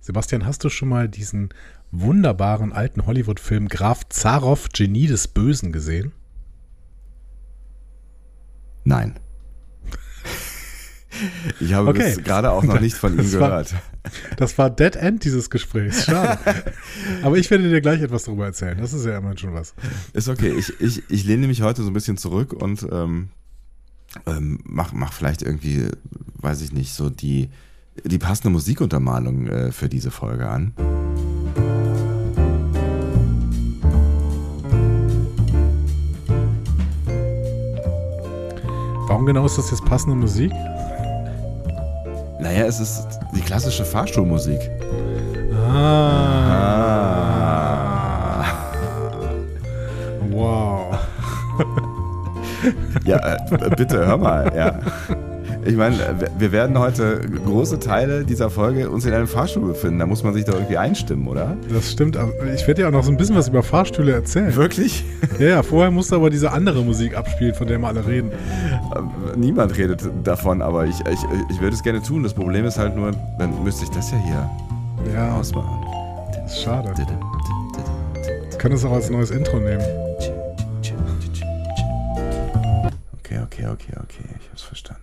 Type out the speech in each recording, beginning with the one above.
Sebastian, hast du schon mal diesen wunderbaren alten Hollywood-Film Graf Zaroff, Genie des Bösen gesehen? Nein. Ich habe Okay. gerade auch noch nicht von ihm Das war- gehört. Das war Dead End dieses Gesprächs. Schade. Aber ich werde dir gleich etwas darüber erzählen. Das ist ja immerhin schon was. Ist okay. Ich, ich, ich lehne mich heute so ein bisschen zurück und ähm, ähm, mach, mach vielleicht irgendwie, weiß ich nicht, so die, die passende Musikuntermalung äh, für diese Folge an. Warum genau ist das jetzt passende Musik? Naja, es ist die klassische Fahrstuhlmusik. Ah. Wow. Ja, äh, bitte, hör mal, ja. Ich meine, wir- werden heute große Teile dieser Folge uns in einem Fahrstuhl befinden. Da muss man sich doch irgendwie einstimmen, oder? Das stimmt. aber Ich werde dir auch noch so ein bisschen was über Fahrstühle erzählen. Wirklich? Ja, ja, vorher musst du aber diese andere Musik abspielen, von der wir alle reden. Ähm, Niemand redet davon, aber ich, ich, ich würde es gerne tun. Das Problem ist halt nur, dann müsste ich das ja hier Ja, ausmachen. das ist schade. Wir können es auch als neues Intro nehmen. Okay, okay, okay, okay. Ich hab's verstanden.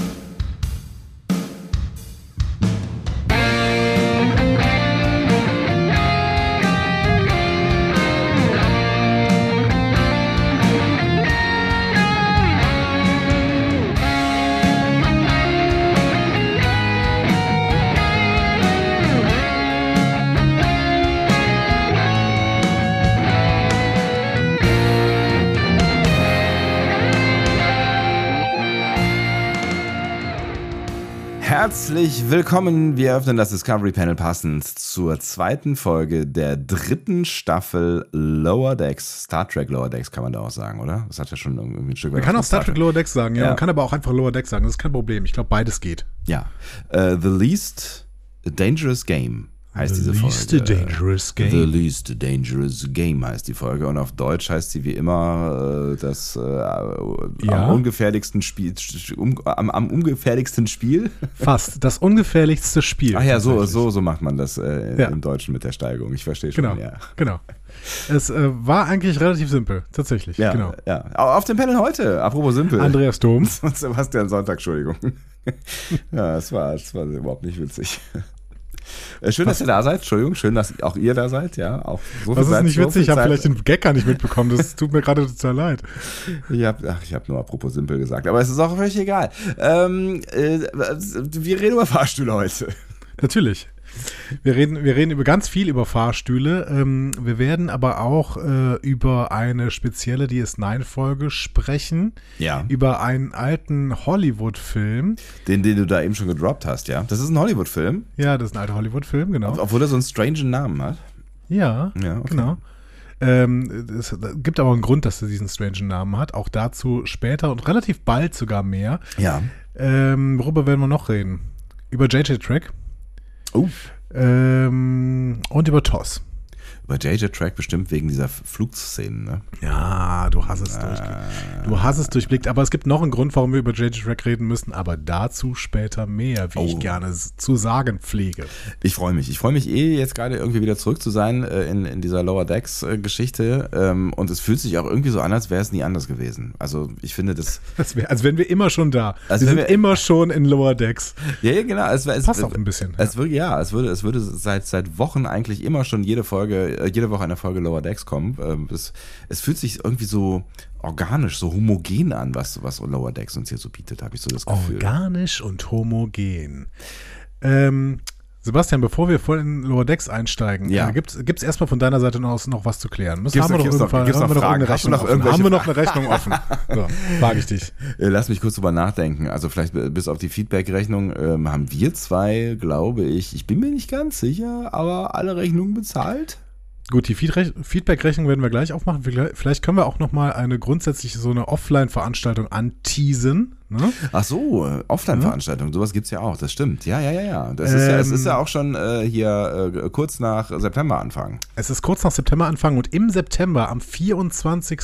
Herzlich willkommen. Wir öffnen das Discovery Panel passend zur zweiten Folge der dritten Staffel Lower Decks. Star Trek Lower Decks kann man da auch sagen, oder? Das hat ja schon irgendwie ein Stück Man weit kann auch Star Trek Lower Decks sagen, ja. Ja. Man kann aber auch einfach Lower Decks sagen. Das ist kein Problem. Ich glaube, beides geht. Ja. Äh, The Least Dangerous Game heißt diese least Folge. dangerous game. The Least Dangerous Game heißt die Folge und auf Deutsch heißt sie wie immer äh, das äh, Ja. am ungefährlichsten Spiel, um, am, am ungefährlichsten Spiel. Fast. Das ungefährlichste Spiel. Ach ja, so, so, so macht man das äh, Ja. im Deutschen mit der Steigerung. Ich verstehe schon. Genau. Ja. Genau. Es äh, war eigentlich relativ simpel. Tatsächlich. Ja, Genau. ja. Au- Auf dem Panel heute, apropos simpel. Andreas Dom. Und Sebastian Sonntag, Entschuldigung. ja, es war, es war überhaupt nicht witzig. Äh, Schön, dass ihr da seid. Entschuldigung, schön, dass auch ihr da seid. Ja, auch so Das ist nicht so witzig. Ich habe vielleicht den Gag gar nicht mitbekommen. Das tut mir gerade total leid. Ich habe hab nur apropos simpel gesagt, aber es ist auch völlig egal. Ähm, äh, wir reden über Fahrstühle heute. Natürlich. Wir reden, wir reden über ganz viel über Fahrstühle. Ähm, wir werden aber auch äh, über eine spezielle DS9-Folge sprechen. Ja. Über einen alten Hollywood-Film. Den, den du da eben schon gedroppt hast, ja. Das ist ein Hollywood-Film, Ja, das ist ein alter Hollywood-Film, genau. obwohl er so einen strangen Namen hat. Ja, Ja, okay. genau. Ähm, es gibt aber einen Grund, dass er diesen strangen Namen hat. Auch dazu später und relativ bald sogar mehr. Ja. Ähm, worüber werden wir noch reden? Über JJ Track Oh. ähm, und über TOS. Über JJ Track bestimmt wegen dieser Flugszenen, ne? Ja, du hast es durchgeblickt. Du hast es durchblickt, aber es gibt noch einen Grund, warum wir über JJ Track reden müssen, aber dazu später mehr, wie Oh. ich gerne zu sagen pflege. Ich freue mich. Ich freue mich eh, jetzt gerade irgendwie wieder zurück zu sein äh, in, in dieser Lower Decks-Geschichte. Ähm, und es fühlt sich auch irgendwie so an, als wäre es nie anders gewesen. Also ich finde das. Das wär, als wären wir immer schon da. Als wir sind wir- immer schon in Lower Decks. Ja, ja genau. Es, es, Passt auch ein bisschen, Es würde, ja, es würde, es würde seit, seit Wochen eigentlich immer schon jede Folge, äh, jede Woche eine Folge Lower Decks kommen. Ähm, es, es fühlt sich irgendwie so organisch, so homogen an, was, was Lower Decks uns hier so bietet, habe ich so das Gefühl. Organisch und homogen. Ähm, Sebastian, bevor wir voll in Lower Decks einsteigen, Ja. äh, gibt es erstmal von deiner Seite aus noch was zu klären? Müssen, Gibt's haben wir gibt's noch- gibt's haben Fragen? wir noch eine Rechnung offen? So, frage ich dich. Äh, Lass mich kurz drüber nachdenken. Also vielleicht äh, bis auf die Feedback-Rechnung ähm, haben wir zwei, glaube ich, ich bin mir nicht ganz sicher, aber alle Rechnungen bezahlt. Gut, die Feedback-Rechnung werden wir gleich aufmachen. Vielleicht- Vielleicht können wir auch noch mal eine grundsätzliche so eine Offline-Veranstaltung anteasen. Ne? Ach so, Offline-Veranstaltungen, sowas gibt's ja auch, das stimmt. Ja, ja, ja, ja. Das ist ja, es ist ja Ähm. auch schon äh, hier äh, kurz nach September Anfang. Es ist kurz nach September Anfang und im September am 24.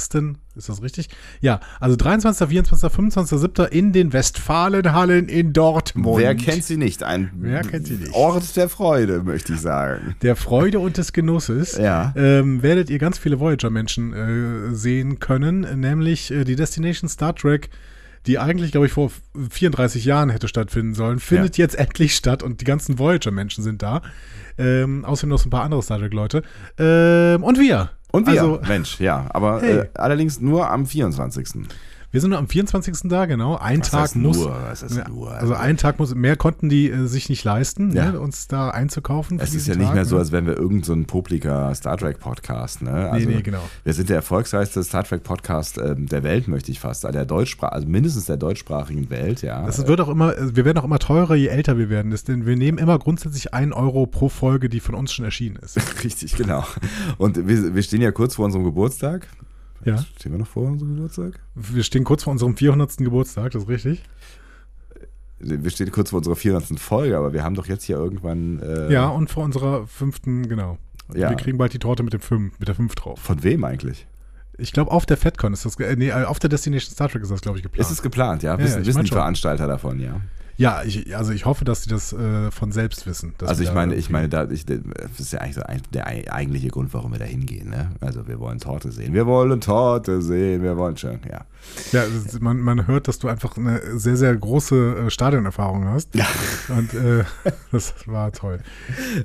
Ist das richtig? Ja, also 23., 24., 25., 7. in den Westfalenhallen in Dortmund. Wer kennt sie nicht? Ein Wer kennt sie nicht? Ort der Freude, möchte ich sagen. Der Freude und des Genusses Ja. ähm, werdet ihr ganz viele Voyager-Menschen äh, sehen können, nämlich äh, die Destination Star Trek, die eigentlich, glaube ich, vor 34 Jahren hätte stattfinden sollen, findet jetzt endlich statt und die ganzen Voyager-Menschen sind da. Ähm, außerdem noch so ein paar andere Star Trek-Leute. Ähm, und wir. Und wir, Also, Mensch, ja, aber Hey. äh, allerdings nur am 24. wir sind nur am 24. da, genau. Ein Was Tag muss. nur? Nur? Also ein Tag muss, mehr konnten die äh, sich nicht leisten, Ja. ne, uns da einzukaufen. Es ist ja nicht Tag, mehr so, ne? als wären wir irgendein so ein publiker Star Trek Podcast. Ne? Also, nee, genau. Wir sind der erfolgreichste Star Trek Podcast ähm, der Welt, möchte ich fast sagen. Der Deutschsprach, also mindestens der deutschsprachigen Welt, ja. Das wird auch immer, wir werden auch immer teurer, je älter wir werden. Denn wir nehmen immer grundsätzlich einen Euro pro Folge, die von uns schon erschienen ist. Richtig, genau. Und wir, wir stehen ja kurz vor unserem Geburtstag. Ja. Stehen wir noch vor unserem Geburtstag? Wir stehen kurz vor unserem 400. Geburtstag, das ist richtig. Wir stehen kurz vor unserer 400. Folge, aber wir haben doch jetzt hier irgendwann. Äh, Ja, und vor unserer fünften, genau. Ja. Wir kriegen bald die Torte mit dem fünf, mit der 5 drauf. Von wem eigentlich? Ich glaube, auf der FedCon ist das, äh, nee, äh, auf der Destination Star Trek ist das, glaube ich, geplant. Ist es geplant, ja? Ja, Wissen, ich wissen die schon. Veranstalter davon, ja. Ja, ich, also ich hoffe, dass sie das äh, von selbst wissen. Also ich meine, ich meine, da, ich, das ist ja eigentlich so ein, der ei- eigentliche Grund, warum wir da hingehen. Ne? Also wir wollen Torte sehen. Wir wollen Torte sehen. Wir wollen schon, ja. Ja, ist- man, man hört, dass du einfach eine sehr, sehr große äh, Stadionerfahrung hast. Ja. Und äh, das war toll.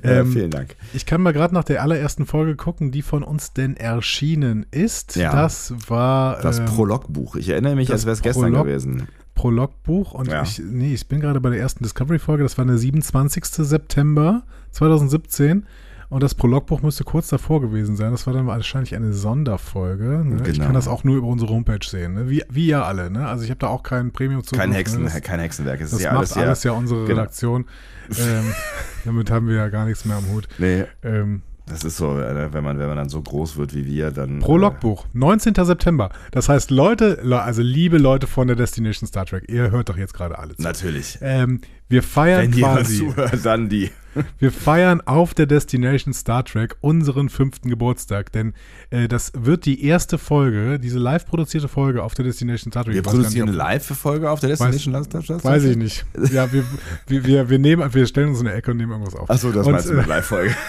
Äh, Ähm, vielen Dank. Ich kann mal gerade nach der allerersten Folge gucken, die von uns denn erschienen ist. Ja. Das war Das ähm, Prologbuch. Ich erinnere mich, als wäre es gestern gewesen. Prologbuch. Und Ja. ich, nee, ich bin gerade bei der ersten Discovery-Folge. Das war der 27. September 2017. Und das Prologbuch müsste kurz davor gewesen sein. Das war dann wahrscheinlich eine Sonderfolge. Ne? Ich Genau. kann das auch nur über unsere Homepage sehen. Ne? Wie, wie ja alle. Ne? Also ich habe da auch keinen premium Kein, ne? Hexen, Das, kein Hexenwerk. Es das ist ja macht alles, alles, ja. ja unsere genau. Redaktion. ähm, damit haben wir ja gar nichts mehr am Hut. Nee, Ähm, das ist so, äh, wenn man, wenn man dann so groß wird wie wir, dann. Pro äh, Logbuch, 19. September. Das heißt, Leute, Le- also liebe Leute von der Destination Star Trek, ihr hört doch jetzt gerade alle zu. Natürlich. Ähm, wir feiern Wenn quasi, zuhört, dann die. wir feiern auf der Destination Star Trek unseren fünften Geburtstag, denn äh, das wird die erste Folge, diese live produzierte Folge auf der Destination Star Trek. Wir weiß produzieren eine nicht, Live-Folge auf der Destination Landesstadt. ob- Weiß ich nicht. Ja, wir, wir, wir, wir nehmen, wir stellen uns in eine Ecke und nehmen irgendwas auf. Achso, das und, meinst du mit äh, Live-Folge.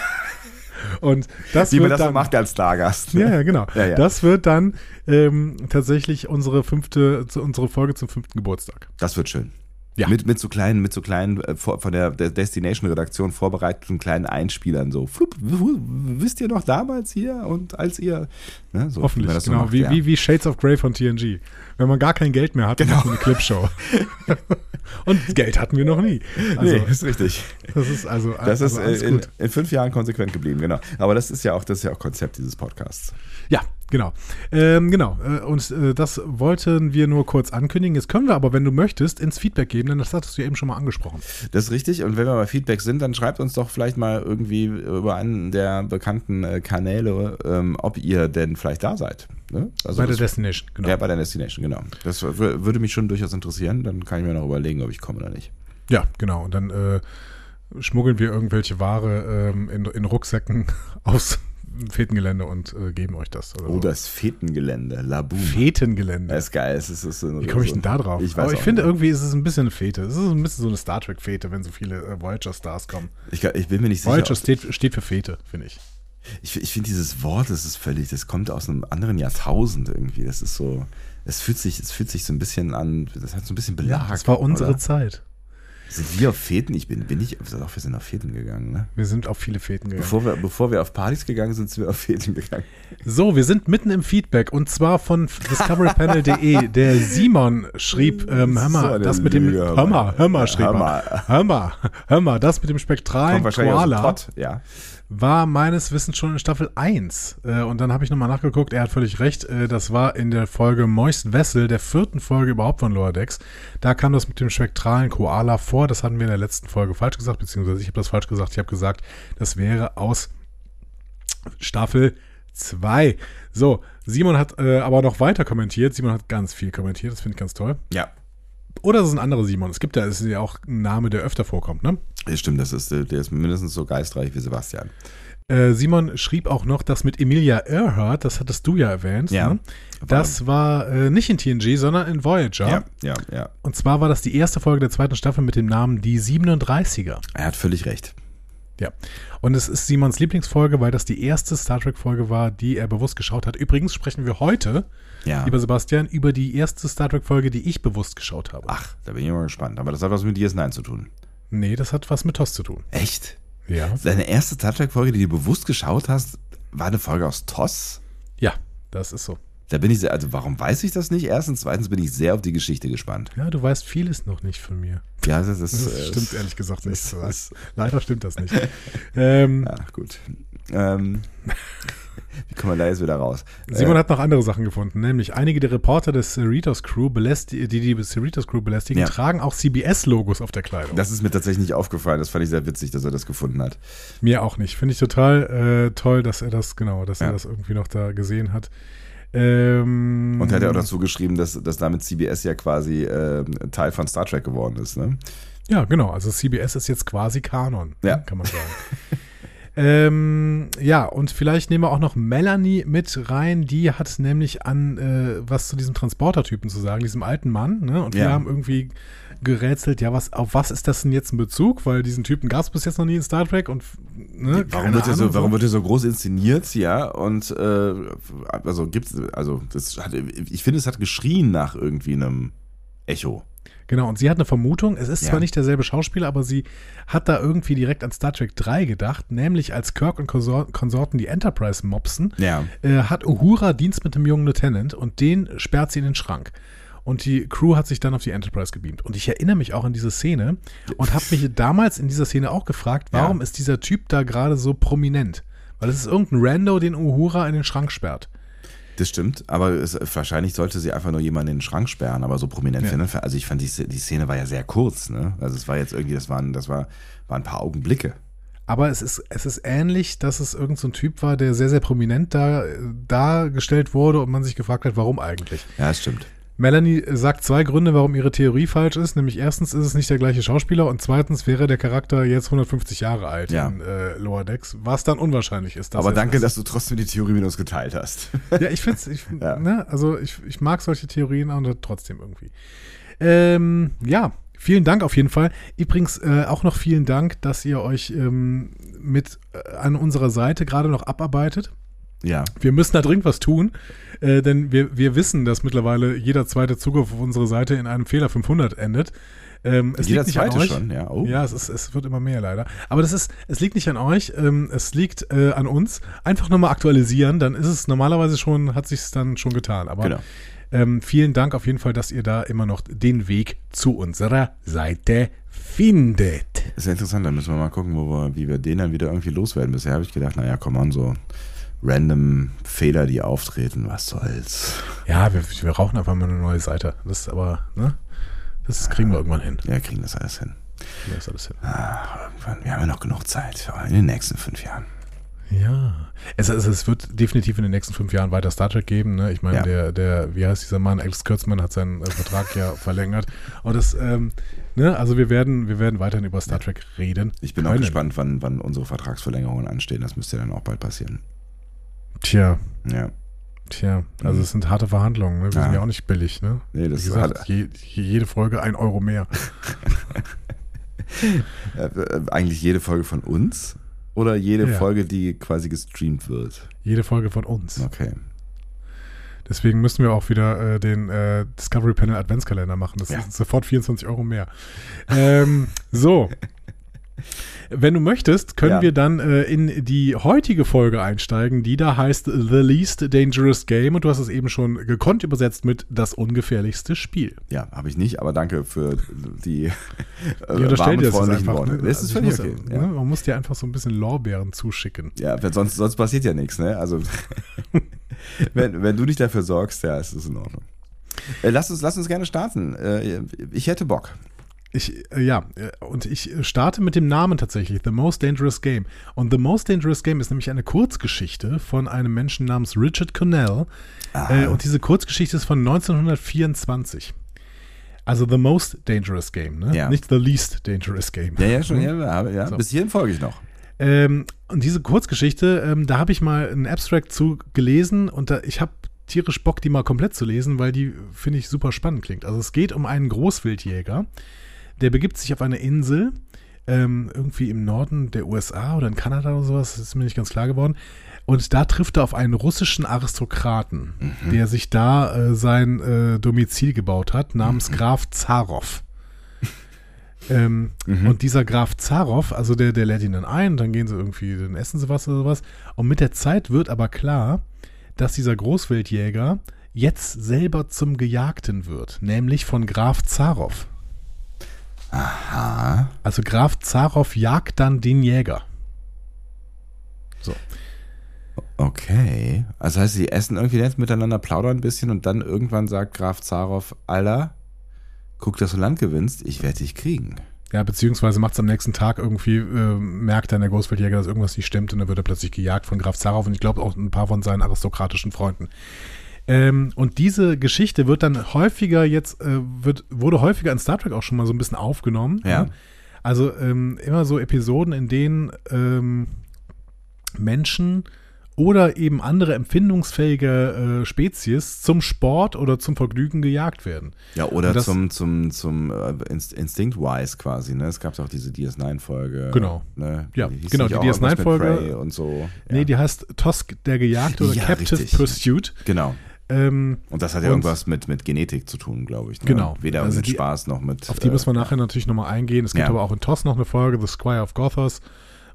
Und das Wie man das so dann, macht als Stargast. Ja, ja, genau. Ja, ja. Das wird dann ähm, tatsächlich unsere fünfte, unsere Folge zum fünften Geburtstag. Das wird schön. Ja. Mit, mit so kleinen, mit so kleinen, äh, von der, der Destination-Redaktion vorbereiteten kleinen Einspielern so. Flup, wisst ihr noch damals hier und als ihr. Ne, so, Hoffentlich, man das so genau. macht, wie, ja. wie, wie Shades of Grey von TNG. Wenn man gar kein Geld mehr hat, Genau. macht man eine Clipshow. Und Geld hatten wir noch nie. Also, nee, ist richtig. das ist also, Das also ist äh, in, gut. in fünf Jahren konsequent geblieben, genau. Aber das ist ja auch, das ist ja auch Konzept dieses Podcasts. Ja, genau. Ähm, genau. Äh, Und äh, das wollten wir nur kurz ankündigen. Jetzt können wir aber, wenn du möchtest, ins Feedback geben, denn das hattest du ja eben schon mal angesprochen. Das ist richtig. Und wenn wir bei Feedback sind, dann schreibt uns doch vielleicht mal irgendwie über einen der bekannten äh, Kanäle, ähm, ob ihr denn vielleicht da seid. Ne? Also Bei der Destination, genau. Ja, bei der Destination, genau. Das würde mich schon durchaus interessieren. Dann kann ich mir noch überlegen, ob ich komme oder nicht. Ja, genau. Und dann äh, schmuggeln wir irgendwelche Ware ähm, in, in Rucksäcken aus Fetengelände und äh, geben euch das. Oder Oh, so. das Fetengelände, Laboom. Fetengelände. Das ist geil. Es ist, es ist so, Wie komme ich denn da drauf? Ich weiß Aber ich finde, nicht. irgendwie ist es ein bisschen eine Fete. Es ist ein bisschen so eine Star Trek-Fete, wenn so viele äh, Voyager-Stars kommen. Ich, ich bin mir nicht sicher. Voyager steht, steht für Fete, finde ich. Ich, ich finde dieses Wort, das ist völlig, das kommt aus einem anderen Jahrtausend irgendwie. Das ist so, es fühlt sich, es fühlt sich so ein bisschen an, das hat so ein bisschen Belag. das war unsere oder? Zeit. Sind wir auf Feten? Ich bin, bin ich, doch, wir sind auf Feten gegangen, ne? Wir sind auf viele Feten gegangen. Bevor wir, bevor wir auf Partys gegangen sind, sind wir auf Feten gegangen. So, wir sind mitten im Feedback und zwar von discoverypanel.de. Der Simon schrieb, ähm, hör mal, So das mit dem, Lüge, hör mal. hör mal, schrieb Hör mal. Hör mal, hör mal, das mit dem spektralen Koala. ja. War meines Wissens schon in Staffel 1. Äh, und dann habe ich nochmal nachgeguckt, er hat völlig recht, äh, das war in der Folge Moist Vessel, der vierten Folge überhaupt von Lower Decks. Da kam das mit dem spektralen Koala vor, das hatten wir in der letzten Folge falsch gesagt, beziehungsweise ich habe das falsch gesagt, ich habe gesagt, das wäre aus Staffel 2. So, Simon hat äh, aber noch weiter kommentiert, Simon hat ganz viel kommentiert, das finde ich ganz toll. Ja. Oder es ist ein anderer Simon. Es gibt ja, es ist ja auch ein Name, der öfter vorkommt, ne? Ja, stimmt, das ist, äh, der ist mindestens so geistreich wie Sebastian. Äh, Simon schrieb auch noch, dass mit Emilia Earhart, das hattest du ja erwähnt, Ja. ne? das war äh, nicht in TNG, sondern in Voyager. Ja, ja, ja. Und zwar war das die erste Folge der zweiten Staffel mit dem Namen Die 37er. Er hat völlig recht. Ja. Und es ist Simons Lieblingsfolge, weil das die erste Star Trek-Folge war, die er bewusst geschaut hat. Übrigens sprechen wir heute, Ja. lieber Sebastian, über die erste Star Trek-Folge, die ich bewusst geschaut habe. Ach, da bin ich mal gespannt. Aber das hat was mit DS9 zu tun. Nee, das hat was mit TOS zu tun. Echt? Ja. Deine erste Star Trek-Folge, die du bewusst geschaut hast, war eine Folge aus TOS? Ja, das ist so. Da bin ich sehr, also warum weiß ich das nicht? Erstens, zweitens bin ich sehr auf die Geschichte gespannt. Ja, du weißt vieles noch nicht von mir. Ja, das ist. Das äh, stimmt ehrlich gesagt nicht. das- das- Leider stimmt das nicht. ähm, Ja, gut. Ähm, wie kommen wir da jetzt wieder raus? Simon äh, hat noch andere Sachen gefunden, nämlich einige der Reporter des Cerritos Crew, die die Cerritos Crew belästigen, Ja. tragen auch CBS-Logos auf der Kleidung. Das ist mir tatsächlich nicht aufgefallen. Das fand ich sehr witzig, dass er das gefunden hat. Mir auch nicht. Finde ich total äh, toll, dass er das, genau, dass Ja. er das irgendwie noch da gesehen hat. Ähm, Und er hat ja auch dazu geschrieben, dass, dass damit CBS ja quasi ähm, Teil von Star Trek geworden ist. Ne? Ja, genau. Also CBS ist jetzt quasi Kanon, Ja. kann man sagen. ähm, ja, und vielleicht nehmen wir auch noch Melanie mit rein. Die hat nämlich an äh, was zu diesem Transportertypen zu sagen, diesem alten Mann. Ne? Und wir Ja. haben irgendwie gerätselt, ja, was, auf was ist das denn jetzt ein Bezug? Weil diesen Typen gab es bis jetzt noch nie in Star Trek und ne, Warum wird, er so, warum wird er so groß inszeniert? Ja, und äh, also gibt's, also das hat, ich finde, es hat geschrien nach irgendwie einem Echo. Genau, und sie hat eine Vermutung, es ist Ja. zwar nicht derselbe Schauspieler, aber sie hat da irgendwie direkt an Star Trek 3 gedacht, nämlich als Kirk und Konsor Konsorten die Enterprise mopsen, Ja. äh, hat Uhura Dienst mit dem jungen Lieutenant und den sperrt sie in den Schrank. Und die Crew hat sich dann auf die Enterprise gebeamt. Und ich erinnere mich auch an diese Szene und habe mich damals in dieser Szene auch gefragt, warum Ja. ist dieser Typ da gerade so prominent? Weil es ist irgendein Rando, den Uhura in den Schrank sperrt. Das stimmt, aber es, wahrscheinlich sollte sie einfach nur jemanden in den Schrank sperren, aber so prominent Ja. finden. Also ich fand die, die Szene war ja sehr kurz, ne? Also es war jetzt irgendwie, das waren, das war, waren ein paar Augenblicke. Aber es ist, es ist ähnlich, dass es irgendein so ein Typ war, der sehr, sehr prominent da, dargestellt wurde und man sich gefragt hat, warum eigentlich. Ja, das stimmt. Melanie sagt zwei Gründe, warum ihre Theorie falsch ist. Nämlich erstens ist es nicht der gleiche Schauspieler und zweitens wäre der Charakter jetzt 150 Jahre alt Ja. in äh, Lower Decks, was dann unwahrscheinlich ist. aber er danke, ist. dass du trotzdem die Theorie mit uns geteilt hast. Ja, ich finde es, ich, Ja. ne, also ich, ich mag solche Theorien und trotzdem irgendwie. Ähm, ja, vielen Dank auf jeden Fall. Übrigens äh, auch noch vielen Dank, dass ihr euch ähm, mit äh, an unserer Seite gerade noch abarbeitet. Ja. Wir müssen da dringend was tun, äh, denn wir, wir wissen, dass mittlerweile jeder zweite Zugriff auf unsere Seite in einem Fehler 500 endet. Ähm, es Jeder liegt nicht an zweite euch. schon, ja. Oh. Ja, es, ist, es wird immer mehr leider. Aber das ist, es liegt nicht an euch, ähm, es liegt äh, an uns. Einfach nochmal aktualisieren, dann ist es normalerweise schon, hat sich es dann schon getan. Aber Genau. ähm, vielen Dank auf jeden Fall, dass ihr da immer noch den Weg zu unserer Seite findet. Ist ja interessant, da müssen wir mal gucken, wo wir, wie wir den dann wieder irgendwie loswerden. Bisher habe ich gedacht, naja, komm an, so random Fehler, die auftreten, was soll's. Ja, wir, wir rauchen einfach mal eine neue Seite. Das ist aber, ne? Das kriegen wir irgendwann hin. Ja, kriegen das alles hin. Das ist alles hin. Ah, irgendwann. Wir haben ja noch genug Zeit. In den nächsten fünf Jahren. Ja. Es, es, es wird definitiv in den nächsten fünf Jahren weiter Star Trek geben. Ne? Ich meine, Ja. der, der, wie heißt dieser Mann? Alex Kürzmann hat seinen äh, Vertrag ja verlängert. Und das, ähm, ne, also wir werden, wir werden weiterhin über Star Trek reden. Ich bin auch können. gespannt, wann, wann unsere Vertragsverlängerungen anstehen. Das müsste ja dann auch bald passieren. Tja, Ja. tja, also es sind harte Verhandlungen. Ne? Wir Ja. sind ja auch nicht billig. Ne? Nee, das Wie gesagt, je, jede Folge ein Euro mehr. Äh, eigentlich jede Folge von uns oder jede Ja. Folge, die quasi gestreamt wird? Jede Folge von uns. Okay. Deswegen müssen wir auch wieder äh, den äh, Discovery Panel Adventskalender machen. Das Ja. ist sofort 24 Euro mehr. ähm, so. Wenn du möchtest, können Ja. wir dann äh, in die heutige Folge einsteigen, die da heißt The Least Dangerous Game. Und du hast es eben schon gekonnt übersetzt mit das ungefährlichste Spiel. Ja, habe ich nicht, aber danke für die, äh, unterstellt warmen, dir das freundlichen einfach. Worte. Ne? Das ist völlig muss, okay. ne? Ja, Man muss dir einfach so ein bisschen Lorbeeren zuschicken. ja sonst, sonst passiert ja nichts, ne? Also, wenn, wenn du dich dafür sorgst, ja, ist das in Ordnung. Äh, lass, uns, lass uns gerne starten. Äh, ich hätte Bock. Ich, äh, ja, äh, und ich äh, starte mit dem Namen tatsächlich, The Most Dangerous Game. Und The Most Dangerous Game ist nämlich eine Kurzgeschichte von einem Menschen namens Richard Connell. Äh, und diese Kurzgeschichte ist von 1924. Also The Most Dangerous Game, ne? Ja. Nicht The Least Dangerous Game. Ja, ja, schon, ja, aber ja. So. Bis hierhin folge ich noch. Ähm, und diese Kurzgeschichte, ähm, da habe ich mal einen Abstract zu gelesen und da, ich habe tierisch Bock, die mal komplett zu lesen, weil die, finde ich, super spannend klingt. Also es geht um einen Großwildjäger, der begibt sich auf eine Insel, ähm, irgendwie im Norden der USA oder in Kanada oder sowas, das ist mir nicht ganz klar geworden. Und da trifft er auf einen russischen Aristokraten, der sich da äh, sein äh, Domizil gebaut hat, namens Graf Zarow. Ähm, Und dieser Graf Zarow, also der, der lädt ihn dann ein, dann gehen sie irgendwie, dann essen sie was oder sowas. Und mit der Zeit wird aber klar, dass dieser Großwildjäger jetzt selber zum Gejagten wird, nämlich von Graf Zarow. Aha. Also Graf Zarow jagt dann den Jäger. So. Okay. Also heißt, sie essen irgendwie jetzt miteinander, plaudern ein bisschen und dann irgendwann sagt Graf Zarow, Alter, guck, dass du Land gewinnst, ich werde dich kriegen. Ja, beziehungsweise macht es am nächsten Tag irgendwie, äh, merkt dann der Großwildjäger, dass irgendwas nicht stimmt und dann wird er plötzlich gejagt von Graf Zarow und ich glaube auch ein paar von seinen aristokratischen Freunden. Ähm, und diese Geschichte wird dann häufiger jetzt, äh, wird, wurde häufiger in Star Trek auch schon mal so ein bisschen aufgenommen. Ja. Also ähm, immer so Episoden, in denen ähm, Menschen oder eben andere empfindungsfähige äh, Spezies zum Sport oder zum Vergnügen gejagt werden. Ja, oder das- zum, zum, zum äh, Inst Instinct-wise quasi, ne? Es gab auch diese DS9-Folge. Genau. Ne? Ja, hieß genau, die auch irgendwas mit DS9-Folge. Prey Und so. Ja. Nee, die heißt Tosk der Gejagte oder Ja, Captive richtig. Pursuit. Genau. Ähm, Und das hat ja Und- irgendwas mit, mit Genetik zu tun, glaube ich. Ne? Genau. Weder Also mit die- Spaß noch mit. auf die äh, müssen wir nachher natürlich nochmal eingehen. Es gibt Ja. aber auch in TOS noch eine Folge, The Squire of Gothos,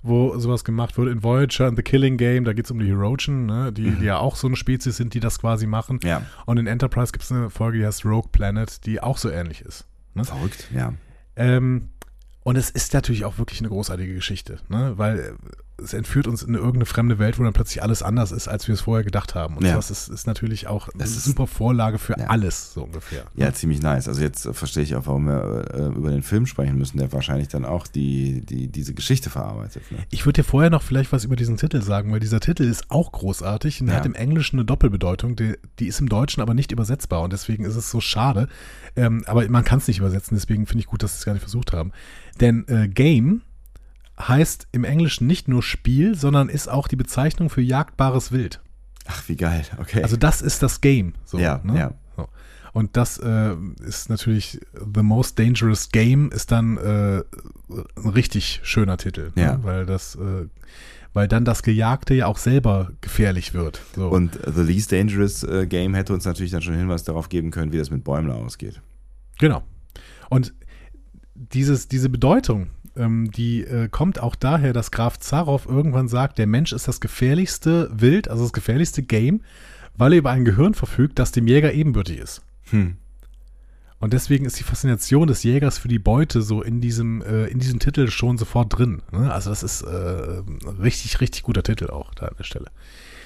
wo sowas gemacht wird. In Voyager and The Killing Game, da geht es um die Herochen, ne, die, die ja auch so eine Spezies sind, die das quasi machen. Mhm. Ja. Und in Enterprise gibt es eine Folge, die heißt Rogue Planet, die auch so ähnlich ist. Ne? Verrückt, ja. Ähm, und es ist natürlich auch wirklich eine großartige Geschichte, ne? weil äh, es entführt uns in irgendeine fremde Welt, wo dann plötzlich alles anders ist, als wir es vorher gedacht haben. Und Ja. das ist, ist natürlich auch eine Das ist- super Vorlage für Ja. alles, so ungefähr. Ja, ziemlich nice. Also jetzt äh, verstehe ich auch, warum wir äh, über den Film sprechen müssen, der wahrscheinlich dann auch die, die, diese Geschichte verarbeitet. Ne? Ich würde dir vorher noch vielleicht was über diesen Titel sagen, weil dieser Titel ist auch großartig und Ja. hat im Englischen eine Doppelbedeutung, die, die ist im Deutschen aber nicht übersetzbar und deswegen ist es so schade. Ähm, aber man kann es nicht übersetzen, deswegen finde ich gut, dass sie es gar nicht versucht haben. Denn äh, Game heißt im Englischen nicht nur Spiel, sondern ist auch die Bezeichnung für jagdbares Wild. Ach, wie geil. Okay. Also das ist das Game. So, Ja, ne? ja. So. Und das äh, ist natürlich The Most Dangerous Game ist dann äh, ein richtig schöner Titel, Ja. ne? weil das, äh, weil dann das Gejagte ja auch selber gefährlich wird. So. Und The Least Dangerous äh, Game hätte uns natürlich dann schon Hinweis darauf geben können, wie das mit Bäumler ausgeht. Genau. Und dieses, diese Bedeutung, ähm, die äh, kommt auch daher, dass Graf Zarow irgendwann sagt, der Mensch ist das gefährlichste Wild, also das gefährlichste Game, weil er über ein Gehirn verfügt, das dem Jäger ebenbürtig ist. Hm. Und deswegen ist die Faszination des Jägers für die Beute so in diesem, äh, in diesem Titel schon sofort drin. Ne? Also das ist äh, ein richtig, richtig guter Titel auch da an der Stelle.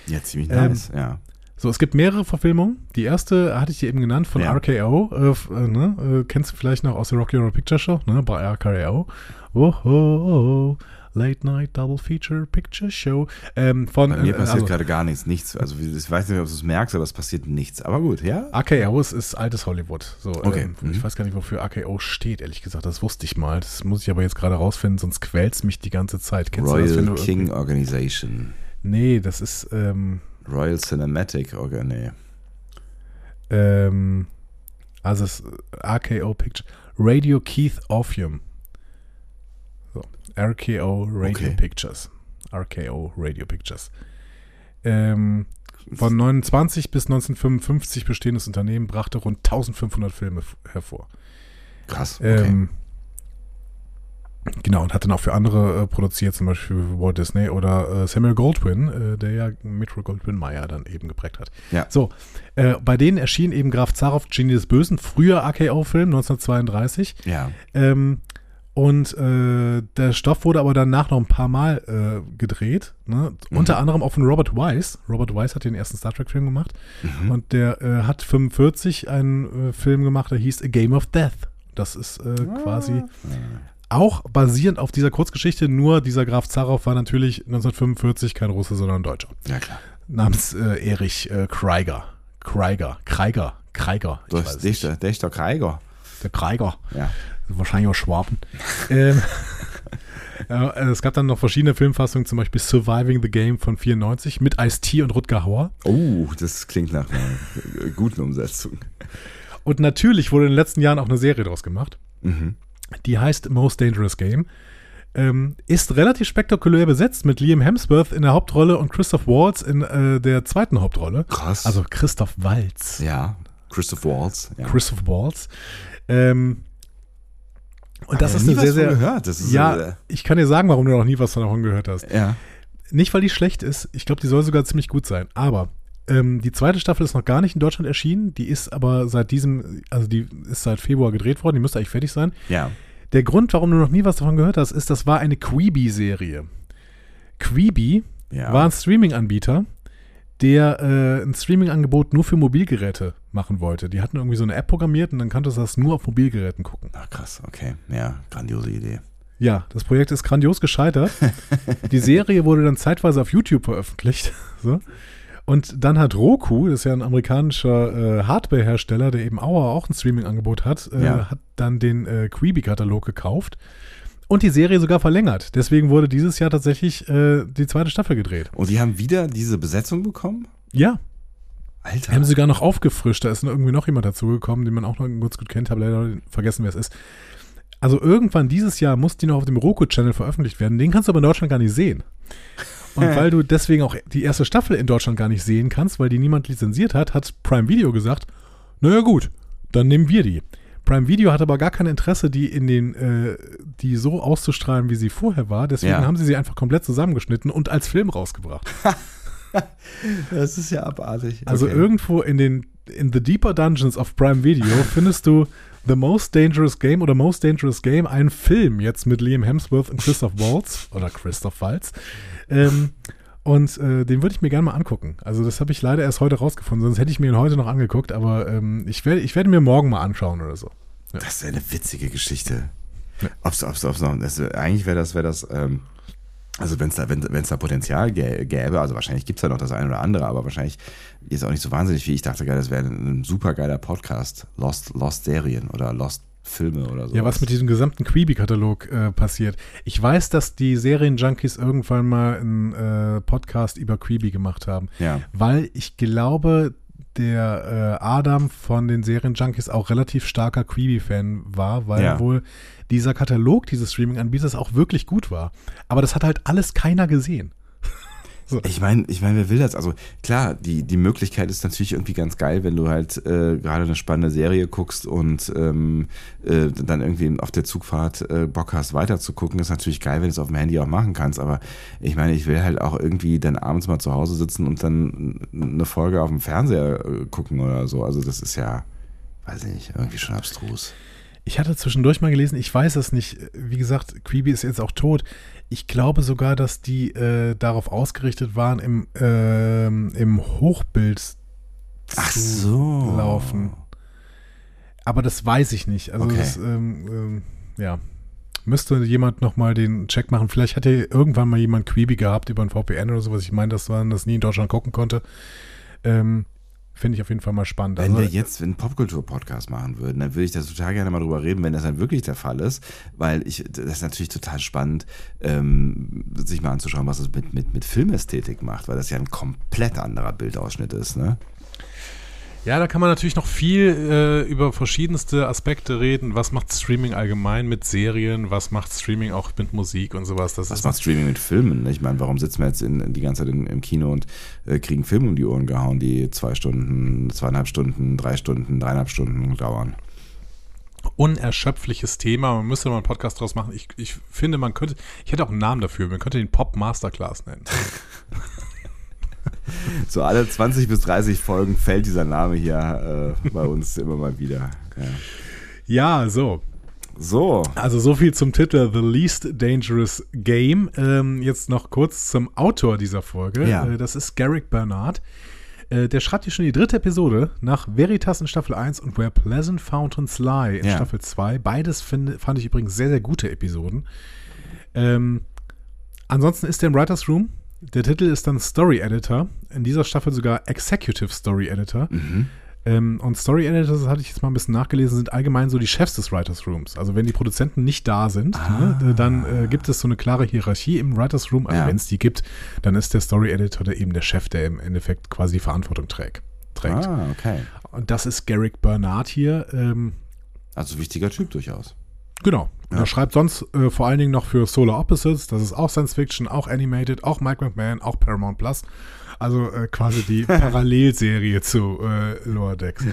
Ja, ziemlich Ähm, nice, ja. So, es gibt mehrere Verfilmungen. Die erste hatte ich dir eben genannt von Ja. RKO. Äh, äh, ne? äh, kennst du vielleicht noch aus der Rocky Horror Picture Show? Ne? Bei RKO. Woho, Late Night Double Feature Picture Show. Ähm, von, Bei mir äh, passiert also, gerade gar nichts, nichts. Also ich weiß nicht, ob du es merkst, aber es passiert nichts. Aber gut, ja? RKO ist, ist altes Hollywood. So, Okay, ähm, mhm. Ich weiß gar nicht, wofür RKO steht, ehrlich gesagt. Das wusste ich mal. Das muss ich aber jetzt gerade rausfinden, sonst quält's mich die ganze Zeit. Kennst du das, Royal du King irgendwie- Organization. Nee, das ist ähm, Royal Cinematic Organ, nee. ähm, also es, RKO Picture. Radio Keith Orpheum. RKO Radio Okay. Pictures. RKO Radio Pictures. Ähm, von 29 bis 1955 bestehendes Unternehmen brachte rund 1500 Filme hervor. Krass, okay. Ähm, genau, und hat dann auch für andere äh, produziert, zum Beispiel für Walt Disney oder äh, Samuel Goldwyn, äh, der ja Metro Goldwyn Mayer dann eben geprägt hat. Ja. So, äh, bei denen erschien eben Graf Zarow, Genie des Bösen, früher AKO-Film, 1932. ja. Ähm, und äh, der Stoff wurde aber danach noch ein paar Mal äh, gedreht. Ne? Mhm. Unter anderem auch von Robert Wise. Robert Wise hat den ersten Star Trek-Film gemacht. Mhm. Und der äh, hat 45 einen äh, Film gemacht, der hieß A Game of Death. Das ist äh, quasi auch basierend auf dieser Kurzgeschichte, nur dieser Graf Zarow war natürlich 1945 kein Russe, sondern ein Deutscher. Ja, klar. Namens äh, Erich äh, Krieger. Krieger. Krieger. Krieger. Ich Du weiß hast es nicht. Dichter, Dichter Krieger. Der Kreiger. Ja. Wahrscheinlich auch Schwaben. ähm, äh, es gab dann noch verschiedene Filmfassungen, zum Beispiel Surviving the Game von 94 mit Ice-T und Rutger Hauer. Oh, das klingt nach einer guten Umsetzung. Und natürlich wurde in den letzten Jahren auch eine Serie draus gemacht. Mhm. Die heißt Most Dangerous Game. Ähm, ist relativ spektakulär besetzt mit Liam Hemsworth in der Hauptrolle und Christoph Waltz in äh, der zweiten Hauptrolle. Krass. Also Christoph Waltz. ja, Christoph Waltz. Ja. Christoph Waltz. Ähm, und das ist nie sehr, sehr. gehört. Das ist, ja, äh, ich kann dir sagen, warum du noch nie was davon gehört hast. ja. Nicht, weil die schlecht ist. Ich glaube, die soll sogar ziemlich gut sein. Aber ähm, die zweite Staffel ist noch gar nicht in Deutschland erschienen. Die ist aber seit diesem, also die ist seit Februar gedreht worden. Die müsste eigentlich fertig sein. Ja. Der Grund, warum du noch nie was davon gehört hast, ist, das war eine Quibi-Serie. Quibi Ja. war ein Streaming-Anbieter, der äh, ein Streaming-Angebot nur für Mobilgeräte machen wollte. Die hatten irgendwie so eine App programmiert und dann konntest du das nur auf Mobilgeräten gucken. Ach, krass, okay. Ja, grandiose Idee. Ja, das Projekt ist grandios gescheitert. Die Serie wurde dann zeitweise auf YouTube veröffentlicht. So. Und dann hat Roku, das ist ja ein amerikanischer äh, Hardware-Hersteller, der eben auch, auch ein Streaming-Angebot hat, äh, Ja. hat dann den äh, Quibi-Katalog gekauft und die Serie sogar verlängert. Deswegen wurde dieses Jahr tatsächlich äh, die zweite Staffel gedreht. Und die haben wieder diese Besetzung bekommen? Ja, Alter. haben sie sogar noch aufgefrischt. Da ist irgendwie noch jemand dazugekommen, den man auch noch ganz gut kennt, habe leider vergessen, wer es ist. Also irgendwann dieses Jahr muss die noch auf dem Roku-Channel veröffentlicht werden. Den kannst du aber in Deutschland gar nicht sehen. Und weil du deswegen auch die erste Staffel in Deutschland gar nicht sehen kannst, weil die niemand lizenziert hat, hat Prime Video gesagt, naja gut, dann nehmen wir die. Prime Video hat aber gar kein Interesse, die in den, äh, die so auszustrahlen, wie sie vorher war. Deswegen Ja. haben sie sie einfach komplett zusammengeschnitten und als Film rausgebracht. das ist ja abartig. Also Okay. irgendwo in den in the deeper dungeons of Prime Video findest du The Most Dangerous Game oder Most Dangerous Game, einen Film jetzt mit Liam Hemsworth und Christoph Waltz oder Christoph Waltz. Ähm, und äh, den würde ich mir gerne mal angucken. Also das habe ich leider erst heute rausgefunden, sonst hätte ich mir ihn heute noch angeguckt, aber ähm, ich werde ich werde mir morgen mal anschauen oder so. Das ist eine witzige Geschichte. Ob's, ob's, ob's noch, das, eigentlich wäre das, wäre das, ähm, also wenn's da, wenn es da Potenzial gä- gäbe, also wahrscheinlich gibt's da noch das eine oder andere, aber wahrscheinlich jetzt auch nicht so wahnsinnig viel. Ich dachte gerade, das wäre ein, ein super geiler Podcast. Lost, Lost Serien oder Lost Filme oder so. Ja, was mit diesem gesamten Quibi-Katalog äh, passiert. Ich weiß, dass die Serienjunkies irgendwann mal einen äh, Podcast über Quibi gemacht haben. Ja. Weil ich glaube, der äh, Adam von den Serienjunkies auch relativ starker Quibi-Fan war, weil Ja. wohl dieser Katalog dieses Streaming-Anbieters auch wirklich gut war. Aber das hat halt alles keiner gesehen. Ich meine, ich meine, wer will das? Also klar, die, die Möglichkeit ist natürlich irgendwie ganz geil, wenn du halt äh, gerade eine spannende Serie guckst und ähm, äh, dann irgendwie auf der Zugfahrt äh, Bock hast, weiter zu gucken. Ist natürlich geil, wenn du es auf dem Handy auch machen kannst. Aber ich meine, ich will halt auch irgendwie dann abends mal zu Hause sitzen und dann eine Folge auf dem Fernseher äh, gucken oder so. Also das ist ja, weiß ich nicht, irgendwie schon abstrus. Ich hatte zwischendurch mal gelesen, ich weiß es nicht, wie gesagt, Quibi ist jetzt auch tot. Ich glaube sogar, dass die äh, darauf ausgerichtet waren, im, ähm, im Hochbild Ach zu so. laufen. Aber das weiß ich nicht. Also Okay. das, ähm, ähm, ja, müsste jemand nochmal den Check machen. Vielleicht hat ja irgendwann mal jemand Quibi gehabt über ein VPN oder sowas. Ich meine, dass man das nie in Deutschland gucken konnte. Ähm, Finde ich auf jeden Fall mal spannend. Wenn Also, wir jetzt einen Popkultur-Podcast machen würden, dann würde ich da total gerne mal drüber reden, wenn das dann wirklich der Fall ist, weil ich, das ist natürlich total spannend, ähm, sich mal anzuschauen, was es mit, mit, mit Filmästhetik macht, weil das ja ein komplett anderer Bildausschnitt ist, ne? Ja, da kann man natürlich noch viel äh, über verschiedenste Aspekte reden. Was macht Streaming allgemein mit Serien? Was macht Streaming auch mit Musik und sowas? Das Was macht Streaming mit Filmen? Ich meine, warum sitzen wir jetzt in, die ganze Zeit in, im Kino und äh, kriegen Filme um die Ohren gehauen, die zwei Stunden, zweieinhalb Stunden, drei Stunden, dreieinhalb Stunden dauern? unerschöpfliches Thema. Man müsste mal einen Podcast draus machen. Ich, ich finde, man könnte, ich hätte auch einen Namen dafür. Man könnte den Pop Masterclass nennen. So alle 20 bis 30 Folgen fällt dieser Name hier äh, bei uns immer mal wieder. Ja. Ja, so. So, Also so viel zum Titel The Least Dangerous Game. Ähm, jetzt noch kurz zum Autor dieser Folge. Ja. Äh, das ist Garrick Bernard. Äh, der schreibt hier schon die dritte Episode nach Veritas in Staffel 1 und Where Pleasant Fountains Lie in Ja. Staffel 2. Beides finde, fand ich übrigens sehr, sehr gute Episoden. Ähm, ansonsten ist er im Writers Room. Der Titel ist dann Story Editor. In dieser Staffel sogar Executive Story Editor. mhm. Ähm, und Story Editors, das hatte ich jetzt mal ein bisschen nachgelesen, sind allgemein so die Chefs des Writers Rooms. Also wenn die Produzenten nicht da sind, Ah. ne, dann äh, gibt es so eine klare Hierarchie im Writers Room. Also Ja. wenn es die gibt, dann ist der Story Editor der eben der Chef, der im Endeffekt quasi die Verantwortung trägt. trägt. Ah, okay. Und das ist Garrick Bernard hier. Ähm, Also wichtiger Typ durchaus. Genau. Ja. Er schreibt sonst äh, vor allen Dingen noch für Solar Opposites. Das ist auch Science Fiction, auch Animated, auch Mike McMahon, auch Paramount Plus. Also äh, quasi die Parallelserie zu äh, Lower Decks.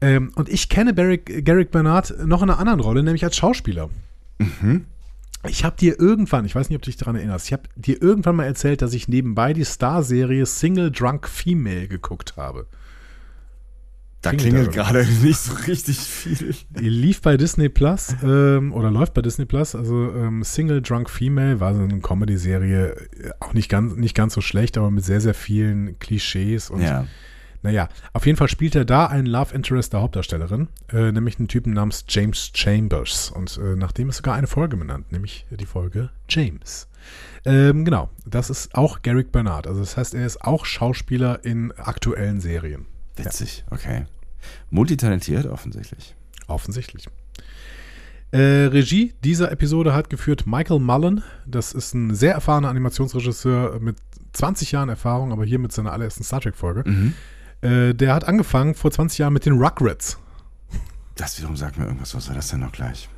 Ähm, und ich kenne Barrick, Garrick Bernard noch in einer anderen Rolle, nämlich als Schauspieler. Ich habe dir irgendwann, ich weiß nicht, ob du dich daran erinnerst, ich habe dir irgendwann mal erzählt, dass ich nebenbei die Star-Serie Single Drunk Female geguckt habe. Da Klingelt klingelt gerade nicht so richtig viel. Die lief bei Disney Plus ähm, oder läuft bei Disney Plus. Also ähm, Single Drunk Female war so eine Comedy-Serie, äh, auch nicht ganz, nicht ganz so schlecht, aber mit sehr, sehr vielen Klischees. Und Ja. naja, auf jeden Fall spielt er da einen Love Interest der Hauptdarstellerin, äh, nämlich einen Typen namens James Chambers. Und äh, nach dem ist sogar eine Folge benannt, nämlich die Folge James. Ähm, genau, das ist auch Garrick Bernard. Also das heißt, er ist auch Schauspieler in aktuellen Serien. Witzig, okay. Multitalentiert offensichtlich. Offensichtlich. Äh, Regie dieser Episode hat geführt Michael Mullen. Das ist ein sehr erfahrener Animationsregisseur mit 20 Jahren Erfahrung, aber hier mit seiner allerersten Star Trek-Folge. Mhm. Äh, der hat angefangen vor 20 Jahren mit den Rugrats. Das wiederum sagt mir irgendwas. Was war das denn noch gleich?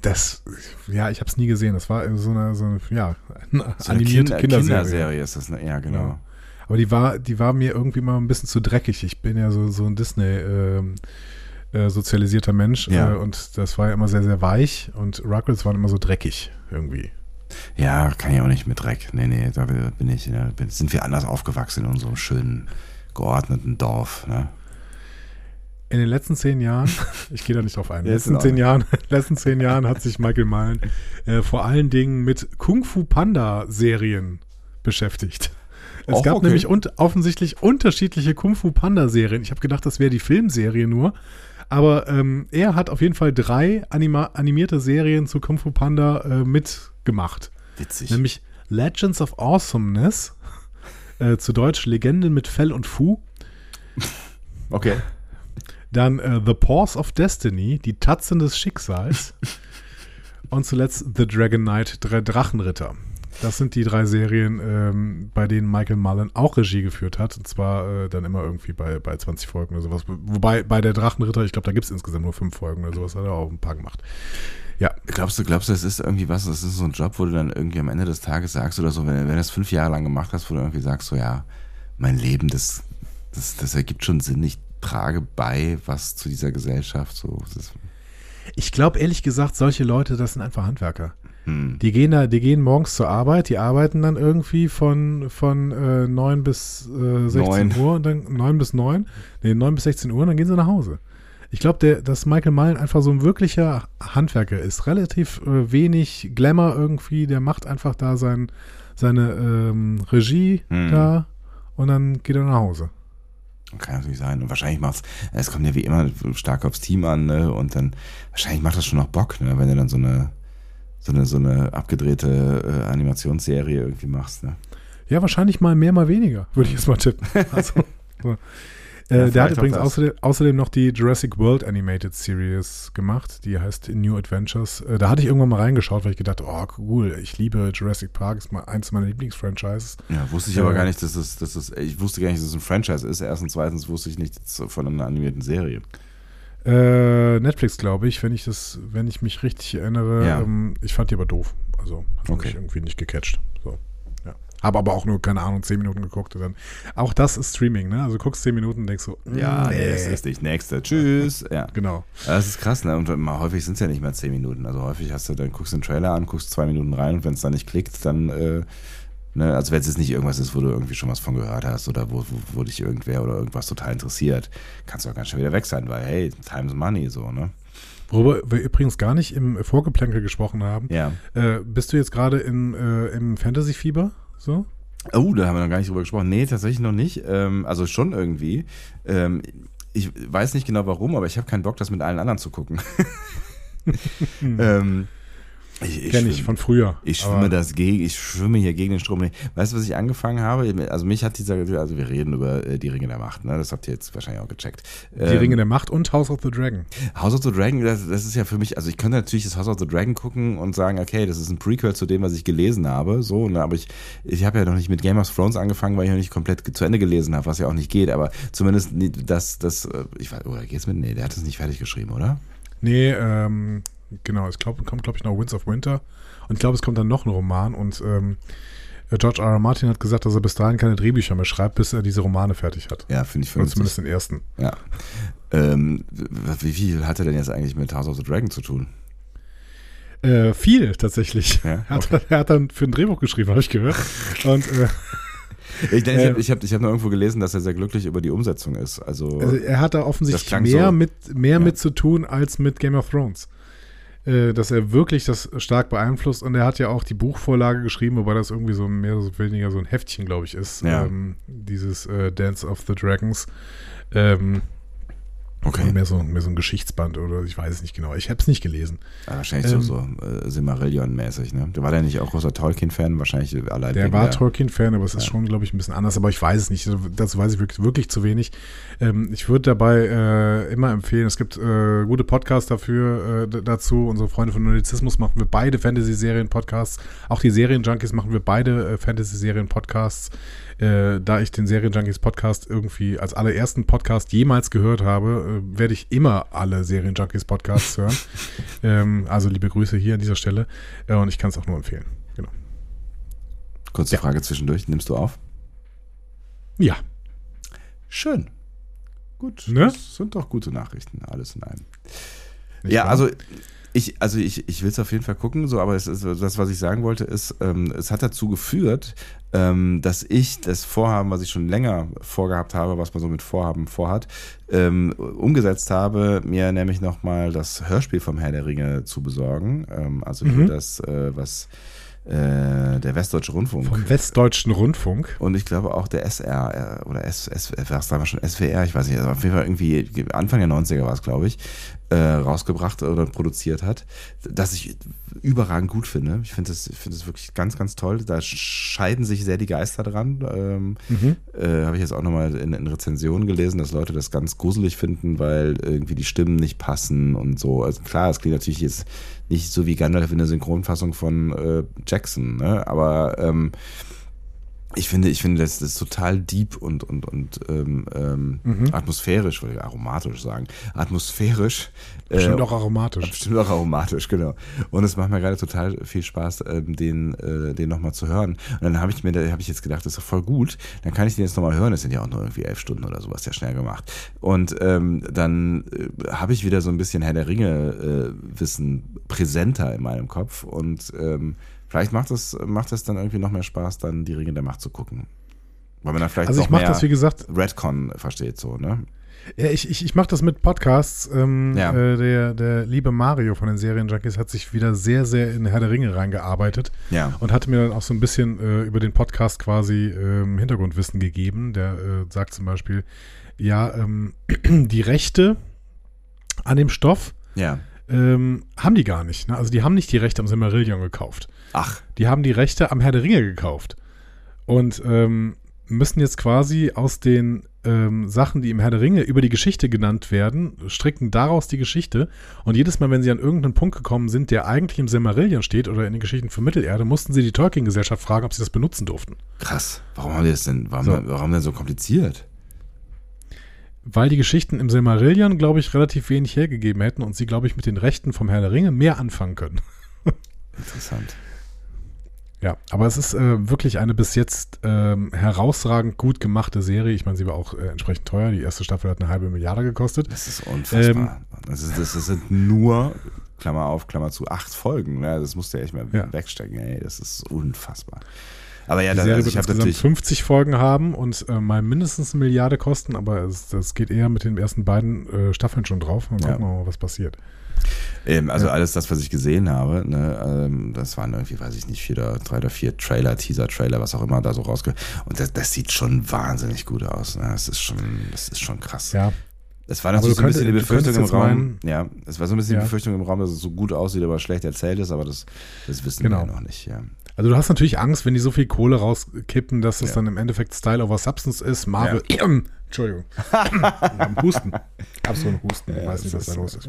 Das, ja, ich habe es nie gesehen. Das war so eine, so eine ja, eine So eine animierte Kinder- Kinderserie. Kinderserie ist das, ne? Ja, genau. Ja. Aber die war, die war mir irgendwie mal ein bisschen zu dreckig. Ich bin ja so, so ein Disney ähm, äh, sozialisierter Mensch Ja. äh, und das war ja immer sehr, sehr weich und Rugrats waren immer so dreckig irgendwie. Ja, kann ich auch nicht mit Dreck. Nee, nee, da bin ich, bin, sind wir anders aufgewachsen in unserem schönen, geordneten Dorf. Ne? In den letzten zehn Jahren, ich gehe da nicht drauf ein, in den letzten in zehn Jahren, letzten zehn Jahren hat sich Michael Malen äh, vor allen Dingen mit Kung Fu Panda Serien beschäftigt. Es Auch gab okay. nämlich und, offensichtlich unterschiedliche Kung Fu Panda Serien. Ich habe gedacht, das wäre die Filmserie nur. Aber ähm, er hat auf jeden Fall drei anima animierte Serien zu Kung Fu Panda äh, mitgemacht. Witzig. Nämlich Legends of Awesomeness, äh, zu Deutsch Legenden mit Fell und Fu. Okay. Dann äh, The Paws of Destiny, die Tatzen des Schicksals. und zuletzt The Dragon Knight, der Drachenritter. Das sind die drei Serien, ähm, bei denen Michael Mullen auch Regie geführt hat. Und zwar äh, dann immer irgendwie bei, bei 20 Folgen oder sowas. Wobei bei der Drachenritter, ich glaube, da gibt es insgesamt nur fünf Folgen oder sowas. Hat er auch ein paar gemacht. Ja, Glaubst du, glaubst du, es ist irgendwie was, das ist so ein Job, wo du dann irgendwie am Ende des Tages sagst oder so, wenn, wenn du das fünf Jahre lang gemacht hast, wo du irgendwie sagst, so ja, mein Leben, das, das, das ergibt schon Sinn, ich trage bei, was zu dieser Gesellschaft so. Das ich glaube ehrlich gesagt, solche Leute, das sind einfach Handwerker. Hm. Die gehen da, die gehen morgens zur Arbeit, die arbeiten dann irgendwie von, von äh, 9 bis äh, 16 Neun. Uhr und dann 9 bis 9, nee, 9 bis 16 Uhr und dann gehen sie nach Hause. Ich glaube, dass Michael Mullen einfach so ein wirklicher Handwerker ist. Relativ äh, wenig Glamour irgendwie, der macht einfach da sein, seine ähm, Regie Hm. da und dann geht er nach Hause. Kann natürlich sein. Und wahrscheinlich macht's, es kommt ja wie immer stark aufs Team an, ne? Und dann, wahrscheinlich macht das schon noch Bock, ne? Wenn du dann so eine, so eine, so eine abgedrehte äh, Animationsserie irgendwie machst, ne? Ja, wahrscheinlich mal mehr, mal weniger, würde ich jetzt mal tippen. Also, so. Ja, äh, der hat übrigens das. außerdem, außerdem noch die Jurassic World Animated Series gemacht, die heißt New Adventures. Äh, da hatte ich irgendwann mal reingeschaut, weil ich gedacht, oh cool, ich liebe Jurassic Park, ist mal eins meiner Lieblingsfranchises. Ja, wusste ich Äh, aber gar nicht, dass es, dass es, ich wusste gar nicht, dass es ein Franchise ist. Erstens, zweitens wusste ich nichts von einer animierten Serie. Äh, Netflix, glaube ich, wenn ich das, wenn ich mich richtig erinnere. Ja. Ähm, ich fand die aber doof. Also hat Okay. mich irgendwie nicht gecatcht. So. Ja. Habe aber auch nur, keine Ahnung, 10 Minuten geguckt und dann. Auch das ist Streaming, ne? Also guckst 10 Minuten und denkst so, Ja, mm, nee, es ist nicht. Nächste. Tschüss. Ja. Genau. Das ist krass, ne? Und mal häufig sind es ja nicht mehr zehn Minuten. Also häufig hast du, dann guckst du den Trailer an, guckst zwei Minuten rein und wenn es dann nicht klickt, dann, äh, ne, also wenn es jetzt nicht irgendwas ist, wo du irgendwie schon was von gehört hast oder wo, wo, wo dich irgendwer oder irgendwas total interessiert, kannst du auch ganz schnell wieder weg sein, weil hey, time's money, so, ne? Worüber wir übrigens gar nicht im Vorgeplänkel gesprochen haben. Ja. Äh, bist du jetzt gerade in, äh, im Fantasy-Fieber? So? Oh, da haben wir noch gar nicht drüber gesprochen. Nee, tatsächlich noch nicht. Ähm, also schon irgendwie. Ähm, ich weiß nicht genau warum, aber ich habe keinen Bock, das mit allen anderen zu gucken. ähm, Ich, Kenne ich von früher. Ich schwimme das gegen, ich schwimme hier gegen den Strom. Weißt du, was ich angefangen habe? Also mich hat dieser, also wir reden über äh, die Ringe der Macht, ne? Das habt ihr jetzt wahrscheinlich auch gecheckt. Die Ähm, Ringe der Macht und House of the Dragon. House of the Dragon, das, das ist ja für mich, also ich könnte natürlich das House of the Dragon gucken und sagen, okay, das ist ein Prequel zu dem, was ich gelesen habe, so, ne, aber ich, ich habe ja noch nicht mit Game of Thrones angefangen, weil ich noch nicht komplett zu Ende gelesen habe, was ja auch nicht geht, aber zumindest das, das, äh, ich weiß, oder geht's mit, nee, der hat es nicht fertig geschrieben, oder? Nee, ähm, genau, es glaub, kommt, glaube ich, noch Winds of Winter. Und ich glaube, es kommt dann noch ein Roman. Und ähm, George R. R. Martin hat gesagt, dass er bis dahin keine Drehbücher mehr schreibt, bis er diese Romane fertig hat. Ja, finde ich Oder vernünftig. zumindest den ersten. Ja. Ähm, wie viel hat er denn jetzt eigentlich mit House of the Dragon zu tun? Äh, viel tatsächlich. Ja, er, hat, er hat dann für ein Drehbuch geschrieben, habe ich gehört. Und äh, Ich, denke, ich Äh, habe ich hab, ich hab noch irgendwo gelesen, dass er sehr glücklich über die Umsetzung ist. Also, also er hat da offensichtlich mehr, so. mit, mehr Ja. mit zu tun als mit Game of Thrones. Äh, dass er wirklich das stark beeinflusst und er hat ja auch die Buchvorlage geschrieben, wobei das irgendwie so mehr oder weniger so ein Heftchen, glaube ich, ist. Ja. Ähm, dieses äh, Dance of the Dragons. Ähm, okay. mehr, so, mehr so ein Geschichtsband oder ich weiß es nicht genau. Ich habe es nicht gelesen. Ja, wahrscheinlich Ähm, so, so äh, Silmarillion-mäßig, ne? Der war der nicht auch großer Tolkien-Fan? Wahrscheinlich allein Der war Tolkien-Fan, aber es ist Ja. schon, glaube ich, ein bisschen anders. Aber ich weiß es nicht. Dazu weiß ich wirklich, wirklich zu wenig. Ähm, ich würde dabei äh, immer empfehlen, es gibt äh, gute Podcasts dafür äh, dazu. Unsere Freunde von Nerdizismus machen wir beide Fantasy-Serien-Podcasts. Auch die Serien-Junkies machen wir beide äh, Fantasy-Serien-Podcasts. Äh, da ich den Serien-Junkies-Podcast irgendwie als allerersten Podcast jemals gehört habe, äh, werde ich immer alle Serien-Junkies-Podcasts hören. ähm, also liebe Grüße hier an dieser Stelle. Äh, und ich kann es auch nur empfehlen. Genau. Kurze Ja. Frage zwischendurch, nimmst du auf? Ja. Schön. Gut, Ne? das sind doch gute Nachrichten, alles in einem. Nicht ja, wahr? also ich, also ich, ich will es auf jeden Fall gucken, so, aber es ist, das, was ich sagen wollte, ist, ähm, es hat dazu geführt, ähm, dass ich das Vorhaben, was ich schon länger vorgehabt habe, was man so mit Vorhaben vorhat, ähm, umgesetzt habe, mir nämlich nochmal das Hörspiel vom Herr der Ringe zu besorgen. Ähm, also für Mhm. das, äh, was äh, der Westdeutsche Rundfunk Vom Westdeutschen Rundfunk. und ich glaube auch der SR äh, oder S, S, was damals schon SWR, ich weiß nicht, also auf jeden Fall irgendwie Anfang der 90er war es, glaube ich, äh, rausgebracht oder produziert hat, dass ich überragend gut finde. Ich finde das, ich finde das wirklich ganz, ganz toll. Da scheiden sich sehr die Geister dran. Ähm, Mhm. äh, Habe ich jetzt auch nochmal in, in Rezensionen gelesen, dass Leute das ganz gruselig finden, weil irgendwie die Stimmen nicht passen und so. Also klar, es klingt natürlich jetzt nicht so wie Gandalf in der Synchronfassung von äh, Jackson, ne? aber ähm, ich finde, ich finde, das, das ist total deep und, und, und ähm, ähm, Mhm. atmosphärisch, wollte ich aromatisch sagen. Atmosphärisch. Bestimmt äh, auch aromatisch. Bestimmt auch aromatisch, genau. Und es macht mir gerade total viel Spaß, ähm, den, äh, den nochmal zu hören. Und dann habe ich mir, da habe ich jetzt gedacht, das ist doch voll gut. Dann kann ich den jetzt nochmal hören. Das sind ja auch nur irgendwie elf Stunden oder sowas, ja schnell gemacht. Und ähm, dann äh, habe ich wieder so ein bisschen Herr der Ringe-Wissen präsenter in meinem Kopf. Und ähm, vielleicht macht es macht es dann irgendwie noch mehr Spaß, dann die Ringe der Macht zu gucken. Weil man dann vielleicht Also noch ich mache mehr das, wie gesagt, Redcon versteht, so, ne? ja, ich, ich, ich mache das mit Podcasts. Ähm, Ja. äh, der, der liebe Mario von den Serienjunkies hat sich wieder sehr, sehr in Herr der Ringe reingearbeitet Ja. und hatte mir dann auch so ein bisschen äh, über den Podcast quasi ähm, Hintergrundwissen gegeben. Der äh, sagt zum Beispiel, ja, ähm, die Rechte an dem Stoff Ja. Ähm, haben die gar nicht. Ne? Also die haben nicht die Rechte am Silmarillion gekauft. Ach, Die haben die Rechte am Herr der Ringe gekauft. Und ähm, müssen jetzt quasi aus den ähm, Sachen, die im Herr der Ringe über die Geschichte genannt werden, stricken daraus die Geschichte. Und jedes Mal, wenn sie an irgendeinen Punkt gekommen sind, der eigentlich im Silmarillion steht oder in den Geschichten für Mittelerde, mussten sie die Tolkien-Gesellschaft fragen, ob sie das benutzen durften. krass. Warum haben die das denn, warum, So. warum denn so kompliziert? Weil die Geschichten im Silmarillion, glaube ich, relativ wenig hergegeben hätten und sie, glaube ich, mit den Rechten vom Herr der Ringe mehr anfangen können. Interessant. Ja, aber es ist äh, wirklich eine bis jetzt ähm, herausragend gut gemachte Serie. Ich meine, sie war auch äh, entsprechend teuer. Die erste Staffel hat eine halbe Milliarde gekostet. Das ist unfassbar. Ähm, das, ist, das sind nur, Klammer auf, Klammer zu, acht Folgen. Ne? Das musst du ja echt mal Ja. wegstecken. Ey. Das ist unfassbar. Aber ja, Die da, Serie also wird insgesamt natürlich. 50 Folgen haben und äh, mal mindestens eine Milliarde kosten, aber es, das geht eher mit den ersten beiden äh, Staffeln schon drauf. Mal Ja. gucken wir mal, was passiert. Ähm, also Ja. alles das, was ich gesehen habe, ne, ähm, das waren irgendwie, weiß ich nicht, vier oder drei oder vier Trailer, Teaser-Trailer, was auch immer da so rausge. Und das, das sieht schon wahnsinnig gut aus. Ne? Das ist schon, das ist schon krass. Ja. Es war natürlich du so ein bisschen die Befürchtung im Raum. jetzt ja, es war so ein bisschen Ja. die Befürchtung im Raum, dass es so gut aussieht, aber schlecht erzählt ist, aber das, das wissen Genau. wir noch nicht, ja. Also du hast natürlich Angst, wenn die so viel Kohle rauskippen, dass das Ja. dann im Endeffekt Style over Substance ist. Marvel. Entschuldigung. Am Husten. Ich hab so einen Husten. Ich weiß nicht, was da los ist.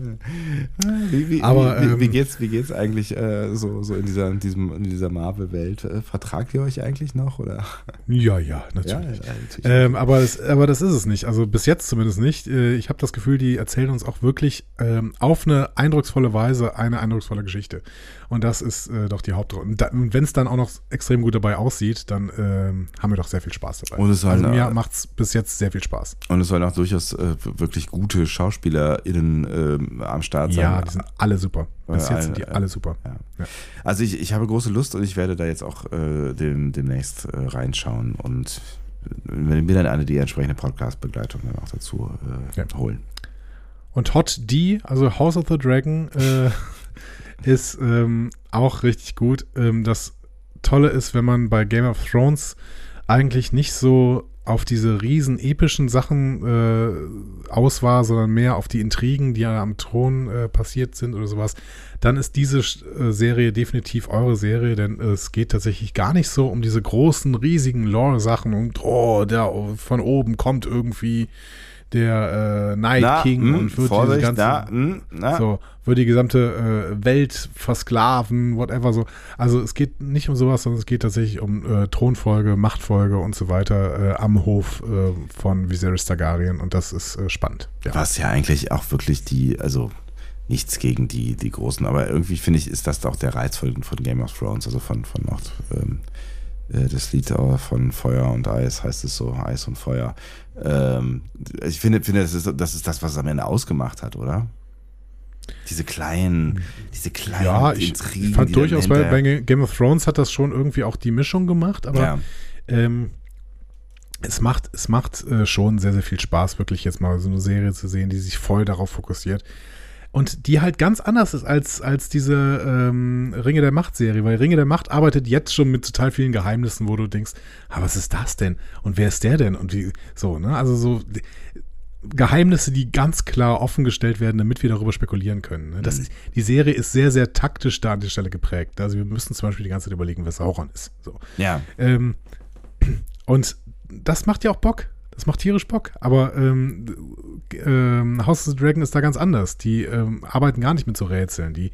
Wie, wie, Aber, wie, wie, wie ähm, geht's, wie geht's eigentlich äh, so, so in dieser, in diesem, in dieser Marvel-Welt? Äh, vertragt ihr euch eigentlich noch? Oder? Ja, ja, natürlich. ja, natürlich. Ähm, aber, das, aber das ist es nicht. Also bis jetzt zumindest nicht. Äh, Ich habe das Gefühl, die erzählen uns auch wirklich ähm, auf eine eindrucksvolle Weise eine eindrucksvolle Geschichte. Und das ist äh, doch die Hauptrolle. Und, da- und wenn es dann auch noch extrem gut dabei aussieht, dann ähm, haben wir doch sehr viel Spaß dabei. Und es soll also mir macht es bis jetzt sehr viel Spaß. Und es sollen auch durchaus äh, wirklich gute SchauspielerInnen ähm, am Start sein. Ja, die sind alle super. Bis Ja, jetzt sind die alle- alle super. Ja. Ja. Also ich, ich habe große Lust und ich werde da jetzt auch äh, dem, demnächst äh, reinschauen und wenn mir dann eine die entsprechende Podcast-Begleitung dann auch dazu äh, Ja. holen. Und Hot D, also House of the Dragon, äh, ist ähm, auch richtig gut. Ähm, das Tolle ist, wenn man bei Game of Thrones eigentlich nicht so auf diese riesen epischen Sachen äh, aus war, sondern mehr auf die Intrigen, die am Thron äh, passiert sind oder sowas, dann ist diese äh, Serie definitiv eure Serie, denn es geht tatsächlich gar nicht so um diese großen, riesigen Lore-Sachen und oh, der von oben kommt irgendwie der äh, Night King hm, und wird Vorsicht, diese ganze, na, hm, na. so, wird die gesamte äh, Welt versklaven, whatever so. Also es geht nicht um sowas, sondern es geht tatsächlich um äh, Thronfolge, Machtfolge und so weiter äh, am Hof äh, von Viserys Targaryen und das ist äh, spannend. Ja. Was ja eigentlich auch wirklich die, also nichts gegen die, die Großen, aber irgendwie finde ich, ist das auch der Reiz von, von Game of Thrones, also von, von auch, ähm, äh, das Lied auch von Feuer und Eis heißt es so, Eis und Feuer. Ähm, ich finde, finde das, ist, das ist das, was es am Ende ausgemacht hat, oder? Diese kleinen, diese kleinen Ja, ich Intrigen. fand die dann durchaus bei, hinterher- bei Game of Thrones hat das schon irgendwie auch die Mischung gemacht, aber ja. ähm, es macht, es macht äh, schon sehr, sehr viel Spaß, wirklich jetzt mal so eine Serie zu sehen, die sich voll darauf fokussiert. Und die halt ganz anders ist als, als diese ähm, Ringe der Macht-Serie, weil Ringe der Macht arbeitet jetzt schon mit total vielen Geheimnissen, wo du denkst, ah, was ist das denn? Und wer ist der denn? Und wie, so, ne? Also so Geheimnisse, die ganz klar offengestellt werden, damit wir darüber spekulieren können. Ne? Das ist, die Serie ist sehr, sehr taktisch da an der Stelle geprägt. Also wir müssen zum Beispiel die ganze Zeit überlegen, wer Sauron ist. So. ja, Ähm, und das macht ja auch Bock. Das macht tierisch Bock. Aber ähm, ähm, House of the Dragon ist da ganz anders. Die ähm, arbeiten gar nicht mit so Rätseln. Die,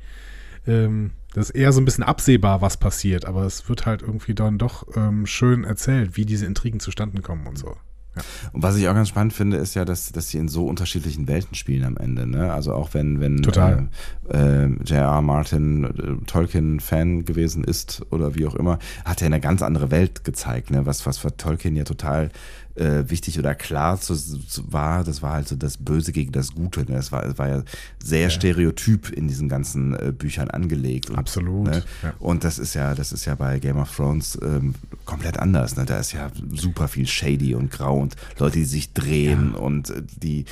ähm, das ist eher so ein bisschen absehbar, was passiert. Aber es wird halt irgendwie dann doch ähm, schön erzählt, wie diese Intrigen zustande kommen und so. Und was ich auch ganz spannend finde, ist ja, dass, dass sie in so unterschiedlichen Welten spielen am Ende. Ne? Also auch wenn, wenn Total. äh, äh, J.R. Martin äh, Tolkien-Fan gewesen ist oder wie auch immer, hat er eine ganz andere Welt gezeigt, ne? was, was für Tolkien ja total äh, wichtig oder klar zu, zu, war, das war halt so das Böse gegen das Gute. Ne? Das war, das war ja sehr stereotyp in diesen ganzen äh, Büchern angelegt. Und, Absolut, Ne? ja. Und das ist ja, das ist ja bei Game of Thrones ähm, komplett anders. Ne? Da ist ja super viel Shady und Grau und Leute, die sich drehen und äh, die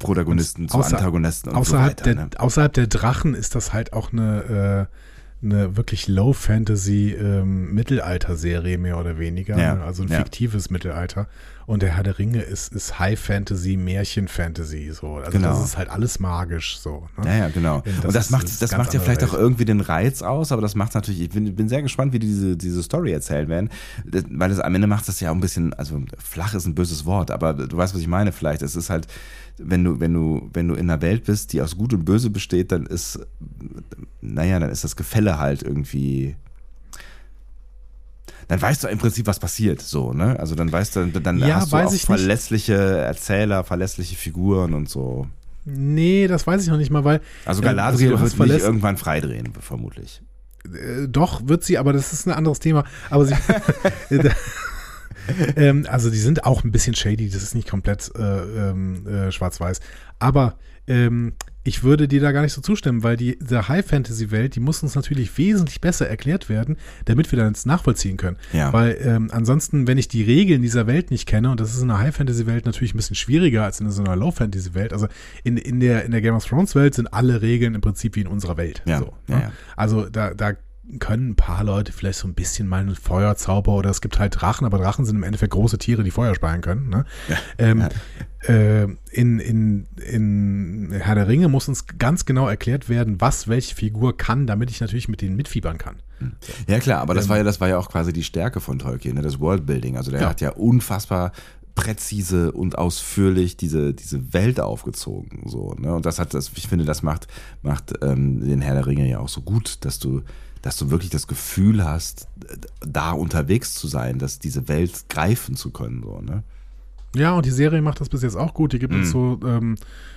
Protagonisten zu außer- Antagonisten und außerhalb, so weiter. der, ne? außerhalb der Drachen ist das halt auch eine, äh, eine wirklich Low-Fantasy-Mittelalter-Serie mehr oder weniger. Ja, ne? Also ein ja. fiktives Mittelalter. Und der Herr der Ringe ist, ist High-Fantasy, Märchen-Fantasy. So. Also Genau. das ist halt alles magisch so. Ne? Ja, ja, genau. Das und das ist- macht, das macht ja vielleicht auch Welt. irgendwie den Reiz aus, aber das macht natürlich, ich bin, bin sehr gespannt, wie die diese, diese Story erzählen werden, weil das am Ende macht das ja auch ein bisschen, also flach ist ein böses Wort, aber du weißt, was ich meine vielleicht. Es ist halt, wenn du, wenn du, wenn du in einer Welt bist, die aus Gut und Böse besteht, dann ist, naja, dann ist das Gefälle halt irgendwie, dann weißt du im Prinzip, was passiert, so, ne? Also dann weißt du, dann Ja, hast du auch ich nicht. verlässliche Erzähler, verlässliche Figuren und so. Nee, das weiß ich noch nicht mal, weil. Also äh, Galadriel du hast wird nicht irgendwann freidrehen, vermutlich. Äh, doch, wird sie, aber das ist ein anderes Thema. Aber sie. ähm, also, die sind auch ein bisschen shady, das ist nicht komplett äh, ähm, äh, schwarz-weiß. Aber ähm, ich würde dir da gar nicht so zustimmen, weil die, diese High-Fantasy-Welt, die muss uns natürlich wesentlich besser erklärt werden, damit wir dann jetzt nachvollziehen können. Ja. Weil ähm, ansonsten, wenn ich die Regeln dieser Welt nicht kenne, und das ist in einer High-Fantasy-Welt natürlich ein bisschen schwieriger als in so einer Low-Fantasy-Welt, also in, in, der, in der Game of Thrones-Welt sind alle Regeln im Prinzip wie in unserer Welt. Ja, so, ja, ne? ja. Also da, da können ein paar Leute vielleicht so ein bisschen mal einen Feuerzauber oder es gibt halt Drachen, aber Drachen sind im Endeffekt große Tiere, die Feuer speien können. Ne? Ja. Ähm, äh, in, in, in Herr der Ringe muss uns ganz genau erklärt werden, was welche Figur kann, damit ich natürlich mit denen mitfiebern kann. Ja klar, aber das Ähm, war ja, das war ja auch quasi die Stärke von Tolkien, ne? das Worldbuilding. Also der Ja. hat ja unfassbar präzise und ausführlich diese, diese Welt aufgezogen. So, ne? Und das hat das, ich finde, das macht, macht ähm, den Herr der Ringe ja auch so gut, dass du, dass du wirklich das Gefühl hast, da unterwegs zu sein, dass diese Welt greifen zu können. So, ne? Ja, und die Serie macht das bis jetzt auch gut. Die gibt uns so ähm,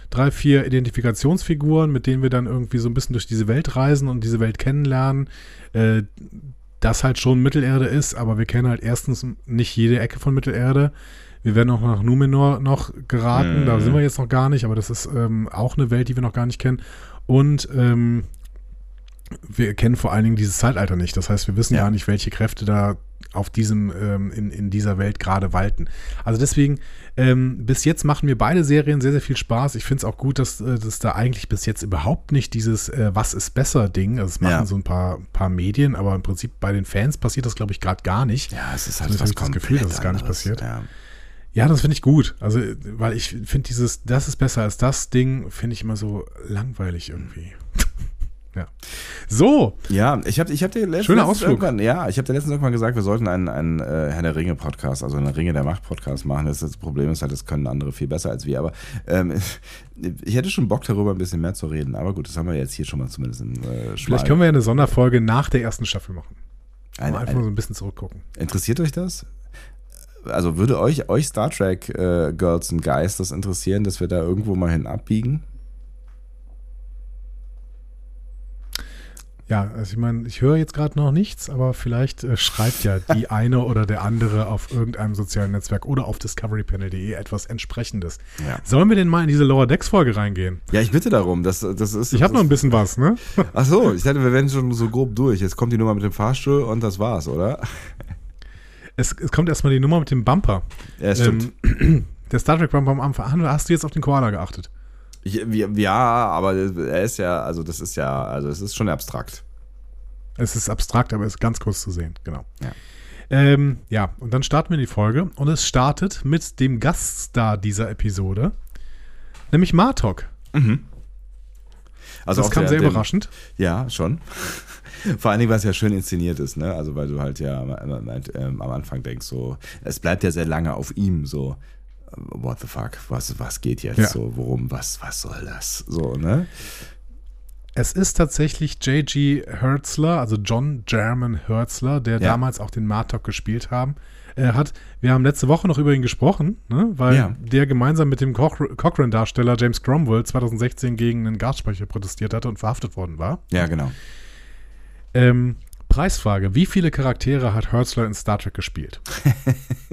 drei, vier Identifikationsfiguren, mit denen wir dann irgendwie so ein bisschen durch diese Welt reisen und diese Welt kennenlernen. Äh, das halt schon Mittelerde ist, aber wir kennen halt erstens nicht jede Ecke von Mittelerde. Wir werden auch nach Numenor noch geraten, da sind wir jetzt noch gar nicht, aber das ist ähm, auch eine Welt, die wir noch gar nicht kennen. Und ähm, wir kennen vor allen Dingen dieses Zeitalter nicht. Das heißt, wir wissen Ja. gar nicht, welche Kräfte da auf diesem, ähm, in, in dieser Welt gerade walten. Also deswegen, ähm, bis jetzt machen mir beide Serien sehr, sehr viel Spaß. Ich finde es auch gut, dass äh, das da eigentlich bis jetzt überhaupt nicht dieses äh, Was ist besser Ding. Also es machen Ja. so ein paar, paar Medien, aber im Prinzip bei den Fans passiert das, glaube ich, gerade gar nicht. Ja, es ist halt was das Gefühl, dass es gar nicht anderes. passiert. Ja. Ja, das finde ich gut. Also, weil ich finde dieses, das ist besser als das Ding, finde ich immer so langweilig irgendwie. Ja. So, Ja, ich habe ich hab dir letztens, Schöner Ausflug. irgendwann, ja, ich habe dir letztens irgendwann gesagt, wir sollten einen, einen äh, Herr der Ringe Podcast, also einen Ringe der Macht Podcast machen. Das, das Problem ist halt, das können andere viel besser als wir. Aber ähm, ich hätte schon Bock darüber ein bisschen mehr zu reden. Aber gut, das haben wir jetzt hier schon mal zumindest in äh, vielleicht können wir ja eine Sonderfolge nach der ersten Staffel machen. ein, einfach ein, so ein bisschen zurückgucken. Interessiert euch das? Also würde euch, euch Star Trek äh, Girls and Guys das interessieren, dass wir da irgendwo mal hin abbiegen? Ja, also ich meine, ich höre jetzt gerade noch nichts, aber vielleicht äh, schreibt ja die eine oder der andere auf irgendeinem sozialen Netzwerk oder auf discoverypanel.de etwas entsprechendes. Ja. Sollen wir denn mal in diese Lower Decks Folge reingehen? Ja, ich bitte darum. Das, das ist, Ich habe noch ein bisschen was, ne? Ach so, ich dachte, wir wären schon so grob durch. Jetzt kommt die Nummer mit dem Fahrstuhl und das war's, oder? Es, es kommt erstmal die Nummer mit dem Bumper. Ja, stimmt. Ähm, der Star Trek Bumper am Anfang. Hast du jetzt auf den Koala geachtet? Ja, aber er ist ja, also das ist ja, also es ist schon abstrakt. Es ist abstrakt, aber es ist ganz kurz zu sehen, genau. Ja. Ähm, ja, und dann starten wir die Folge und es startet mit dem Gaststar dieser Episode, nämlich Martok. Also das kam sehr dem- überraschend. Ja, schon. Vor allen Dingen, weil es ja schön inszeniert ist, ne? Also weil du halt ja am, ähm, am Anfang denkst, so, es bleibt ja sehr lange auf ihm, so, what the fuck, was, was geht jetzt Ja. so, worum, was, was soll das? So, ne? Es ist tatsächlich J.G. Hertzler, also John German Hertzler, der Ja. damals auch den Martok gespielt haben. Er hat, wir haben letzte Woche noch über ihn gesprochen, ne, weil Ja. der gemeinsam mit dem Coch Cochrane-Darsteller James Cromwell 2016 gegen einen Gasspeicher protestiert hatte und verhaftet worden war. Ja, genau. Ähm, Preisfrage: Wie viele Charaktere hat Hertzler in Star Trek gespielt?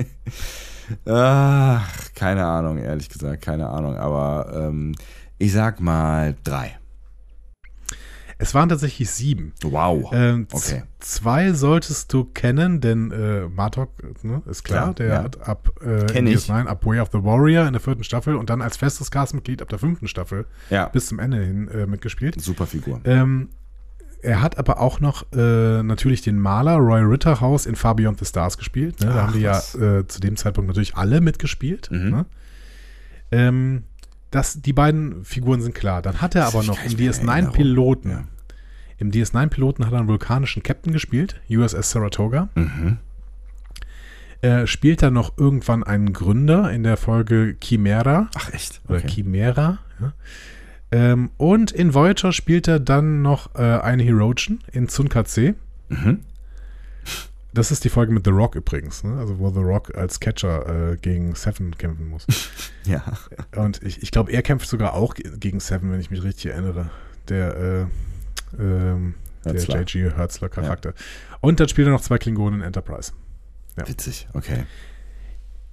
Ach, keine Ahnung, ehrlich gesagt, keine Ahnung. Aber ähm, ich sag mal drei. Es waren tatsächlich sieben. Wow. Ähm, Okay. Zwei solltest du kennen, denn äh, Martok ne, ist klar, Klar, der ja. hat ab äh, Kenn ich. DS9, ab Way of the Warrior in der vierten Staffel und dann als festes Castmitglied ab der fünften Staffel Ja, bis zum Ende hin äh, mitgespielt. super Figur. Ähm, er hat aber auch noch äh, natürlich den Maler Roy Ritterhaus in Far Beyond the Stars gespielt. Ne? Da Ach, haben die ja äh, zu dem Zeitpunkt natürlich alle mitgespielt. Mhm. Ne? Ähm, das, die beiden Figuren sind klar. Dann hat er Das aber noch im nicht mehr in Erinnerung. DS9-Piloten. Ja. Im DS9-Piloten hat er einen vulkanischen Captain gespielt, USS Saratoga. Mhm. Er spielt dann noch irgendwann einen Gründer in der Folge Chimera Ach, echt? oder Chimera. Ja. Ähm, und in Voyager spielt er dann noch äh, einen Herochen in Tsunkatse. Mhm. Das ist die Folge mit The Rock übrigens, ne? also wo The Rock als Catcher äh, gegen Seven kämpfen muss. Ja. Und ich, ich glaube, er kämpft sogar auch ge- gegen Seven, wenn ich mich richtig erinnere. Der, äh, ähm, der. J.G. Hertzler Charakter. Und dann spielt er noch zwei Klingonen in Enterprise. Witzig, okay.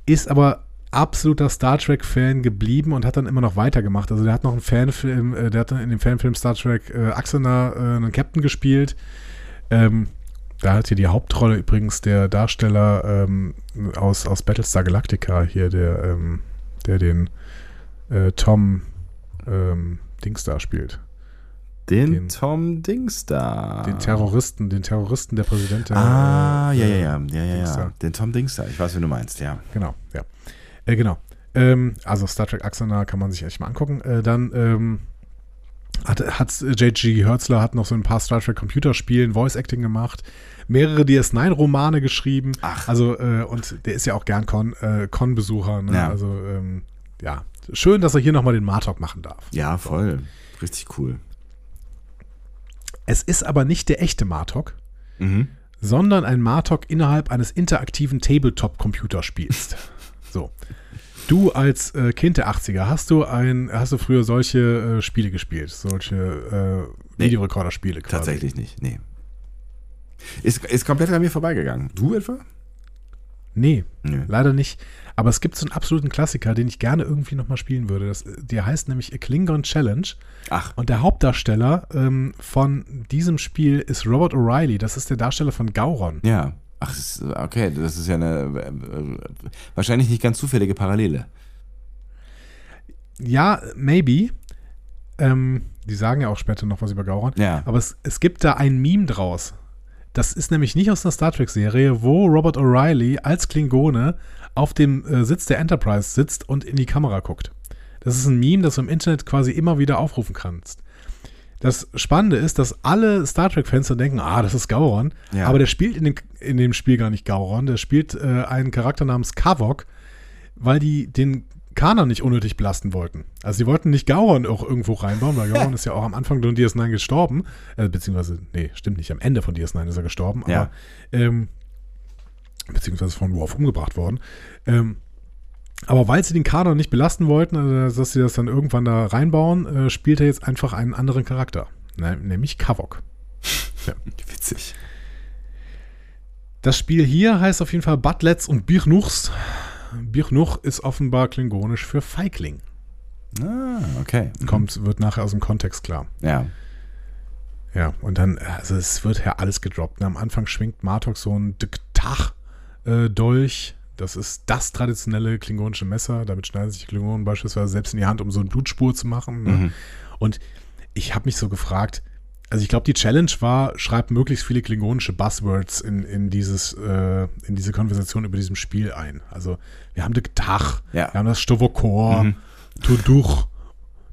Ist aber absoluter Star Trek-Fan geblieben und hat dann immer noch weitergemacht. Also der hat noch einen Fanfilm, äh, der hat dann in dem Fanfilm Star Trek äh, Axana äh, einen Captain gespielt. Ähm, da hat hier die Hauptrolle übrigens der Darsteller ähm, aus, aus Battlestar Galactica hier, der, ähm, der den äh, Tom ähm, Dings da spielt. Den, Den- Tom Dings da. Den Terroristen, den Terroristen, der Präsident der. Ah, äh, ja, ja, äh, ja, ja, ja, ja. Den Tom Dings da. Ich weiß, wie du meinst, ja. Genau, ja. Äh, genau. Ähm, also Star Trek Axana kann man sich echt mal angucken. Äh, dann ähm, hat, hat J.G. Hertzler hat noch so ein paar Star Trek Computerspielen Voice Acting gemacht, mehrere DS9-Romane geschrieben. Ach. Also, äh, und der ist ja auch gern Con, äh, Con-Besucher. Ne? Ja. Also, ähm, ja. Schön, dass er hier nochmal den Martok machen darf. Ja, voll. Richtig cool. Es ist aber nicht der echte Martok, Mhm. sondern ein Martok innerhalb eines interaktiven Tabletop-Computerspiels. so. Du als äh, Kind der 80er, hast du ein, hast du früher solche äh, Spiele gespielt? Solche äh, Nee. Videorekorder-Spiele quasi? Tatsächlich nicht, nee. Ist, ist komplett an mir vorbeigegangen. Du etwa? Nee, Nö. leider nicht. Aber es gibt so einen absoluten Klassiker, den ich gerne irgendwie nochmal spielen würde. Das, der heißt nämlich A Klingon Challenge. Ach, Und der Hauptdarsteller ähm, von diesem Spiel ist Robert O'Reilly. Das ist der Darsteller von Gauron. ja. Ach, okay, das ist ja eine wahrscheinlich nicht ganz zufällige Parallele. Ja, maybe. Ähm, die sagen ja auch später noch was über Gauron. Ja. Aber es, es gibt da ein Meme draus. Das ist nämlich nicht aus einer Star Trek-Serie, wo Robert O'Reilly als Klingone auf dem äh, Sitz der Enterprise sitzt und in die Kamera guckt. Das ist ein Meme, das du im Internet quasi immer wieder aufrufen kannst. Das Spannende ist, dass alle Star Trek-Fans dann denken, ah, das ist Gauron. Ja. Aber der spielt in dem, in dem Spiel gar nicht Gauron. Der spielt äh, einen Charakter namens Kavok, weil die den Kanon nicht unnötig belasten wollten. Also sie wollten nicht Gauron auch irgendwo reinbauen, weil Gauron ist ja auch am Anfang von DS9 gestorben. Äh, beziehungsweise, nee, stimmt nicht, am Ende von DS9 ist er gestorben. Ja. Aber, ähm, beziehungsweise von Worf umgebracht worden. Ähm, aber weil sie den Kanon nicht belasten wollten, also dass sie das dann irgendwann da reinbauen, äh, spielt er jetzt einfach einen anderen Charakter. Ne, nämlich Kavok. Witzig. Das Spiel hier heißt auf jeden Fall Butlets und Birnuchs. Birnuch ist offenbar klingonisch für Feigling. Ah, okay. Kommt, wird nachher aus dem Kontext klar. Ja. Ja, und dann, also es wird ja alles gedroppt. ne? Am Anfang schwingt Martok so ein Diktach-Dolch. Das ist das traditionelle klingonische Messer. Damit schneiden sich die Klingonen beispielsweise selbst in die Hand, um so eine Blutspur zu machen. Ne? Mhm. Und ich habe mich so gefragt, also ich glaube, die Challenge war, schreib möglichst viele klingonische Buzzwords in, in, dieses, äh, in diese Konversation über diesem Spiel ein. Also wir haben Diktach, Ja. wir haben das Stovokor, Mhm. Tuduch,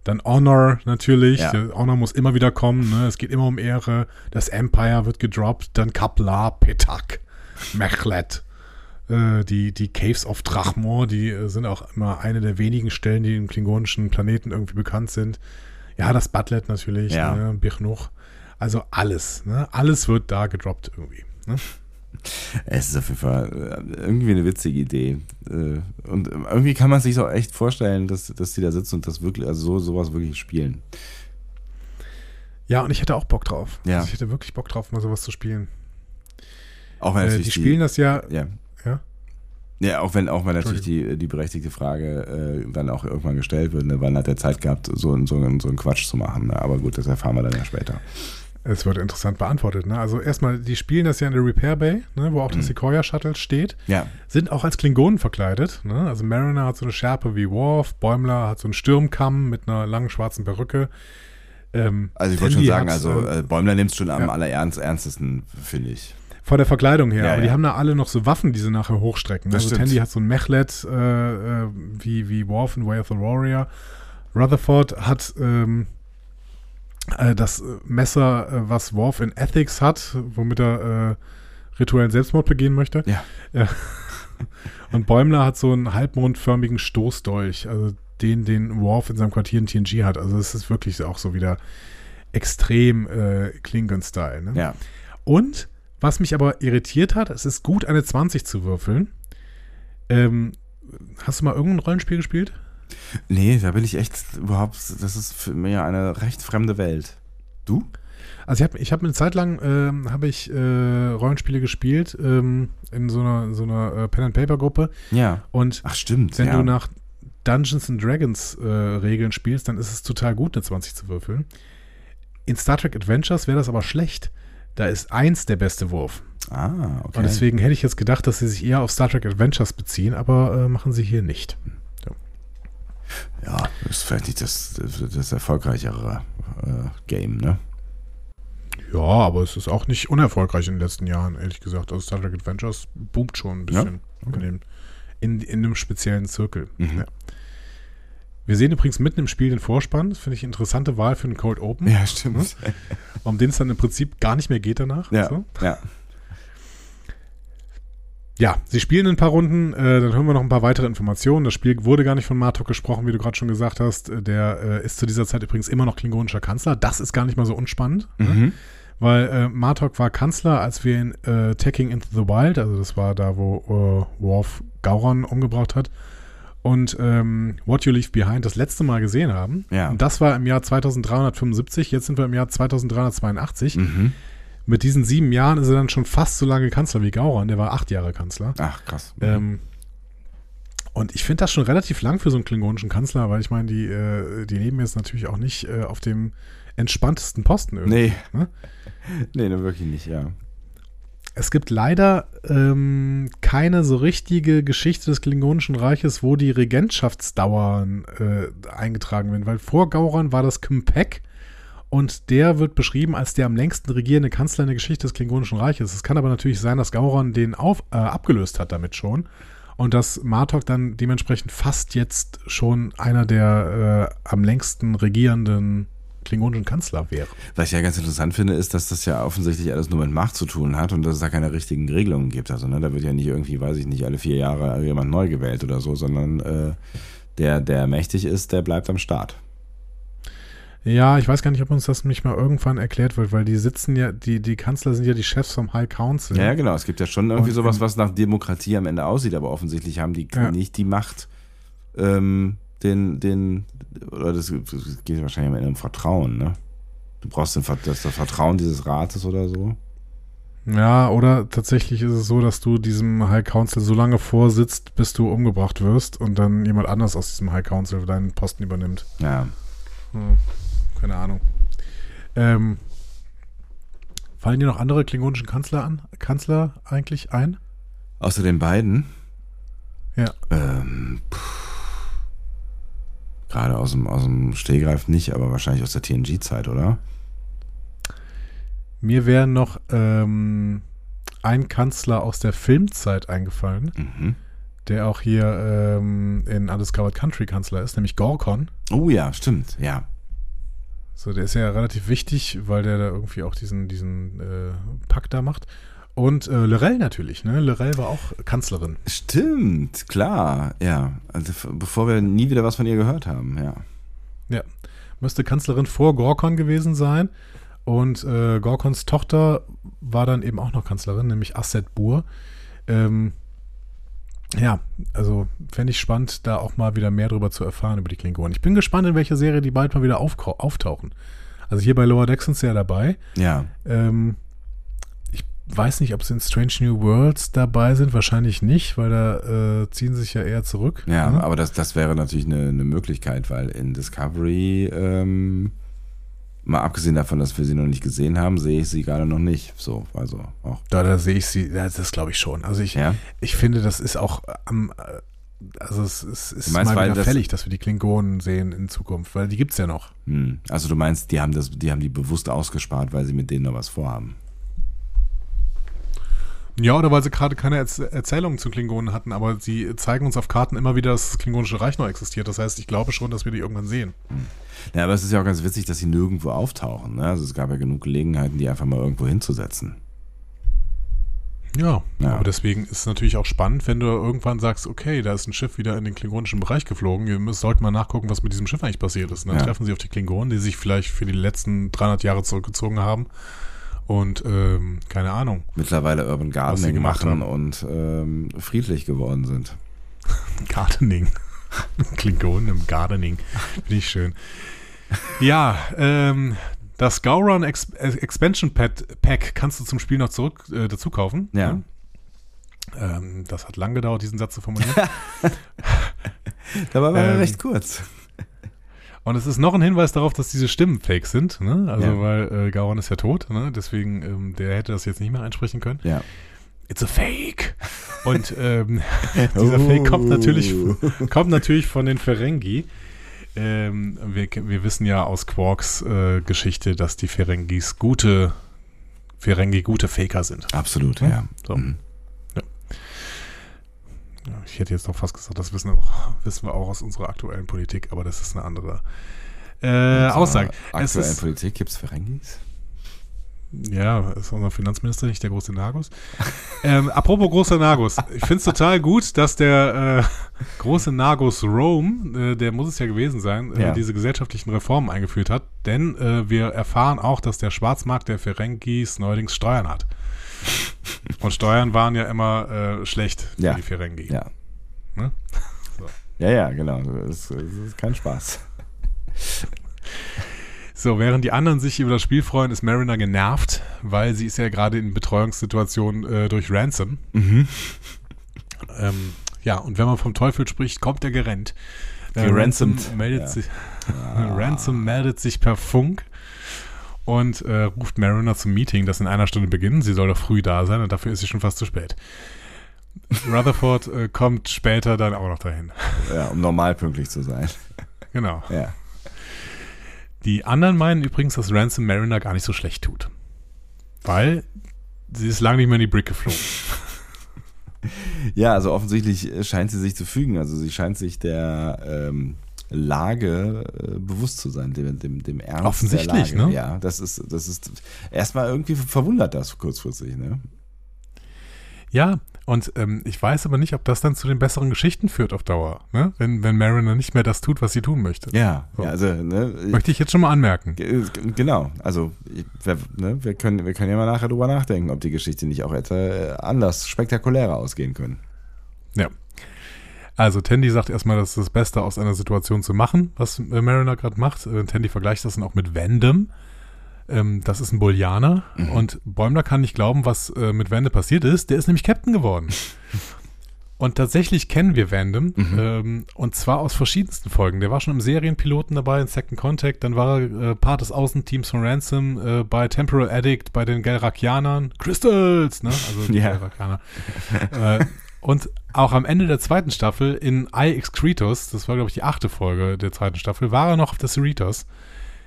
dann Honor natürlich. Ja. Honor muss immer wieder kommen. Ne? Es geht immer um Ehre. Das Empire wird gedroppt. Dann Kapla, Petak, Mechlet. Äh, die, die Caves of Drachmor, die äh, sind auch immer eine der wenigen Stellen, die im klingonischen Planeten irgendwie bekannt sind. Ja, das Butlet natürlich, Ja. ne? Birnuch. Also alles. Ne? Alles wird da gedroppt irgendwie. Ne? Es ist auf jeden Fall äh, irgendwie eine witzige Idee. Äh, Und irgendwie kann man sich auch echt vorstellen, dass, dass die da sitzen und das wirklich, also so, sowas wirklich spielen. Ja, und ich hätte auch Bock drauf. Ja. Also ich hätte wirklich Bock drauf, mal sowas zu spielen. Auch wenn Äh, die spielen das ja, Ja. Ja. Ja, auch wenn, auch wenn natürlich die, die berechtigte Frage äh, dann auch irgendwann gestellt wird, ne, wann hat er Zeit gehabt, so, so, so einen Quatsch zu machen. Ne? Aber gut, das erfahren wir dann ja später. Es wird interessant beantwortet. Ne? Also erstmal, die spielen das ja in der Repair Bay, ne, wo auch das Sequoia Shuttle steht, Ja, sind auch als Klingonen verkleidet. Ne? Also Mariner hat so eine Schärpe wie Worf, Bäumler hat so einen Sturmkamm mit einer langen schwarzen Perücke. Ähm, also ich wollte schon sagen, also äh, äh, Bäumler nimmt es schon am ja. allerernstesten, finde ich. Von der Verkleidung her. Ja, aber die haben da alle noch so Waffen, die sie nachher hochstrecken. Das also stimmt. Tandy hat so ein Mechlet äh, äh, wie, wie Worf in Way of the Warrior. Rutherford hat ähm, äh, das Messer, äh, was Worf in Ethics hat, womit er äh, rituellen Selbstmord begehen möchte. Ja. Ja. Und Bäumler hat so einen halbmondförmigen Stoßdolch, also den, den Worf in seinem Quartier in TNG hat. Also es ist wirklich auch so wieder extrem äh, Klingon-Style. Ne? Ja. Und was mich aber irritiert hat, es ist gut, eine 20 zu würfeln. Ähm, hast du mal irgendein Rollenspiel gespielt? Nee, da bin ich echt überhaupt, das ist für mich eine recht fremde Welt. Du? Also ich habe ich hab eine Zeit lang ähm, habe ich äh, Rollenspiele gespielt ähm, in so einer, so einer äh, Pen-and-Paper-Gruppe. Ja. Und Ach, stimmt. wenn ja. du nach Dungeons and Dragons äh, Regeln spielst, dann ist es total gut, eine 20 zu würfeln. In Star Trek Adventures wäre das aber schlecht. Da ist eins der beste Wurf. Ah, okay. Und deswegen hätte ich jetzt gedacht, dass sie sich eher auf Star Trek Adventures beziehen, aber äh, machen sie hier nicht. Ja, ist vielleicht nicht das, das, erfolgreichere Star-Trek-Game, ne? Ja, aber es ist auch nicht unerfolgreich in den letzten Jahren, ehrlich gesagt. Also Star Trek Adventures boomt schon ein bisschen okay. in, dem, in, in einem speziellen Zirkel. Mhm. Ja. Wir sehen übrigens mitten im Spiel den Vorspann. Das finde ich eine interessante Wahl für einen Cold Open. Ja, stimmt. Um den es dann im Prinzip gar nicht mehr geht danach. Ja, So. ja. Ja, sie spielen ein paar Runden, äh, dann hören wir noch ein paar weitere Informationen. Das Spiel wurde gar nicht von Martok gesprochen, wie du gerade schon gesagt hast. Äh, Der äh, ist zu dieser Zeit übrigens immer noch klingonischer Kanzler. Das ist gar nicht mal so unspannend, ne? Mhm. weil äh, Martok war Kanzler, als wir in äh, Taking into the Wild, also das war da, wo äh, Worf Gauron umgebracht hat, und ähm, What You Leave Behind das letzte Mal gesehen haben. Ja. Und das war im Jahr 2375, jetzt sind wir im Jahr 2382. Mhm. Mit diesen sieben Jahren ist er dann schon fast so lange Kanzler wie Gauron. Der war acht Jahre Kanzler. Ach, krass. Ähm, und ich finde das schon relativ lang für so einen klingonischen Kanzler, weil ich meine, die, äh, die leben jetzt natürlich auch nicht äh, auf dem entspanntesten Posten irgendwie. nee. ne? Nee, ne, wirklich nicht, ja. Es gibt leider ähm, keine so richtige Geschichte des Klingonischen Reiches, wo die Regentschaftsdauern äh, eingetragen werden, weil vor Gauron war das Kmpek und der wird beschrieben als der am längsten regierende Kanzler in der Geschichte des Klingonischen Reiches. Es kann aber natürlich sein, dass Gauron den auf, äh, abgelöst hat damit schon und dass Martok dann dementsprechend fast jetzt schon einer der äh, am längsten regierenden klingonischen Kanzler wäre. Was ich ja ganz interessant finde, ist, dass das ja offensichtlich alles nur mit Macht zu tun hat und dass es da keine richtigen Regelungen gibt. Also, ne, da wird ja nicht irgendwie, weiß ich nicht, alle vier Jahre jemand neu gewählt oder so, sondern äh, der, der mächtig ist, der bleibt am Start. Ja, ich weiß gar nicht, ob uns das nicht mal irgendwann erklärt wird, weil die sitzen ja, die, die Kanzler sind ja die Chefs vom High Council. Ja, genau. Es gibt ja schon irgendwie Und sowas, was nach Demokratie am Ende aussieht, aber offensichtlich haben die Ja. nicht die Macht, ähm, den, den, oder das, das geht wahrscheinlich am Ende um Vertrauen, ne? Du brauchst den, das, das Vertrauen dieses Rates oder so. Ja, oder tatsächlich ist es so, dass du diesem High Council so lange vorsitzt, bis du umgebracht wirst und dann jemand anders aus diesem High Council deinen Posten übernimmt. Ja. Hm, keine Ahnung. Ähm, fallen dir noch andere klingonischen Kanzler an? Kanzler eigentlich ein? Außer den beiden. Ja. Ähm, pff. Gerade aus dem, aus dem Stehgreif nicht, aber wahrscheinlich aus der TNG-Zeit, oder? Mir wäre noch ähm, ein Kanzler aus der Filmzeit eingefallen, Mhm. der auch hier ähm, in Undiscovered Country Kanzler ist, nämlich Gorkon. Oh ja, stimmt, ja. So, der ist ja relativ wichtig, weil der da irgendwie auch diesen, diesen äh, Pakt da macht. Und äh, Lorel natürlich, ne? Lorel war auch Kanzlerin. Stimmt, klar, ja. Also bevor wir nie wieder was von ihr gehört haben, ja. Ja. Müsste Kanzlerin vor Gorkon gewesen sein. Und äh, Gorkons Tochter war dann eben auch noch Kanzlerin, nämlich Asset Bur. Ähm, ja, also fände ich spannend, da auch mal wieder mehr drüber zu erfahren über die Klingonen. Ich bin gespannt, in welcher Serie die bald mal wieder auftauchen. Also hier bei Lower Decks sind sie ja dabei. Ja, Ähm, weiß nicht, ob sie in Strange New Worlds dabei sind. Wahrscheinlich nicht, weil da äh, ziehen sie sich ja eher zurück. ja, ne? aber das, das wäre natürlich eine, eine Möglichkeit, weil in Discovery, ähm, mal abgesehen davon, dass wir sie noch nicht gesehen haben, sehe ich sie gerade noch nicht. So, also auch. Da, da sehe ich sie, das glaube ich schon. Also ich, Ja, ich finde, das ist auch am, äh, also es, es ist meinst, mal wieder das- fällig, dass wir die Klingonen sehen in Zukunft, weil die gibt's ja noch. hm. also du meinst, die haben das, die haben die bewusst ausgespart, weil sie mit denen noch was vorhaben. Ja, oder weil sie gerade keine Erz Erzählungen zu Klingonen hatten, aber sie zeigen uns auf Karten immer wieder, dass das Klingonische Reich noch existiert. Das heißt, ich glaube schon, dass wir die irgendwann sehen. Ja, aber es ist ja auch ganz witzig, dass sie nirgendwo auftauchen. Ne? Also es gab ja genug Gelegenheiten, die einfach mal irgendwo hinzusetzen. Ja, Ja. aber deswegen ist es natürlich auch spannend, wenn du irgendwann sagst, okay, da ist ein Schiff wieder in den klingonischen Bereich geflogen, wir müssen, sollten mal nachgucken, was mit diesem Schiff eigentlich passiert ist. Und dann Ja. treffen sie auf die Klingonen, die sich vielleicht für die letzten 300 Jahre zurückgezogen haben und ähm, keine Ahnung, Mittlerweile Urban Gardening gemacht machen haben. und ähm, friedlich geworden sind. Gardening. Klingonen im Gardening. Finde ich schön. Ja, ähm, das Gauron Ex äh, Expansion Pack kannst du zum Spiel noch zurück äh, dazu kaufen. Ja. Ne? Ähm, das hat lang gedauert, diesen Satz zu formulieren. Dabei war er Ähm, recht kurz. Und es ist noch ein Hinweis darauf, dass diese Stimmen fake sind. Ne? Also, Ja. weil äh, Gauron ist ja tot. Ne? Deswegen, ähm, der hätte das jetzt nicht mehr einsprechen können. Ja. It's a fake. Und ähm, dieser Fake kommt natürlich, kommt natürlich von den Ferengi. Ähm, wir, wir wissen ja aus Quarks äh, Geschichte, dass die Ferengis gute, Ferengi gute Faker sind. Absolut, ja. So. Mhm. Ich hätte jetzt noch fast gesagt, das wissen wir auch, wissen wir auch aus unserer aktuellen Politik, aber das ist eine andere äh, Aussage. Ist, Politik gibt es Ferengis? ja, ist unser Finanzminister nicht der große Nagus? ähm, apropos großer Nagus. Ich finde es total gut, dass der äh, große Nagus Rome, äh, der muss es ja gewesen sein, äh, Ja. diese gesellschaftlichen Reformen eingeführt hat. Denn äh, wir erfahren auch, dass der Schwarzmarkt der Ferengis neuerdings Steuern hat. Und Steuern waren ja immer äh, schlecht für Ja. die Ferengi. Ja. Ne? Ja, ja, genau. Das ist, das ist kein Spaß. So, während die anderen sich über das Spiel freuen, ist Mariner genervt, weil sie ist ja gerade in Betreuungssituation äh, durch Ransom. Mhm. Ähm, ja, und wenn man vom Teufel spricht, kommt er gerannt. Äh, Geransomed. meldet Ja. sich, Ransom meldet sich per Funk und äh, ruft Mariner zum Meeting, das in einer Stunde beginnt. Sie soll doch früh da sein und dafür ist sie schon fast zu spät. Rutherford äh, kommt später dann auch noch dahin. Ja, um normal pünktlich zu sein. Genau. Ja. Die anderen meinen übrigens, dass Ransom Mariner gar nicht so schlecht tut. Weil sie ist lange nicht mehr in die Brick geflogen. Ja, also offensichtlich scheint sie sich zu fügen. Also sie scheint sich der ähm, Lage äh, bewusst zu sein, dem, dem, dem Ernst Offensichtlich, der Lage. ne? Ja, das ist, das ist erstmal irgendwie verwundert das kurzfristig, ne? Ja, und ähm, ich weiß aber nicht, ob das dann zu den besseren Geschichten führt auf Dauer. Ne? Wenn, wenn Mariner nicht mehr das tut, was sie tun möchte. Ja, So. ja also, ne? Möchte ich jetzt schon mal anmerken. Ge- Genau, also ich- wir, ne, wir, können, wir können ja mal nachher drüber nachdenken, ob die Geschichte nicht auch etwa äh, anders, spektakulärer ausgehen können. Ja. Also Tandy sagt erstmal, das ist das Beste aus einer Situation zu machen, was äh, Mariner gerade macht. Äh, Tandy vergleicht das dann auch mit Vandam. Ähm, das ist ein Bullianer. Und Bäumler kann nicht glauben, was äh, mit Vandam passiert ist. Der ist nämlich Captain geworden. Und tatsächlich kennen wir Vandam. Ähm, und zwar aus verschiedensten Folgen. Der war schon im Serienpiloten dabei, in Second Contact. Dann war er äh, Part des Außenteams von Ransom, äh, bei Temporal Addict, bei den Gelrakianern. Crystals, ne? Also die Ja. Gelrakianer. äh, und auch am Ende der zweiten Staffel in I Excretus, das war glaube ich die achte Folge der zweiten Staffel, war er noch auf der Cerritos.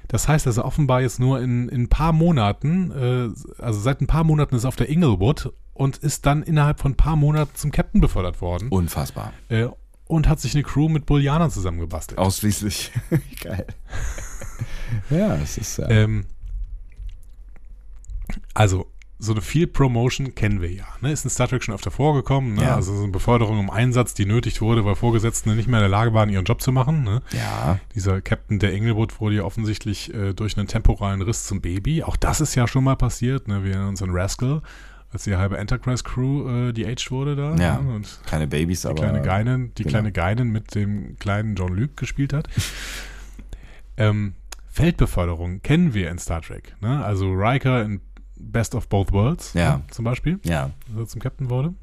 Das heißt also offenbar jetzt nur in, in ein paar Monaten, äh, also seit ein paar Monaten ist er auf der Inglewood und ist dann innerhalb von ein paar Monaten zum Captain befördert worden Unfassbar. äh, und hat sich eine Crew mit Bullianern zusammengebastelt. Ausschließlich. Geil. ja, es ist. Äh, Ähm, also, so eine Field Promotion kennen wir ja. Ne? Ist in Star Trek schon öfter vorgekommen. Ne? Ja. Also so eine Beförderung im Einsatz, die nötig wurde, weil Vorgesetzte nicht mehr in der Lage waren, ihren Job zu machen. Ne? ja. Dieser Captain der Englewood wurde ja offensichtlich äh, durch einen temporalen Riss zum Baby. Auch das ist ja schon mal passiert. Ne? Wir erinnern uns an Rascal, als die halbe Enterprise-Crew äh, die-aged wurde da. Ja. Ne? Und Keine Babys, die aber. kleine Geinen, die genau. kleine Geinen mit dem kleinen John Luke gespielt hat. ähm, Feldbeförderung kennen wir in Star Trek. Ne? Also Riker in Best of Both Worlds Ja. zum Beispiel, Ja. als er zum Captain wurde.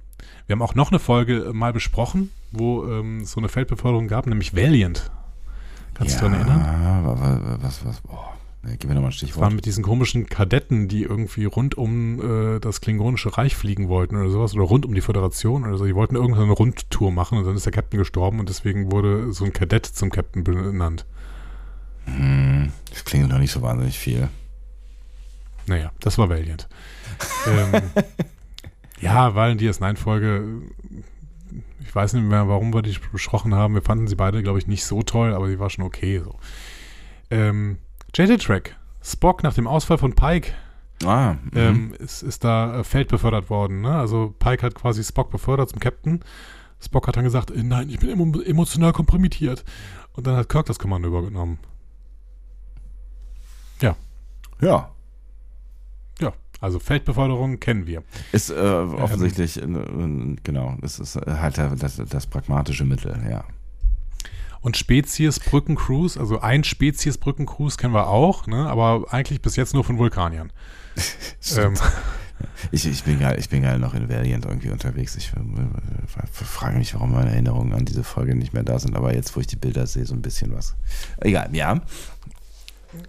Wir haben auch noch eine Folge mal besprochen, wo ähm, es so eine Feldbeförderung gab, nämlich Valiant. Kannst du ja, dich daran erinnern? wa- Was, was, boah. Ne, gib mir nochmal ein Das waren Stichwort. mit diesen komischen Kadetten, die irgendwie rund um äh, das Klingonische Reich fliegen wollten oder sowas, oder rund um die Föderation oder so. Die wollten irgendeine Rundtour machen und dann ist der Captain gestorben und deswegen wurde so ein Kadett zum Captain benannt. Hm, das klingt noch nicht so wahnsinnig viel. Naja, das war Valiant. ähm, ja, weil in DS9-Folge, ich weiß nicht mehr, warum wir die besprochen haben. Wir fanden sie beide, glaube ich, nicht so toll, aber die war schon okay. So. Ähm, JJ-Track. Spock nach dem Ausfall von Pike Ah, mhm. ähm, ist, ist da äh, feldbefördert worden. Ne? Also Pike hat quasi Spock befördert zum Captain. Spock hat dann gesagt, äh, nein, ich bin emo emotional kompromittiert. Und dann hat Kirk das Kommando übergenommen. ja. Ja, also Feldbeförderung kennen wir. Ist äh, offensichtlich, äh, äh, genau, es ist äh, halt das, das pragmatische Mittel, ja. Und Spezies Brückencruise, also ein Spezies Brückencruise kennen wir auch, ne? aber eigentlich bis jetzt nur von Vulkaniern. ähm, Ich, ich, bin geil, ich bin geil noch in Valiant irgendwie unterwegs. Ich äh, frage mich, warum meine Erinnerungen an diese Folge nicht mehr da sind, aber jetzt, wo ich die Bilder sehe, so ein bisschen was. Egal, ja.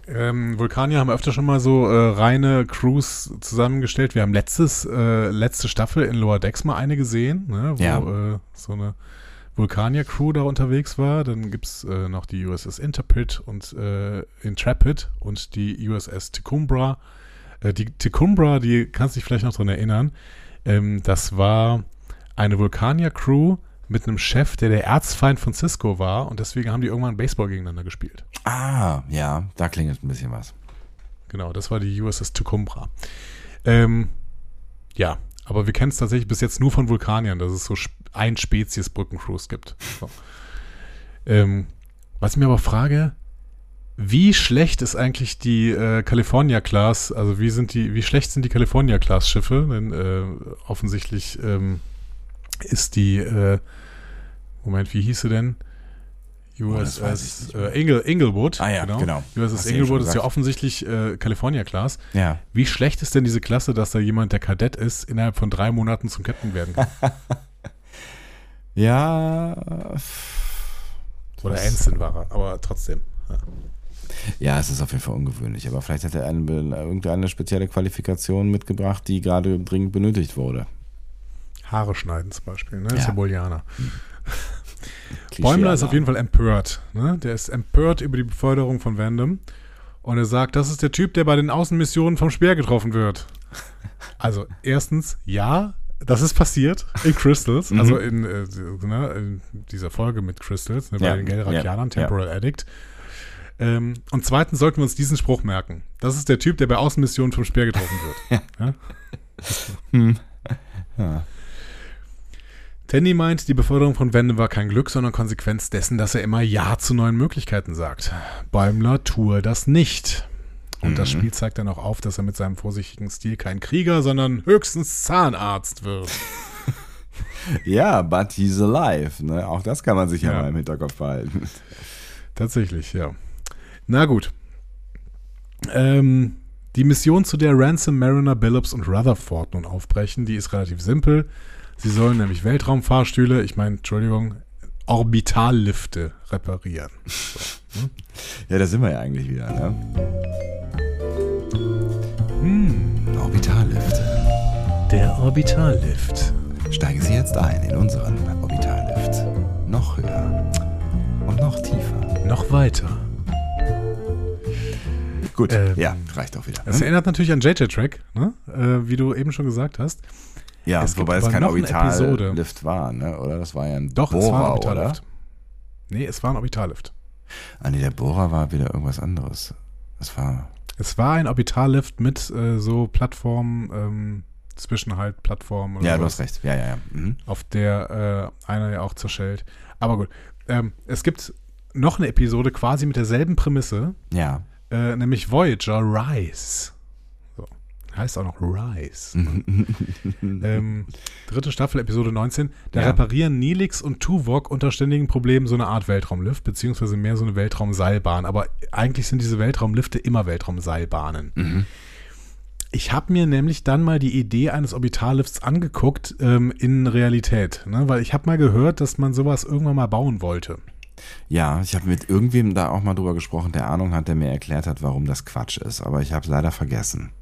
Ähm, Vulkanier haben öfter schon mal so äh, reine Crews zusammengestellt. Wir haben letztes, äh, letzte Staffel in Lower Decks mal eine gesehen, ne? wo Ja. äh, so eine Vulcania Crew da unterwegs war. Dann gibt es äh, noch die USS Interpret und äh, Intrepid und die USS Tecumseh. Äh, die Tecumseh, die kannst du dich vielleicht noch dran erinnern. Ähm, das war eine Vulcania Crew mit einem Chef, der der Erzfeind von Cisco war und deswegen haben die irgendwann Baseball gegeneinander gespielt. Ah, ja, da klingelt ein bisschen was. Genau, das war die USS Tecumseh. Ähm, ja, aber wir kennen es tatsächlich bis jetzt nur von Vulkaniern, dass es so ein Spezies Brückencruise gibt. So. Ähm, was ich mir aber frage, wie schlecht ist eigentlich die äh, California Class, also wie sind die, wie schlecht sind die California Class Schiffe? Denn äh, offensichtlich ähm, ist die, äh, Moment, wie hieß sie denn? USS oh, äh, Ingel, Inglewood. Ah ja, genau. genau. USS Inglewood ist ja offensichtlich äh, California Class. Ja. Wie schlecht ist denn diese Klasse, dass da jemand, der Kadett ist, innerhalb von drei Monaten zum Captain werden kann? ja. Oder Ensign war er, aber trotzdem. Ja. ja. es ist auf jeden Fall ungewöhnlich. Aber vielleicht hat er eine, irgendeine spezielle Qualifikation mitgebracht, die gerade dringend benötigt wurde. Haare schneiden zum Beispiel, ne? Ja. Ist ja Bolianer. Hm. Bäumler ist auf jeden Fall empört. Ne? Der ist empört über die Beförderung von Vandam. Und er sagt, das ist der Typ, der bei den Außenmissionen vom Speer getroffen wird. Also, erstens, ja, das ist passiert in Crystals, mhm. also in, äh, ne, in, dieser Folge mit Crystals, ne, bei ja. den Gelrakianern, ja. Temporal ja. Addict. Ähm, und zweitens sollten wir uns diesen Spruch merken. Das ist der Typ, der bei Außenmissionen vom Speer getroffen wird. ja? Hm. ja. Tandy meint, die Beförderung von Wende war kein Glück, sondern Konsequenz dessen, dass er immer Ja zu neuen Möglichkeiten sagt. Bäumler tue das nicht. Und mhm. das Spiel zeigt dann auch auf, dass er mit seinem vorsichtigen Stil kein Krieger, sondern höchstens Zahnarzt wird. ja, but he's alive. Ne? Auch das kann man sich ja, ja mal im Hinterkopf behalten. Tatsächlich, ja. Na gut. Ähm, die Mission, zu der Ransom, Mariner, Billups und Rutherford nun aufbrechen, die ist relativ simpel. Sie sollen nämlich Weltraumfahrstühle, ich meine, Entschuldigung, Orbitallifte reparieren. So, hm? Ja, da sind wir ja eigentlich wieder, ne? Hm. Orbitallift. Der Orbitallift. Steigen Sie jetzt ein in unseren Orbitallift. Noch höher und noch tiefer. Noch weiter. Gut, ähm, ja, reicht auch wieder. Es ne? erinnert natürlich an JJ-Track, ne? Äh, wie du eben schon gesagt hast. Ja, es wobei es kein Orbitallift war, ne? oder? Das war ja ein Doch, Bohrer, es war ein Orbitallift. Nee, es war ein Orbitallift. Ah, nee, der Bohrer war wieder irgendwas anderes. Es war. Es war ein Orbitallift mit äh, so Plattformen, ähm, zwischen halt Plattformen. ja, du hast recht. Ja, ja, ja. Mhm. Auf der äh, einer ja auch zerschellt. Aber gut. Ähm, es gibt noch eine Episode quasi mit derselben Prämisse. Ja. Äh, nämlich Voyager Rise. Heißt auch noch Rise. ähm, dritte Staffel, Episode 19. Da ja. reparieren Nilix und Tuvok unter ständigen Problemen so eine Art Weltraumlift, beziehungsweise mehr so eine Weltraumseilbahn. Aber eigentlich sind diese Weltraumlifte immer Weltraumseilbahnen. Mhm. Ich habe mir nämlich dann mal die Idee eines Orbitallifts angeguckt ähm, in Realität, ne? weil ich habe mal gehört, dass man sowas irgendwann mal bauen wollte. Ja, ich habe mit irgendwem da auch mal drüber gesprochen, der Ahnung hat, der mir erklärt hat, warum das Quatsch ist, aber ich habe es leider vergessen.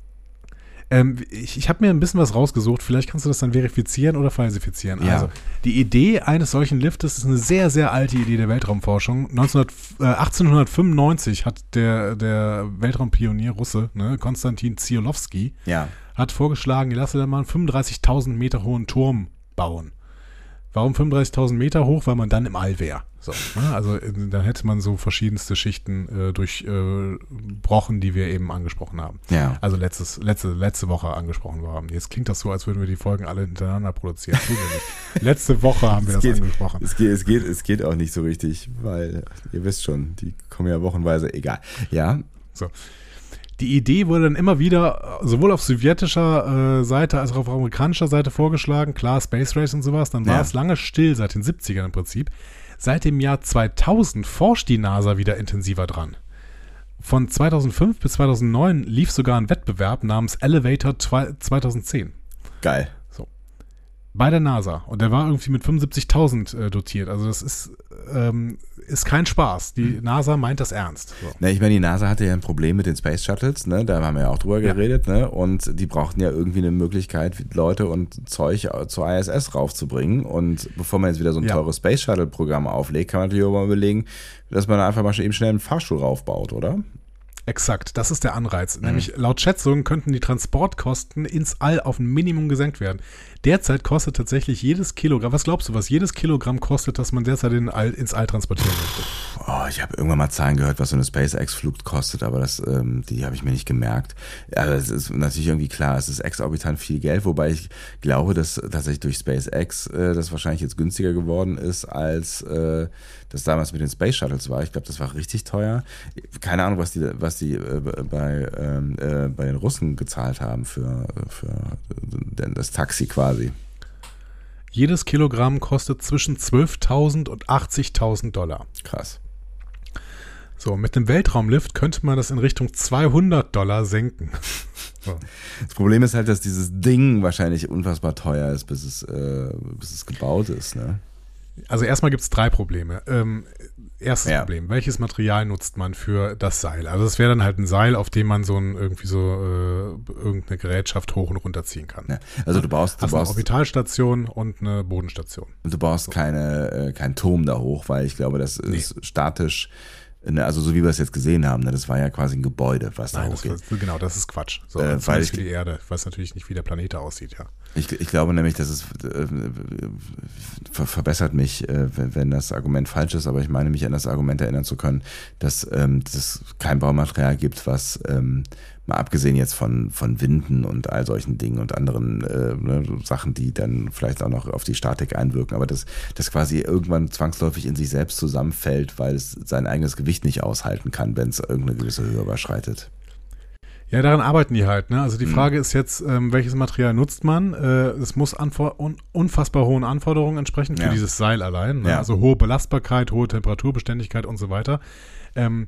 Ähm, ich ich habe mir ein bisschen was rausgesucht. Vielleicht kannst du das dann verifizieren oder falsifizieren. Ja. Also, die Idee eines solchen Liftes ist eine sehr, sehr alte Idee der Weltraumforschung. 19, äh, 1895 hat der, der Weltraumpionier Russe, ne, Konstantin Ziolowski, ja. hat vorgeschlagen, ihr lasst da mal einen 35.000 Meter hohen Turm bauen. Warum 35.000 Meter hoch? Weil man dann im All wäre. So, ne? Also äh, dann hätte man so verschiedenste Schichten äh, durchbrochen, äh, die wir eben angesprochen haben. Ja. Also letztes, letzte, letzte Woche angesprochen haben. Jetzt klingt das so, als würden wir die Folgen alle hintereinander produzieren. letzte Woche haben wir es das geht, angesprochen. Es geht, es, geht, es geht auch nicht so richtig, weil ihr wisst schon, die kommen ja wochenweise, egal. Ja. So. Die Idee wurde dann immer wieder äh, sowohl auf sowjetischer äh, Seite als auch auf amerikanischer Seite vorgeschlagen. Klar, Space Race und sowas. Dann war ja. es lange still seit den 70ern im Prinzip. Seit dem Jahr 2000 forscht die NASA wieder intensiver dran. Von 2005 bis 2009 lief sogar ein Wettbewerb namens Elevator 2010. Geil. Bei der NASA. Und der war irgendwie mit 75.000 äh, dotiert. Also das ist, ähm, ist kein Spaß. Die NASA meint das ernst. So. Na, ich meine, die NASA hatte ja ein Problem mit den Space Shuttles, ne? Da haben wir ja auch drüber Ja. geredet, ne? Und die brauchten ja irgendwie eine Möglichkeit, Leute und Zeug zur ISS raufzubringen. Und bevor man jetzt wieder so ein Ja. teures Space Shuttle-Programm auflegt, kann man natürlich auch mal überlegen, dass man einfach mal eben schnell einen Fahrstuhl raufbaut, oder? Exakt, das ist der Anreiz. Mhm. Nämlich laut Schätzungen könnten die Transportkosten ins All auf ein Minimum gesenkt werden. Derzeit kostet tatsächlich jedes Kilogramm, was glaubst du, was jedes Kilogramm kostet, das man derzeit in ins All transportieren möchte? Oh, ich habe irgendwann mal Zahlen gehört, was so eine SpaceX-Flug kostet, aber das, ähm, die habe ich mir nicht gemerkt. Aber es ist natürlich irgendwie klar, es ist exorbitant viel Geld, wobei ich glaube, dass tatsächlich durch SpaceX äh, das wahrscheinlich jetzt günstiger geworden ist, als äh, das damals mit den Space Shuttles war. Ich glaube, das war richtig teuer. Keine Ahnung, was die, was die äh, bei, ähm, äh, bei den Russen gezahlt haben für, für denn das Taxi quasi. Jedes Kilogramm kostet zwischen 12.000 und 80.000 Dollar. Krass. So, mit dem Weltraumlift könnte man das in Richtung 200 Dollar senken. So. Das Problem ist halt, dass dieses Ding wahrscheinlich unfassbar teuer ist, bis es, äh, bis es gebaut ist. Ne? Also erstmal gibt es drei Probleme. Ähm, erstes Ja. Problem, welches Material nutzt man für das Seil? Also es wäre dann halt ein Seil, auf dem man so ein irgendwie so äh, irgendeine Gerätschaft hoch und runter ziehen kann. Ja. Also du baust, du Hast eine baust, Orbitalstation und eine Bodenstation. du baust keine, äh, keinen Turm da hoch, weil ich glaube, das ist statisch, ne, also so wie wir es jetzt gesehen haben, ne, das war ja quasi ein Gebäude, was da Nein, das, hochgeht. das, genau, das ist Quatsch. So, Äh, zumindest weil ich- für die Erde. Weiß natürlich nicht, wie der Planet aussieht, ja. Ich, ich glaube nämlich, dass es äh, ver verbessert mich, äh, wenn, wenn das Argument falsch ist, aber ich meine mich an das Argument erinnern zu können, dass ähm, es kein Baumaterial gibt, was ähm, mal abgesehen jetzt von, von Winden und all solchen Dingen und anderen äh, ne, Sachen, die dann vielleicht auch noch auf die Statik einwirken, aber das, das quasi irgendwann zwangsläufig in sich selbst zusammenfällt, weil es sein eigenes Gewicht nicht aushalten kann, wenn es irgendeine gewisse Höhe überschreitet. Ja, daran arbeiten die halt. Ne? Also die Mhm. Frage ist jetzt, ähm, welches Material nutzt man? Äh, es muss anfor un unfassbar hohen Anforderungen entsprechen für Ja. dieses Seil allein. Ne? Ja. Also hohe Belastbarkeit, hohe Temperaturbeständigkeit und so weiter. Ähm,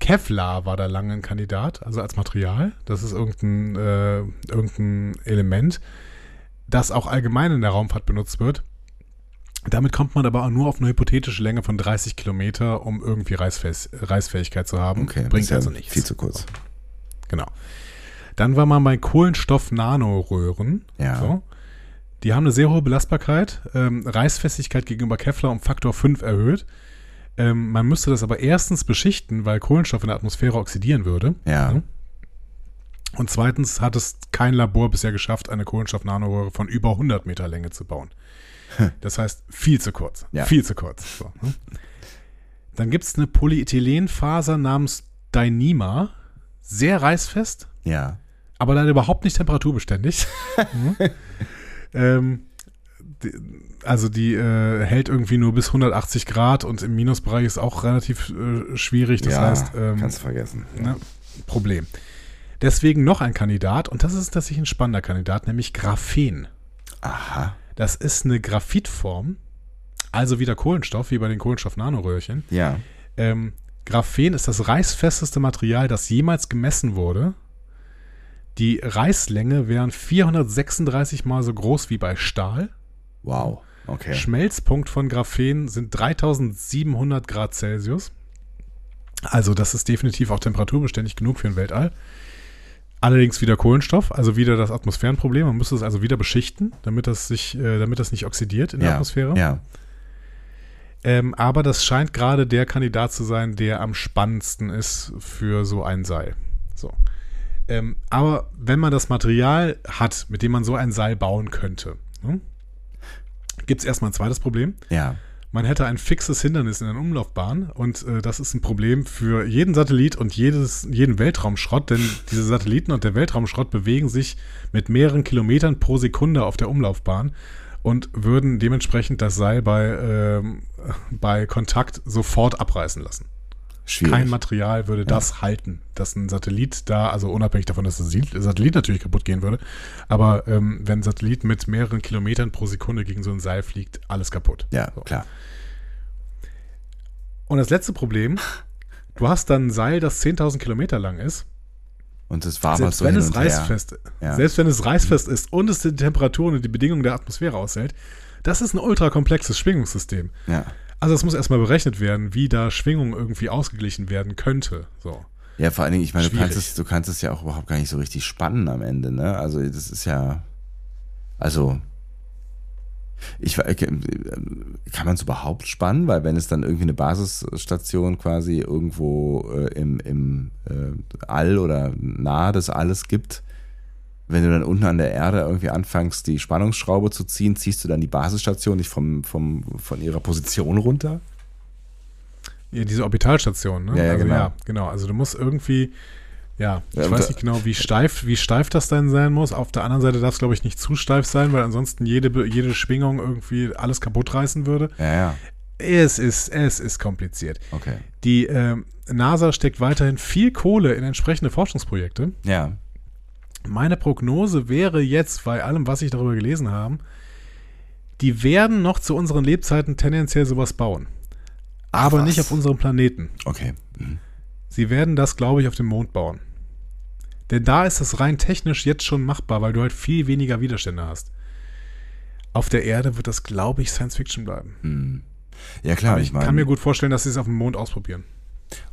Kevlar war da lange ein Kandidat, also als Material. Das ist irgendein, äh, irgendein Element, das auch allgemein in der Raumfahrt benutzt wird. Damit kommt man aber auch nur auf eine hypothetische Länge von 30 Kilometer, um irgendwie Reißfäh Reißfähigkeit zu haben. Okay, Bringt also nichts. Viel zu kurz. Genau. Dann war man bei Kohlenstoff-Nanoröhren. Ja. So. Die haben eine sehr hohe Belastbarkeit, ähm, Reißfestigkeit gegenüber Kevlar um Faktor 5 erhöht. Ähm, man müsste das aber erstens beschichten, weil Kohlenstoff in der Atmosphäre oxidieren würde. Ja. Ja. Und zweitens hat es kein Labor bisher geschafft, eine Kohlenstoff-Nanoröhre von über 100 Meter Länge zu bauen. Das heißt, viel zu kurz. Ja. Viel zu kurz. So, ne? Dann gibt es eine Polyethylenfaser namens Dyneema. Sehr reißfest, Ja. aber leider überhaupt nicht temperaturbeständig. Mhm. ähm, also die äh, hält irgendwie nur bis 180 Grad und im Minusbereich ist auch relativ äh, schwierig. Das ja, heißt, ähm, kannst vergessen. ne, Problem. Deswegen noch ein Kandidat und das ist tatsächlich ein spannender Kandidat, nämlich Graphen. Aha. Das ist eine Graphitform, also wieder Kohlenstoff, wie bei den Kohlenstoff-Nanoröhrchen. Ja. Ähm, Graphen ist das reißfesteste Material, das jemals gemessen wurde. Die Reißlänge wären 436 mal so groß wie bei Stahl. Wow. Okay. Schmelzpunkt von Graphen sind 3700 Grad Celsius. Also das ist definitiv auch temperaturbeständig genug für ein Weltall. Allerdings wieder Kohlenstoff, also wieder das Atmosphärenproblem. Man muss es also wieder beschichten, damit das sich, äh, damit das nicht oxidiert in der ja. Atmosphäre. Ja. Ähm, aber das scheint gerade der Kandidat zu sein, der am spannendsten ist für so ein Seil. So. Ähm, aber wenn man das Material hat, mit dem man so ein Seil bauen könnte, ne, gibt es erstmal ein zweites Problem. Ja. Man hätte ein fixes Hindernis in der Umlaufbahn und äh, das ist ein Problem für jeden Satellit und jedes, jeden Weltraumschrott, denn diese Satelliten und der Weltraumschrott bewegen sich mit mehreren Kilometern pro Sekunde auf der Umlaufbahn und würden dementsprechend das Seil bei, ähm, bei Kontakt sofort abreißen lassen. Schwierig. Kein Material würde das halten, dass ein Satellit da, also unabhängig davon, dass das Satellit natürlich kaputt gehen würde, aber ähm, wenn ein Satellit mit mehreren Kilometern pro Sekunde gegen so ein Seil fliegt, alles kaputt. ja, So. klar. Und das letzte Problem, du hast dann ein Seil, das 10.000 Kilometer lang ist Und es war selbst so wenn es reißfest, Ja. selbst wenn es reißfest ist und es die Temperaturen und die Bedingungen der Atmosphäre aushält, das ist ein ultra komplexes Schwingungssystem. Ja. Also es muss erstmal berechnet werden, wie da Schwingung irgendwie ausgeglichen werden könnte. So. Ja, vor allen Dingen, ich meine, du kannst, es, du kannst es ja auch überhaupt gar nicht so richtig spannen am Ende, ne? Also, das ist ja. Also. Ich, kann man es überhaupt spannen? Weil wenn es dann irgendwie eine Basisstation quasi irgendwo äh, im, im äh, All oder nahe des Alles gibt, wenn du dann unten an der Erde irgendwie anfängst, die Spannungsschraube zu ziehen, ziehst du dann die Basisstation nicht vom, vom, von ihrer Position runter? Ja, diese Orbitalstation, ne? Ja, ja, also, genau. ja, genau. Also du musst irgendwie, ja, ich Ja, weiß nicht genau, wie steif, wie steif das dann sein muss. Auf der anderen Seite darf es, glaube ich, nicht zu steif sein, weil ansonsten jede, jede Schwingung irgendwie alles kaputt reißen würde. Ja, ja. Es ist, es ist kompliziert. Okay. Die ähm, NASA steckt weiterhin viel Kohle in entsprechende Forschungsprojekte. Ja. Meine Prognose wäre jetzt, bei allem, was ich darüber gelesen habe, die werden noch zu unseren Lebzeiten tendenziell sowas bauen. Ach, Aber was? nicht auf unserem Planeten. Okay. Mhm. Sie werden das, glaube ich, auf dem Mond bauen. Denn da ist es rein technisch jetzt schon machbar, weil du halt viel weniger Widerstände hast. Auf der Erde wird das, glaube ich, Science Fiction bleiben. Hm. Ja klar, Aber ich ich meine, kann mir gut vorstellen, dass sie es auf dem Mond ausprobieren.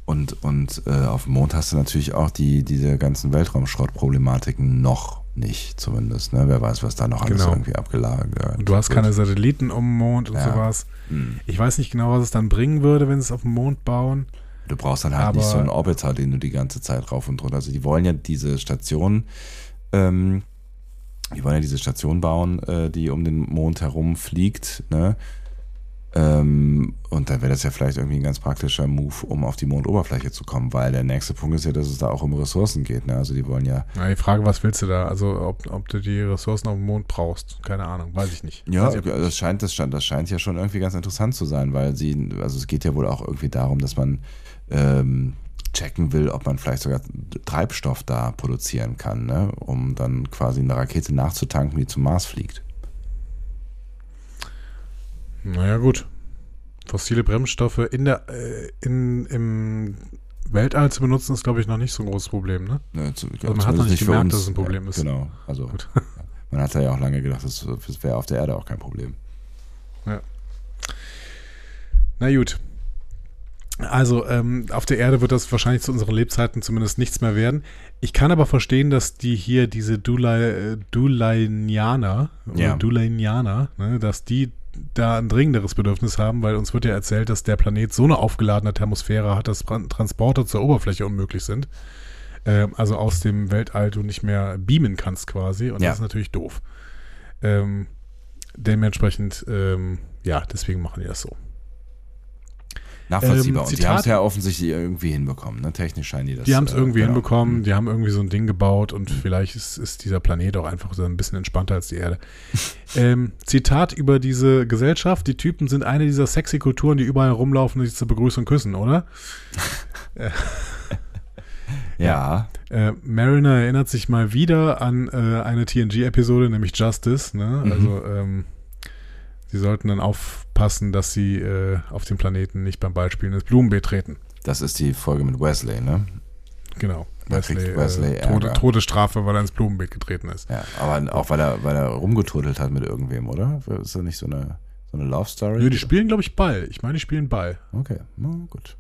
Und, und äh, auf dem Mond hast du natürlich auch die, diese ganzen Weltraumschrottproblematiken noch nicht zumindest. Ne? Wer weiß, was da noch alles Genau. irgendwie abgelagert Und du hast wird. keine Satelliten um den Mond und Ja. sowas. Hm. Ich weiß nicht genau, was es dann bringen würde, wenn sie es auf dem Mond bauen. Du brauchst dann halt Aber- nicht so einen Orbiter, den du die ganze Zeit rauf und runter. Also die wollen ja diese Station, ähm, die wollen ja diese Station bauen, äh, die um den Mond herum fliegt, ne? Ähm, und dann wäre das ja vielleicht irgendwie ein ganz praktischer Move, um auf die Mondoberfläche zu kommen, weil der nächste Punkt ist ja, dass es da auch um Ressourcen geht. Ne? Also die wollen ja, Na, die Frage, was willst du da? Also, ob, ob du die Ressourcen auf dem Mond brauchst. Keine Ahnung, weiß ich nicht. ja, ich, das scheint, das scheint, das scheint ja schon irgendwie ganz interessant zu sein, weil sie, also es geht ja wohl auch irgendwie darum, dass man ähm, checken will, ob man vielleicht sogar Treibstoff da produzieren kann, ne? um dann quasi eine Rakete nachzutanken, die zum Mars fliegt. Naja, gut. Fossile Bremsstoffe in der, äh, in, im Weltall zu benutzen, ist, glaube ich, noch nicht so ein großes Problem, ne? Ne, zu, Also man hat noch nicht gemerkt, dass es ein Problem ist. Genau, also Gut. man hat ja auch lange gedacht, das, das wäre auf der Erde auch kein Problem. Na gut. Also, ähm, auf der Erde wird das wahrscheinlich zu unseren Lebzeiten zumindest nichts mehr werden. Ich kann aber verstehen, dass die hier diese Dulai, äh, Dulainianer, Ja. Dulainianer, ne, dass die da ein dringenderes Bedürfnis haben, weil uns wird ja erzählt, dass der Planet so eine aufgeladene Thermosphäre hat, dass Tran- Transporte zur Oberfläche unmöglich sind. Ähm, also aus dem Weltall du nicht mehr beamen kannst quasi. Und Ja. das ist natürlich doof. Ähm, dementsprechend, ähm, ja, deswegen machen die das so. Nachvollziehbar. Ähm, und die haben es ja offensichtlich irgendwie hinbekommen. Ne? Technisch scheinen die das. Die haben es äh, irgendwie genau. hinbekommen, die haben irgendwie so ein Ding gebaut und vielleicht ist, ist dieser Planet auch einfach so ein bisschen entspannter als die Erde. ähm, Zitat über diese Gesellschaft: Die Typen sind eine dieser sexy Kulturen, die überall rumlaufen und sich zur Begrüßung küssen, oder? Ja, Äh, Mariner erinnert sich mal wieder an äh, eine TNG-Episode, nämlich Justice. Ne? Mhm. Also, ähm, sie sollten dann aufpassen, dass sie äh, auf dem Planeten nicht beim Ballspielen ins Blumenbeet treten. das ist die Folge mit Wesley, ne? Genau. Da kriegt Wesley äh, Tode. Todesstrafe, weil er ins Blumenbeet getreten ist. Ja, aber auch weil er, weil er rumgeturtelt hat mit irgendwem, oder? Ist das nicht so eine, so eine Love Story? Nö, die spielen, glaube ich, Ball. Ich meine, die spielen Ball. Okay, na, gut.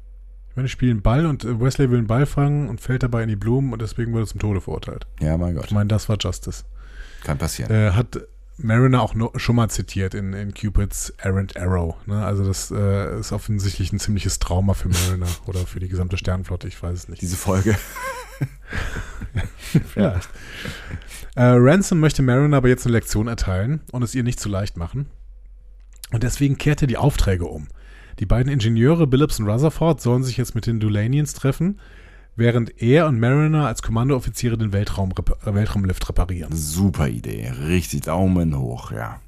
Ich meine, die spielen Ball und äh, Wesley will einen Ball fangen und fällt dabei in die Blumen und deswegen wurde er zum Tode verurteilt. Ja, mein Ich Gott. meine, das war Justice. Kann passieren. Äh, hat Mariner auch no, schon mal zitiert in, in Cupids Errant Arrow. Ne? Also das äh, ist offensichtlich ein ziemliches Trauma für Mariner oder für die gesamte Sternenflotte, ich weiß es nicht. Diese Folge. Vielleicht. Äh, Ransom möchte Mariner aber jetzt eine Lektion erteilen und es ihr nicht zu leicht machen. Und deswegen kehrt er die Aufträge um. Die beiden Ingenieure Billups und Rutherford sollen sich jetzt mit den Dulanians treffen, während er und Mariner als Kommandooffiziere den Weltraum, äh, Weltraumlift reparieren. Super Idee. Richtig Daumen hoch, ja.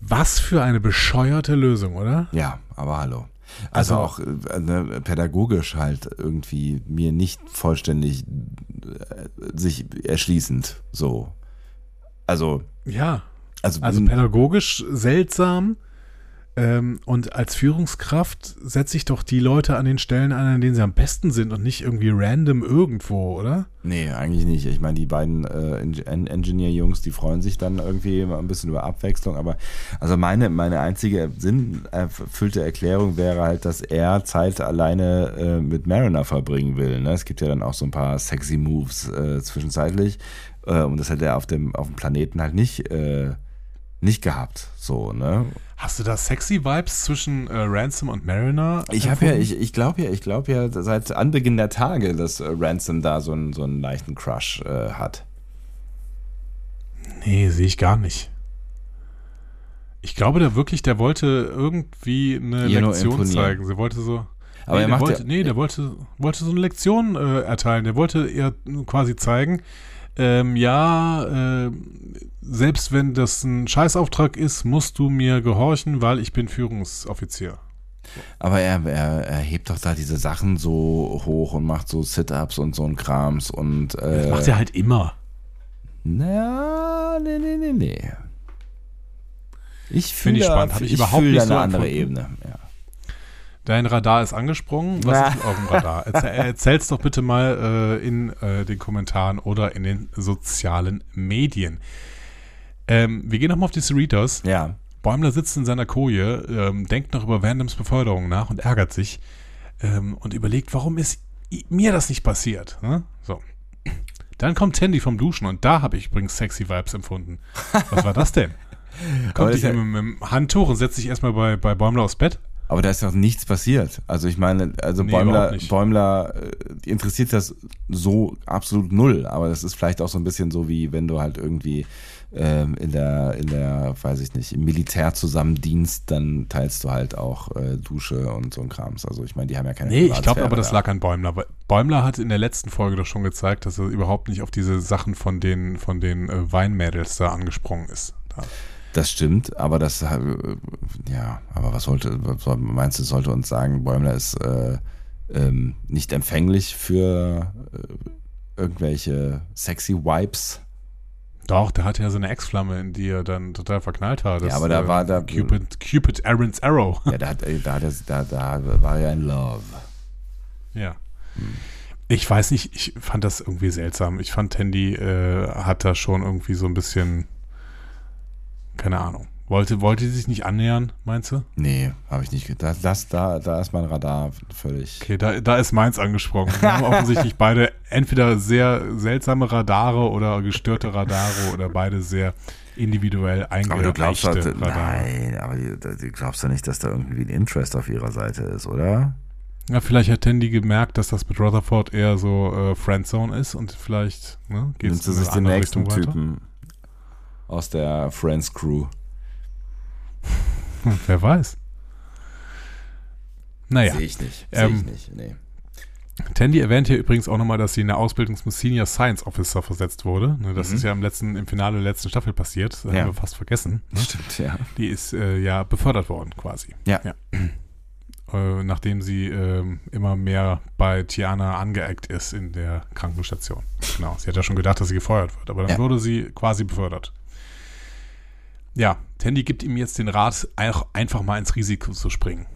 Was für eine bescheuerte Lösung, oder? Ja, aber hallo. Also, Also- auch äh, ne, pädagogisch halt irgendwie mir nicht vollständig äh, sich erschließend so. Also, Ja. also, Also pädagogisch seltsam. Ähm, und als Führungskraft setze ich doch die Leute an den Stellen ein, an denen sie am besten sind und nicht irgendwie random irgendwo, oder? Nee, eigentlich nicht. Ich meine, die beiden äh, En- Engineer-Jungs, die freuen sich dann irgendwie immer ein bisschen über Abwechslung. Aber also meine, meine einzige sinnerfüllte Erklärung wäre halt, dass er Zeit alleine äh, mit Mariner verbringen will. Ne? Es gibt ja dann auch so ein paar sexy Moves äh, zwischenzeitlich. Äh, und das hätte er auf dem, auf dem Planeten halt nicht, äh, nicht gehabt. So, ne? Hast du da sexy Vibes zwischen äh, Ransom und Mariner? Ich habe ja, ich, ich glaube ja, ich glaube ja seit Anbeginn der Tage, dass äh, Ransom da so einen, so einen leichten Crush äh, hat. Nee, sehe ich gar nicht. Ich glaube, der wirklich, der wollte irgendwie eine Ihr Lektion zeigen. Sie wollte so. Aber nee, er der wollte, ja, nee, der wollte, wollte so eine Lektion äh, erteilen. Der wollte ihr quasi zeigen, ähm, ja, äh, selbst wenn das ein Scheißauftrag ist, musst du mir gehorchen, weil ich bin Führungsoffizier. Aber er, er, er hebt doch da diese Sachen so hoch und macht so Sit-Ups und so ein Krams und äh, Das macht er halt immer. Na, nee, nee, nee, nee. Ich fühle ich spannend. Hab ich ich überhaupt nicht eine so andere empfunden. Ebene. Ja. Dein Radar ist angesprungen. Was ist auf dem Radar? Erzähl, erzähl's doch bitte mal äh, in äh, den Kommentaren oder in den sozialen Medien. Ähm, wir gehen nochmal auf die Cerritos. ja. Bäumler sitzt in seiner Koje, ähm, denkt noch über Vandoms Beförderung nach und ärgert sich ähm, und überlegt, warum ist mir das nicht passiert. Ne? So. Dann kommt Tandy vom Duschen und da habe ich übrigens sexy Vibes empfunden. Was war das denn? Kommt ja- mit, mit dem Handtuch und setzt sich erstmal bei, bei Bäumler aufs Bett. Aber da ist doch nichts passiert. Also ich meine, also Nee, Bäumler. Bäumler äh, interessiert das so absolut null. Aber das ist vielleicht auch so ein bisschen so wie wenn du halt irgendwie ähm, in der, in der, weiß ich nicht, im Militär zusammen dienst, dann teilst du halt auch äh, Dusche und so ein Krams. Also ich meine, die haben ja keine Nee, ich glaube aber, das da. lag an Bäumler. Bäumler hat in der letzten Folge doch schon gezeigt, dass er überhaupt nicht auf diese Sachen von den, von den äh, Weinmädels da angesprungen ist. Da. Das stimmt, aber das, äh, ja, aber was sollte, meinst du, sollte uns sagen, Bäumler ist äh, ähm, nicht empfänglich für äh, irgendwelche sexy Wipes? Doch, der hatte ja so eine Ex-Flamme, in die er dann total verknallt hat. Ja, aber da war da- Cupid, Cupid Aaron's Arrow. Ja, da, hat, äh, da, er, da, da war er in Love. ja. Ich weiß nicht, ich fand das irgendwie seltsam. Ich fand, Tandy äh, hat da schon irgendwie so ein bisschen, keine Ahnung. Wollte, wollte sie sich nicht annähern, meinst du? Nee, habe ich nicht gedacht. Das, da, da ist mein Radar völlig. Okay, da, da ist meins angesprochen. Wir haben offensichtlich beide entweder sehr seltsame Radare oder gestörte Radare oder beide sehr individuell Aber du glaubst eingereichte halt, Radare. nein, aber du, du glaubst ja nicht, dass da irgendwie ein Interest auf ihrer Seite ist, oder? Ja, vielleicht hat Tandy gemerkt, dass das mit Rutherford eher so äh, Friendzone ist und vielleicht ne, geht es in sich eine den andere nächsten Richtung weiter. Aus der Friends Crew. Wer weiß. Naja, Sehe ich nicht. Sehe Ähm, ich nicht. Nee. Tandy erwähnt hier übrigens auch nochmal, dass sie in der Ausbildung zum Senior Science Officer versetzt wurde. Ne, das Mhm. ist ja im letzten, im Finale der letzten Staffel passiert. Das Ja. haben wir fast vergessen. Ne? Stimmt, ja. Die ist äh, ja befördert worden quasi. Ja. Äh, nachdem sie ähm, immer mehr bei Tiana angeeckt ist in der Krankenstation. Genau. Sie hat ja schon gedacht, dass sie gefeuert wird, aber dann Ja. wurde sie quasi befördert. Ja, Tandy gibt ihm jetzt den Rat, auch einfach mal ins Risiko zu springen.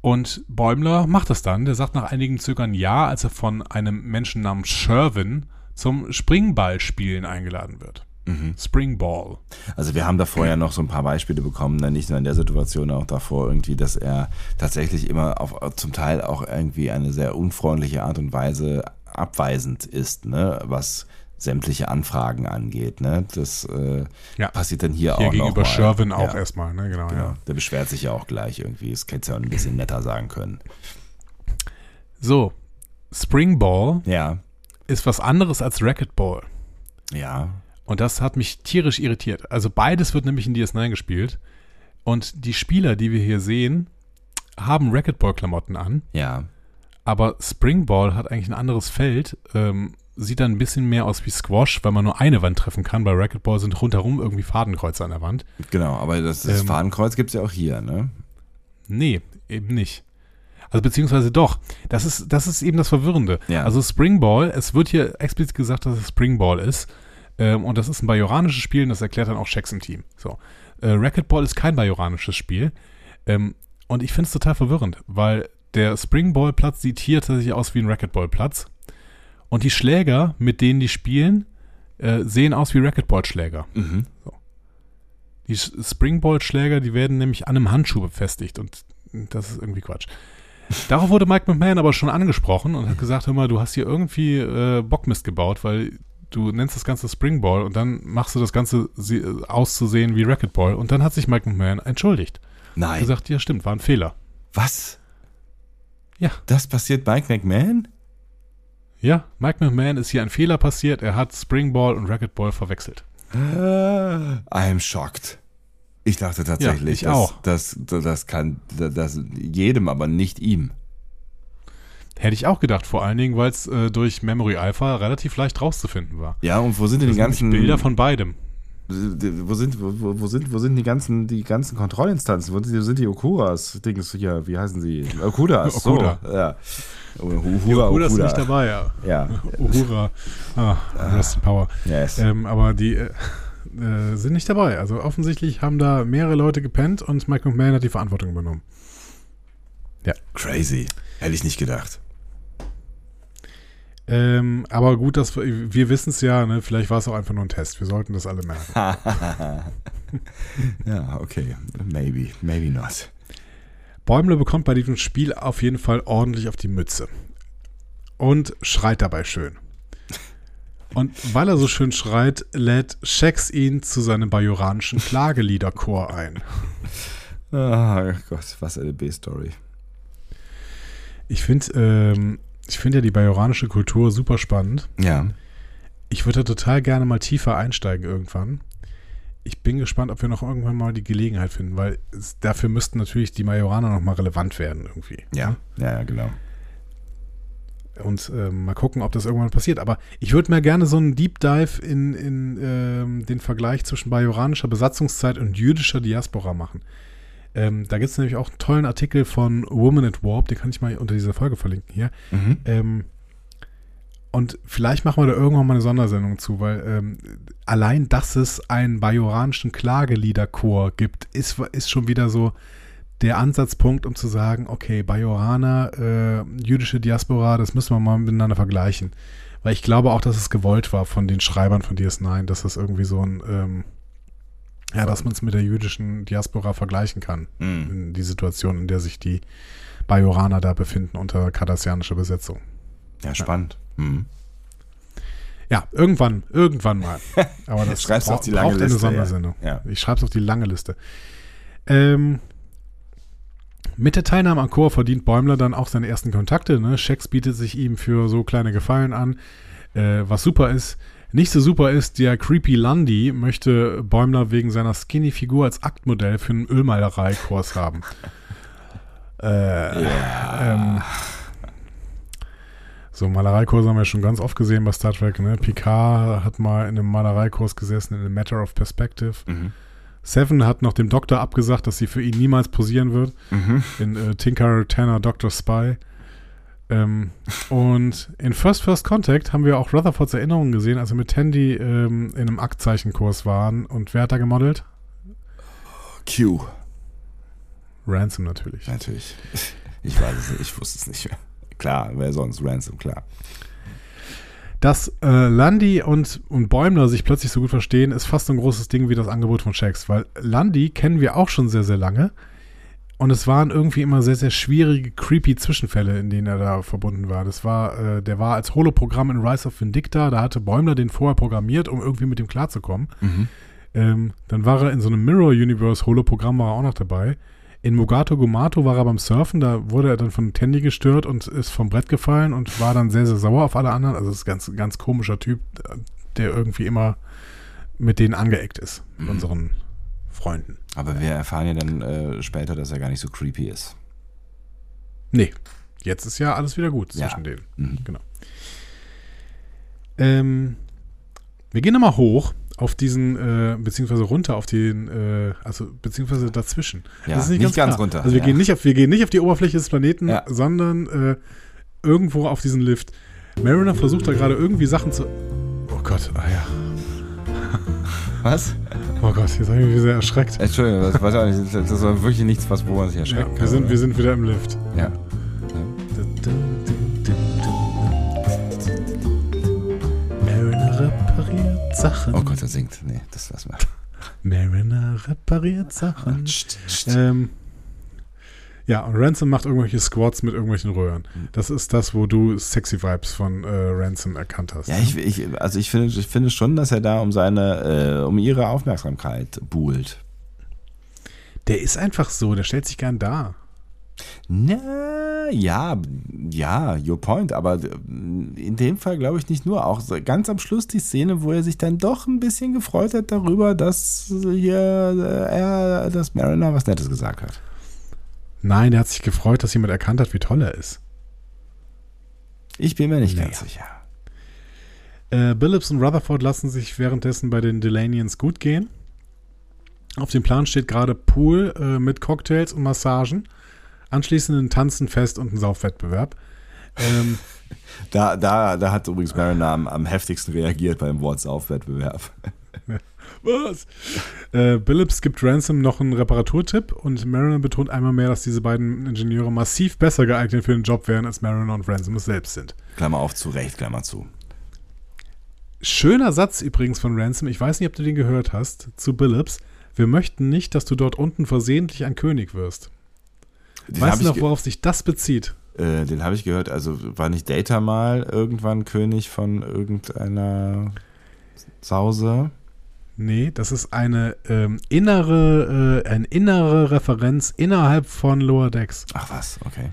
Und Bäumler macht das dann. Der sagt nach einigen Zögern ja, als er von einem Menschen namens Sherwin zum Springballspielen eingeladen wird. Mhm. Springball. Also wir haben da vorher noch so ein paar Beispiele bekommen, ne? nicht nur in der Situation, auch davor irgendwie, dass er tatsächlich immer auf zum Teil auch irgendwie eine sehr unfreundliche Art und Weise abweisend ist, ne? was sämtliche Anfragen angeht. Ne? Das äh, Ja. passiert dann hier, Hier auch gegenüber noch. Sherwin auch ja. erstmal, ne? Genau, Genau. ja. Der beschwert sich ja auch gleich irgendwie. Das hätte ja auch ein bisschen netter sagen können. So, Springball Ja, ist was anderes als Racquetball. ja, Und das hat mich tierisch irritiert. Also beides wird nämlich in DS9 gespielt. Und die Spieler, die wir hier sehen, haben Racquetball-Klamotten an. ja. Aber Springball hat eigentlich ein anderes Feld. Ähm, sieht dann ein bisschen mehr aus wie Squash, weil man nur eine Wand treffen kann. Bei Racquetball sind rundherum irgendwie Fadenkreuze an der Wand. Genau, aber das, das Ähm, Fadenkreuz gibt es ja auch hier, ne? Nee, eben nicht. Also beziehungsweise doch. Das ist, das ist eben das Verwirrende. Ja. Also Springball, es wird hier explizit gesagt, dass es Springball ist. Ähm, und das ist ein bajoranisches Spiel und das erklärt dann auch Shacks im Team. So. Äh, Racquetball ist kein bajoranisches Spiel. Ähm, und ich finde es total verwirrend, weil der Springball-Platz sieht hier tatsächlich aus wie ein Racquetball-Platz. Und die Schläger, mit denen die spielen, äh, sehen aus wie Racquetball-Schläger. Mhm. Die S- Springball-Schläger, die werden nämlich an einem Handschuh befestigt und das ist irgendwie Quatsch. Darauf wurde Mike McMahon aber schon angesprochen und hat gesagt, hör mal, du hast hier irgendwie äh, Bockmist gebaut, weil du nennst das Ganze Springball und dann machst du das Ganze äh, auszusehen wie Racquetball und dann hat sich Mike McMahon entschuldigt. Nein. Gesagt, ja stimmt, war ein Fehler. Was? Ja. Das passiert Mike McMahon? Ja, Mike McMahon ist hier ein Fehler passiert, er hat Springball und Racquetball verwechselt. I'm shocked. Ich dachte tatsächlich, ich dass, auch. Das, das, das kann das jedem, aber nicht ihm. Hätte ich auch gedacht, vor allen Dingen, weil es äh, durch Memory Alpha relativ leicht rauszufinden war. Ja, und wo sind denn die ganzen Bilder von beidem. Wo sind, wo, wo- sind, wo sind die ganzen, die ganzen Kontrollinstanzen? Wo sind die, Okuras? Dings hier, wie heißen sie? Okudas. Okuda. So, ja. Uhura, Uhura ist Okuda. nicht dabei, ja. Ja. Uhura. Ah, Rest in Power. Yes. Ähm, aber die äh, äh, sind nicht dabei. Also offensichtlich haben da mehrere Leute gepennt und Mike McMahon hat die Verantwortung übernommen. Crazy. Hätte ich nicht gedacht. Ähm, aber gut, dass wir, wir wissen es ja, ne? vielleicht war es auch einfach nur ein Test. Wir sollten das alle merken. ja, okay. Maybe, maybe not. Bäumle bekommt bei diesem Spiel auf jeden Fall ordentlich auf die Mütze. Und schreit dabei schön. Und weil er so schön schreit, lädt Shax ihn zu seinem bajoranischen Klageliederchor ein. Ah, Gott, was eine B-Story. Ich finde ähm, ich finde ja die bajoranische Kultur super spannend. Ja. Ich würde da total gerne mal tiefer einsteigen irgendwann. Ich bin gespannt, ob wir noch irgendwann mal die Gelegenheit finden, weil es, dafür müssten natürlich die Majoraner noch mal relevant werden irgendwie. Ja, ja, ja, genau. Und ähm, mal gucken, ob das irgendwann passiert. Aber ich würde mir gerne so einen Deep Dive in, in ähm, den Vergleich zwischen bajoranischer Besatzungszeit und jüdischer Diaspora machen. Ähm, da gibt es nämlich auch einen tollen Artikel von Woman at Warp, den kann ich mal unter dieser Folge verlinken hier. Mhm. Ähm, und vielleicht machen wir da irgendwann mal eine Sondersendung zu, weil ähm, allein, dass es einen bajoranischen Klageliederchor gibt, ist, ist schon wieder so der Ansatzpunkt, um zu sagen, okay, Bajoraner, äh, jüdische Diaspora, das müssen wir mal miteinander vergleichen. Weil ich glaube auch, dass es gewollt war von den Schreibern von DS9, dass das irgendwie so ein, ähm, ja, dass man es mit der jüdischen Diaspora vergleichen kann. Mhm. Die Situation, in der sich die Bajoraner da befinden unter kardassianischer Besetzung. Ja, spannend. Mhm. Ja, irgendwann, irgendwann mal. Aber das Schreib's auf die lange braucht eine Liste, Sondersendung. ja. Ich schreibe es auf die lange Liste. Ähm, mit der Teilnahme am Chor verdient Bäumler dann auch seine ersten Kontakte. Ne? Schex bietet sich ihm für so kleine Gefallen an, äh, was super ist. Nicht so super ist, der Creepy Lundy möchte Bäumler wegen seiner Skinny-Figur als Aktmodell für einen Ölmalereikurs haben. Äh, ähm, so, Malereikurse haben wir schon ganz oft gesehen bei Star Trek. Ne? Picard hat mal in einem Malereikurs gesessen, in A Matter of Perspective. Mhm. Seven hat noch dem Doktor abgesagt, dass sie für ihn niemals posieren wird. Mhm. In äh, Tinker, Tanner, Dr. Spy. Ähm, und in First First Contact haben wir auch Rutherfords Erinnerungen gesehen, als wir mit Tandy ähm, in einem Aktzeichenkurs waren. Und wer hat da gemodelt? Q. Ransom natürlich. Natürlich. Ich weiß es nicht, ich wusste es nicht mehr. Klar, wer sonst? Ransom, klar. Dass äh, Landy und, und Bäumler sich plötzlich so gut verstehen, ist fast so ein großes Ding wie das Angebot von Shax, weil Landy kennen wir auch schon sehr, sehr lange. Und es waren irgendwie immer sehr, sehr schwierige, creepy Zwischenfälle, in denen er da verbunden war. Das war, äh, der war als Holoprogramm in Rise of Vindicta, da hatte Bäumler den vorher programmiert, um irgendwie mit ihm klarzukommen. Mhm. Ähm, dann war er in so einem Mirror Universe Holoprogramm, war er auch noch dabei. In Mugato Gumato war er beim Surfen, da wurde er dann von Tandy gestört und ist vom Brett gefallen und war dann sehr, sehr sauer auf alle anderen. Also das ist ein ganz, ganz komischer Typ, der irgendwie immer mit denen angeeckt ist, mit Mhm. unseren Freunden. Aber wir erfahren ja dann äh, später, dass er gar nicht so creepy ist. Nee, jetzt ist ja alles wieder gut Ja. zwischen denen. Mhm. Genau. Ähm, wir gehen nochmal hoch auf diesen, äh, beziehungsweise runter auf den, äh, also beziehungsweise dazwischen. Ja, Das ist nicht ganz klar. runter, Also wir, ja. gehen nicht auf, wir gehen nicht auf die Oberfläche des Planeten, Ja. sondern äh, irgendwo auf diesen Lift. Mariner versucht da gerade irgendwie Sachen zu. Oh Gott, ah ja. Was? Oh Gott, jetzt habe ich mich sehr erschreckt. Entschuldigung, das, weiß auch nicht, das war wirklich nichts, was, wo man sich Ja, erschrecken wir, kann. sind, oder? wir sind wieder im Lift. ja. Mariner repariert Sachen. Oh Gott, er singt. Nee, das lassen wir. Mariner repariert Sachen. Psst, psst. Ähm, ja, und Ransom macht irgendwelche Squats mit irgendwelchen Röhren. Das ist das, wo du Sexy Vibes von äh, Ransom erkannt hast. Ja, ich, ich, also ich finde, ich finde schon, dass er da um seine, äh, um ihre Aufmerksamkeit buhlt. Der ist einfach so, der stellt sich gern da. Na, ja, ja, your point, aber äh, in dem Fall glaube ich nicht nur. Auch ganz am Schluss die Szene, wo er sich dann doch ein bisschen gefreut hat darüber, dass hier äh, er, dass Mariner was Nettes gesagt hat. Nein, der hat sich gefreut, dass jemand erkannt hat, wie toll er ist. Ich bin mir nicht Naja. ganz sicher. Äh, Billups und Rutherford lassen sich währenddessen bei den Delanians gut gehen. Auf dem Plan steht gerade Pool äh, mit Cocktails und Massagen. Anschließend ein Tanzenfest und ein Saufwettbewerb. Ähm, Da, da, da hat übrigens Mariner am, am heftigsten reagiert beim Wortsaufwettbewerb. was? Äh, Billups gibt Ransom noch einen Reparaturtipp und Mariner betont einmal mehr, dass diese beiden Ingenieure massiv besser geeignet für den Job wären, als Mariner und Ransom es selbst sind. Klammer auf, zu Recht, Klammer zu. Schöner Satz übrigens von Ransom, ich weiß nicht, ob du den gehört hast, zu Billups. Wir möchten nicht, dass du dort unten versehentlich ein König wirst. Den weißt habe du noch, worauf sich das bezieht? äh, den hab ich gehört, also war nicht Data mal irgendwann König von irgendeiner Sause? Nee, das ist eine ähm, innere, äh, eine innere Referenz innerhalb von Lower Decks. Ach was, okay.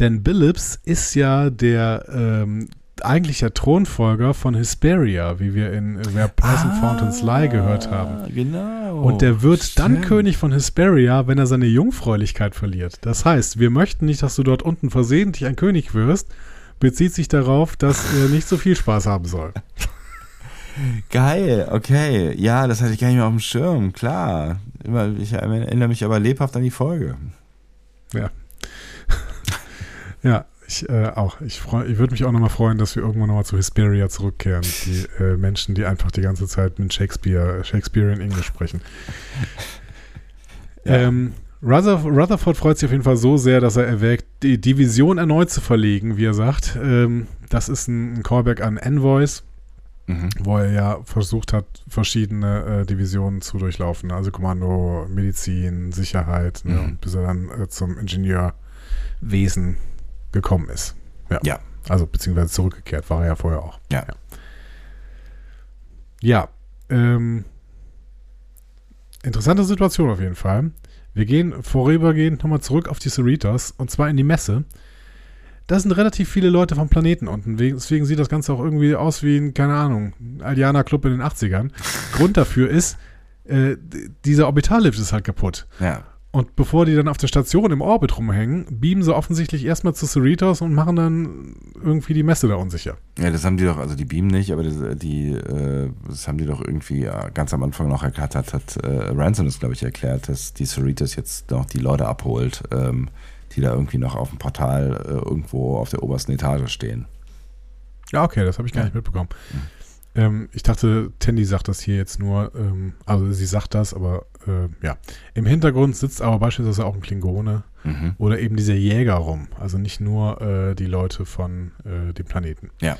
Denn Billups ist ja der ähm, eigentlich der Thronfolger von Hesperia, wie wir in Where Pleasant Fountains Lie gehört haben. Genau. Und der wird dann Stimmt. König von Hesperia, wenn er seine Jungfräulichkeit verliert. Das heißt, wir möchten nicht, dass du dort unten versehentlich ein König wirst, bezieht sich darauf, dass er nicht so viel Spaß haben soll. Geil, okay. Ja, das hatte ich gar nicht mehr auf dem Schirm, klar. Ich erinnere mich aber lebhaft an die Folge. Ja, ich äh, auch. Ich, freu- ich würde mich auch nochmal freuen, dass wir irgendwann nochmal zu Hesperia zurückkehren. Die äh, Menschen, die einfach die ganze Zeit mit Shakespeare, Shakespearean English sprechen. Ja. Ähm, Ruther- Rutherford freut sich auf jeden Fall so sehr, dass er erwägt, die Division erneut zu verlegen, wie er sagt. Ähm, das ist ein, ein Callback an Envoys, Mhm. wo er ja versucht hat, verschiedene äh, Divisionen zu durchlaufen. Also Kommando, Medizin, Sicherheit, ne, Mhm. bis er dann äh, zum Ingenieurwesen gekommen ist. Ja. Also beziehungsweise zurückgekehrt, war er ja vorher auch. Ja. Ja, ähm, interessante Situation auf jeden Fall. Wir gehen vorübergehend nochmal zurück auf die Cerritos und zwar in die Messe. Da sind relativ viele Leute vom Planeten unten. Wegen- Deswegen sieht das Ganze auch irgendwie aus wie ein, keine Ahnung, Aldiana Club in den 80ern. Grund dafür ist, äh, dieser Orbitallift ist halt kaputt. Ja. Und bevor die dann auf der Station im Orbit rumhängen, beamen sie offensichtlich erstmal zu Cerritos und machen dann irgendwie die Messe da unsicher. Ja, das haben die doch, also die Beam nicht, aber das, die, äh, das haben die doch irgendwie ganz am Anfang noch erklärt, hat, hat äh, Ransom das, glaube ich, erklärt, dass die Cerritos jetzt noch die Leute abholt, ähm, die da irgendwie noch auf dem Portal äh, irgendwo auf der obersten Etage stehen. Ja, okay, das habe ich gar nicht mitbekommen. Ähm, ich dachte, Tandy sagt das hier jetzt nur, ähm, also sie sagt das, aber äh, ja. Im Hintergrund sitzt aber beispielsweise auch ein Klingone Mhm. oder eben dieser Jäger rum. Also nicht nur äh, die Leute von äh, dem Planeten. Ja.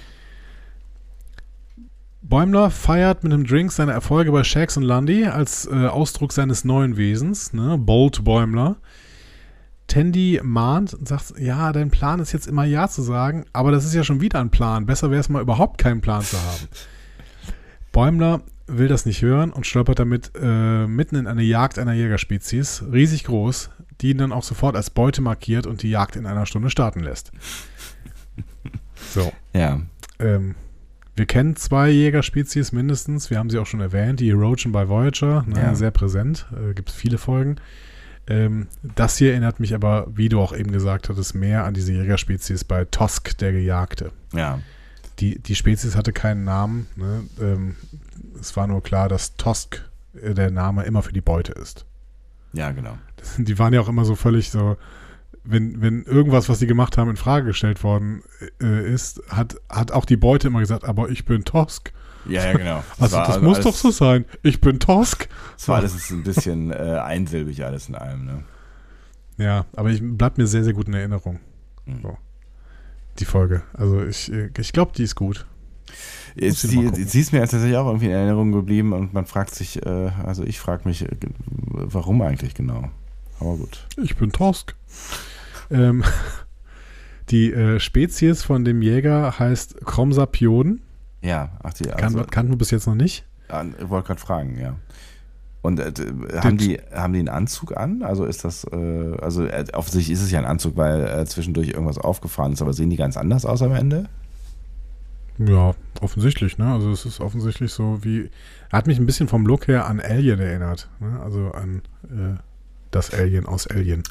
Bäumler feiert mit einem Drink seine Erfolge bei Shax und Lundy als äh, Ausdruck seines neuen Wesens, ne? Bold Bäumler. Tandy mahnt und sagt, ja, dein Plan ist jetzt immer Ja zu sagen, aber das ist ja schon wieder ein Plan. Besser wäre es mal überhaupt keinen Plan zu haben. Bäumler will das nicht hören und stolpert damit äh, mitten in eine Jagd einer Jägerspezies, riesig groß, die ihn dann auch sofort als Beute markiert und die Jagd in einer Stunde starten lässt. So, Ja. ähm, wir kennen zwei Jägerspezies mindestens. Wir haben sie auch schon erwähnt. Die Erosion bei Voyager, ne, Ja. sehr präsent. Äh, Gibt es viele Folgen. Ähm, das hier erinnert mich aber, wie du auch eben gesagt hattest, mehr an diese Jägerspezies bei Tosk, der Gejagte. Ja. Die, die Spezies hatte keinen Namen. Ne? Ähm, es war nur klar, dass Tosk äh, der Name immer für die Beute ist. Ja, genau. Das, die waren ja auch immer so völlig so wenn, wenn irgendwas, was sie gemacht haben, in Frage gestellt worden äh, ist, hat, hat auch die Beute immer gesagt, aber ich bin Tosk. Ja, ja, genau. Also war das muss alles, doch so sein. Ich bin Tosk. Das war alles ein bisschen äh, einsilbig alles in allem, ne? Ja, aber ich bleibt mir sehr, sehr gut in Erinnerung. Mhm. So. Die Folge. Also ich, ich glaube, die ist gut. Jetzt, sie, sie ist mir tatsächlich auch irgendwie in Erinnerung geblieben und man fragt sich, äh, also ich frage mich, äh, warum eigentlich genau? Aber gut. Ich bin Tosk. ähm, die äh, Spezies von dem Jäger heißt Kromsapion. Ja, ach die, Kan also, kannten wir bis jetzt noch nicht. ich wollte gerade fragen, ja. Und äh, haben, die, haben die einen Anzug an? Also ist das, äh, also äh, offensichtlich ist es ja ein Anzug, weil äh, zwischendurch irgendwas aufgefahren ist, aber sehen die ganz anders aus am Ende? Ja, offensichtlich, ne? Also es ist offensichtlich so wie. Hat mich ein bisschen vom Look her an Alien erinnert. Ne? Also an äh, das Alien aus Alien.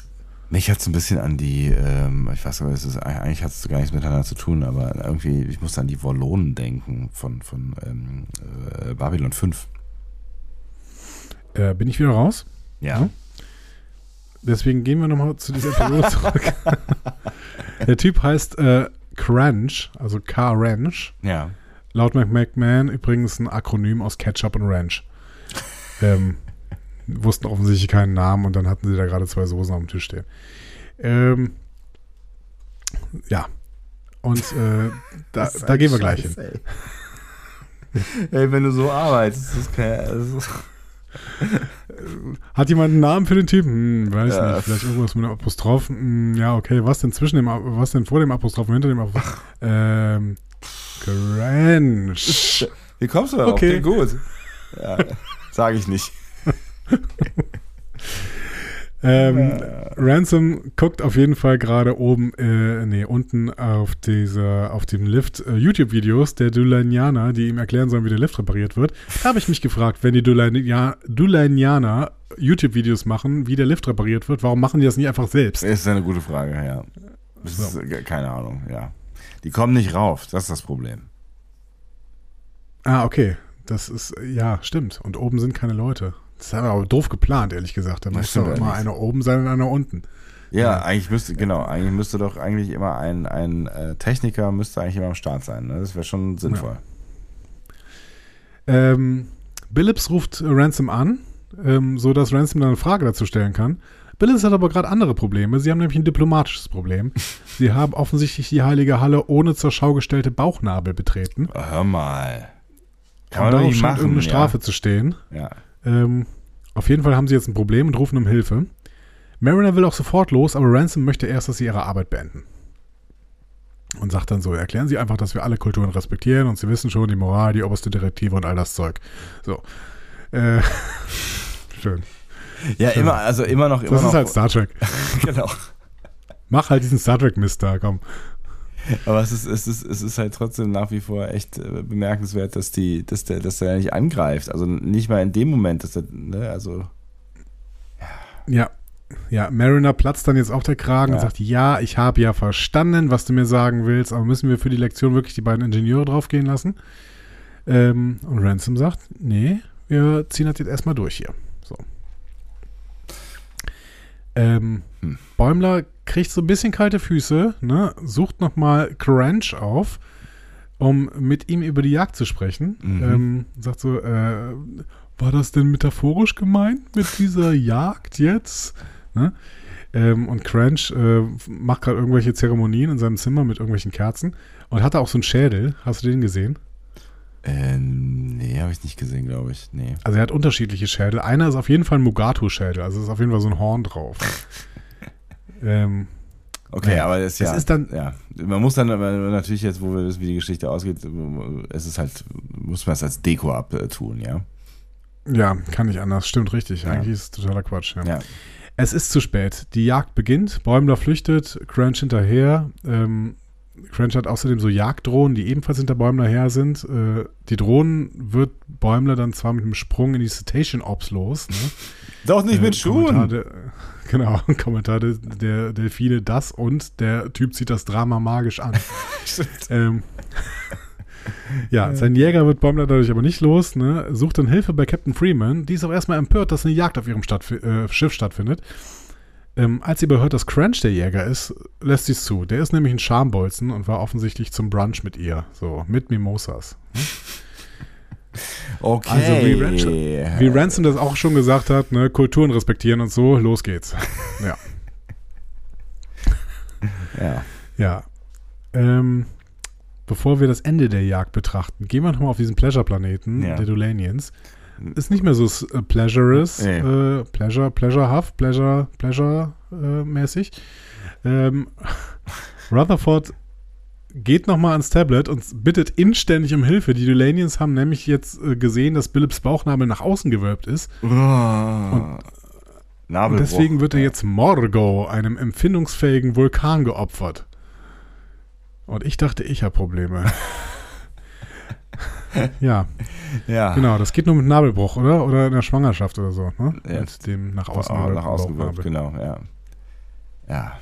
Mich hat es ein bisschen an die, ähm, ich weiß nicht, es ist, eigentlich hat es gar nichts miteinander zu tun, aber irgendwie, ich musste an die Wollonen denken von, von ähm, äh, Babylon 5. Äh, bin ich wieder raus? Ja. Mhm. Deswegen gehen wir nochmal zu dieser Episode zurück. Der Typ heißt äh, Crunch, also K-Ranch. Ja. Laut McMahon übrigens ein Akronym aus Ketchup und Ranch. Ähm, wussten offensichtlich keinen Namen und dann hatten sie da gerade zwei Soßen auf dem Tisch stehen. Ähm, ja. Und äh, da, da gehen wir gleich hin. Ey. ey, wenn du so arbeitest, das ist kein, das Hat jemand einen Namen für den Typen? Hm, weiß Ja. nicht. Vielleicht irgendwas mit einem Apostroph. Hm, ja, okay. Was denn zwischen dem, was denn vor dem Apostroph und hinter dem Apostroph? Ähm, Crunch. Wie kommst du darauf? Okay. Okay, gut. Ja, sage ich nicht. Ähm, Ransom guckt auf jeden Fall gerade oben, äh, nee, unten auf dieser, auf dem Lift äh, YouTube-Videos der Dulanianer, die ihm erklären sollen, wie der Lift repariert wird. Da habe ich mich gefragt, wenn die Dulania- Dulanianer YouTube-Videos machen, wie der Lift repariert wird, warum machen die das nicht einfach selbst? Das ist eine gute Frage, ja. So. ist, äh, keine Ahnung, ja. Die kommen nicht rauf, das ist das Problem. Ah, okay. Das ist, ja, stimmt. Und oben sind keine Leute. Das ist aber doof geplant, ehrlich gesagt. Da stimmt doch immer einer oben sein und einer unten. Ja, Ja. eigentlich müsste, genau, eigentlich müsste doch eigentlich immer ein, ein äh, Techniker müsste eigentlich immer am Start sein. Ne? Das wäre schon sinnvoll. Ähm, Billups ruft Ransom an, ähm, so dass Ransom dann eine Frage dazu stellen kann. Billups hat aber gerade andere Probleme. Sie haben nämlich ein diplomatisches Problem. Sie haben offensichtlich die heilige Halle ohne zur Schau gestellte Bauchnabel betreten. Hör mal. Kann Und man doch darauf nicht scheint machen. irgendeine Strafe zu stehen. Ja. Ähm, auf jeden Fall haben sie jetzt ein Problem und rufen um Hilfe. Mariner will auch sofort los, aber Ransom möchte erst, dass sie ihre Arbeit beenden. Und sagt dann so, erklären Sie einfach, dass wir alle Kulturen respektieren und Sie wissen schon, die Moral, die oberste Direktive und all das Zeug. So. Äh, schön. Ja, immer, also immer noch, immer Das noch. ist halt Star Trek. genau. Mach halt diesen Star Trek-Mist da, komm. Aber es ist, es ist, es ist halt trotzdem nach wie vor echt äh, bemerkenswert, dass die, dass der, dass der nicht angreift. Also nicht mal in dem Moment, dass der, ne, also. Ja. Ja, Mariner platzt dann jetzt auch der Kragen und Ja. sagt, ja, ich habe ja verstanden, was du mir sagen willst, aber müssen wir für die Lektion wirklich die beiden Ingenieure draufgehen lassen? Ähm, und Ransom sagt, nee, wir ziehen das jetzt erstmal durch hier. So. Ähm, Hm. Bäumler kriegt so ein bisschen kalte Füße, ne, sucht nochmal Crunch auf, um mit ihm über die Jagd zu sprechen. Mhm. Ähm, sagt so, äh, war das denn metaphorisch gemeint mit dieser Jagd jetzt? Ne? Ähm, und Crunch äh, macht gerade irgendwelche Zeremonien in seinem Zimmer mit irgendwelchen Kerzen und hatte auch so einen Schädel. Hast du den gesehen? Ähm, nee, habe ich nicht gesehen, glaube ich. Nee. Also er hat unterschiedliche Schädel. Einer ist auf jeden Fall ein Mugato-Schädel, also ist auf jeden Fall so ein Horn drauf. ähm, Okay, Naja, aber es ja. ist dann- ja. Man muss dann aber natürlich jetzt, wo wir wissen, wie die Geschichte ausgeht, es ist halt, muss man es als Deko abtun, ja. ja, kann nicht anders. Stimmt richtig. Ja. Eigentlich ist es totaler Quatsch. Ja. Ja. Es ist zu spät. Die Jagd beginnt. Bäumler flüchtet. Crunch hinterher. Ähm, Crunch hat außerdem so Jagddrohnen, die ebenfalls hinter Bäumler her sind. Äh, die Drohnen wird Bäumler dann zwar mit einem Sprung in die Citation Ops los. Ne? Doch nicht Äh, mit Schuhen. Der, genau, Kommentar der, der Delfine das und der Typ zieht das Drama magisch an. ähm, ja, sein Jäger wird Bäumler dadurch aber nicht los, ne? sucht dann Hilfe bei Captain Freeman. Die ist auch erstmal empört, dass eine Jagd auf ihrem Stadt, äh, Schiff stattfindet. Ähm, als sie aber hört, dass Crunch der Jäger ist, lässt sie es zu. Der ist nämlich ein Schambolzen und war offensichtlich zum Brunch mit ihr. So, mit Mimosas. Okay. Also wie, Ransom, wie Ransom das auch schon gesagt hat, ne, Kulturen respektieren und so, los geht's. Ja. ja. Ja. Ähm, bevor wir das Ende der Jagd betrachten, gehen wir nochmal auf diesen Pleasure-Planeten Ja. der Dulanians. Ist nicht mehr so äh, pleasurous, Nee. äh, pleasure, pleasurehaft, pleasure, pleasure äh. Ähm, Rutherford geht nochmal ans Tablet und bittet inständig um Hilfe. Die Dulanians haben nämlich jetzt äh, gesehen, dass Billups Bauchnabel nach außen gewölbt ist. Und Und deswegen wird er jetzt Morgo, einem empfindungsfähigen Vulkan, geopfert. Und ich dachte, ich habe Probleme. ja, Ja. genau. Das geht nur mit Nabelbruch, oder? Oder in der Schwangerschaft oder so. Ne? Ja. Mit dem nach außen nach gewölbten außen gewölbt, genau, ja. Ja.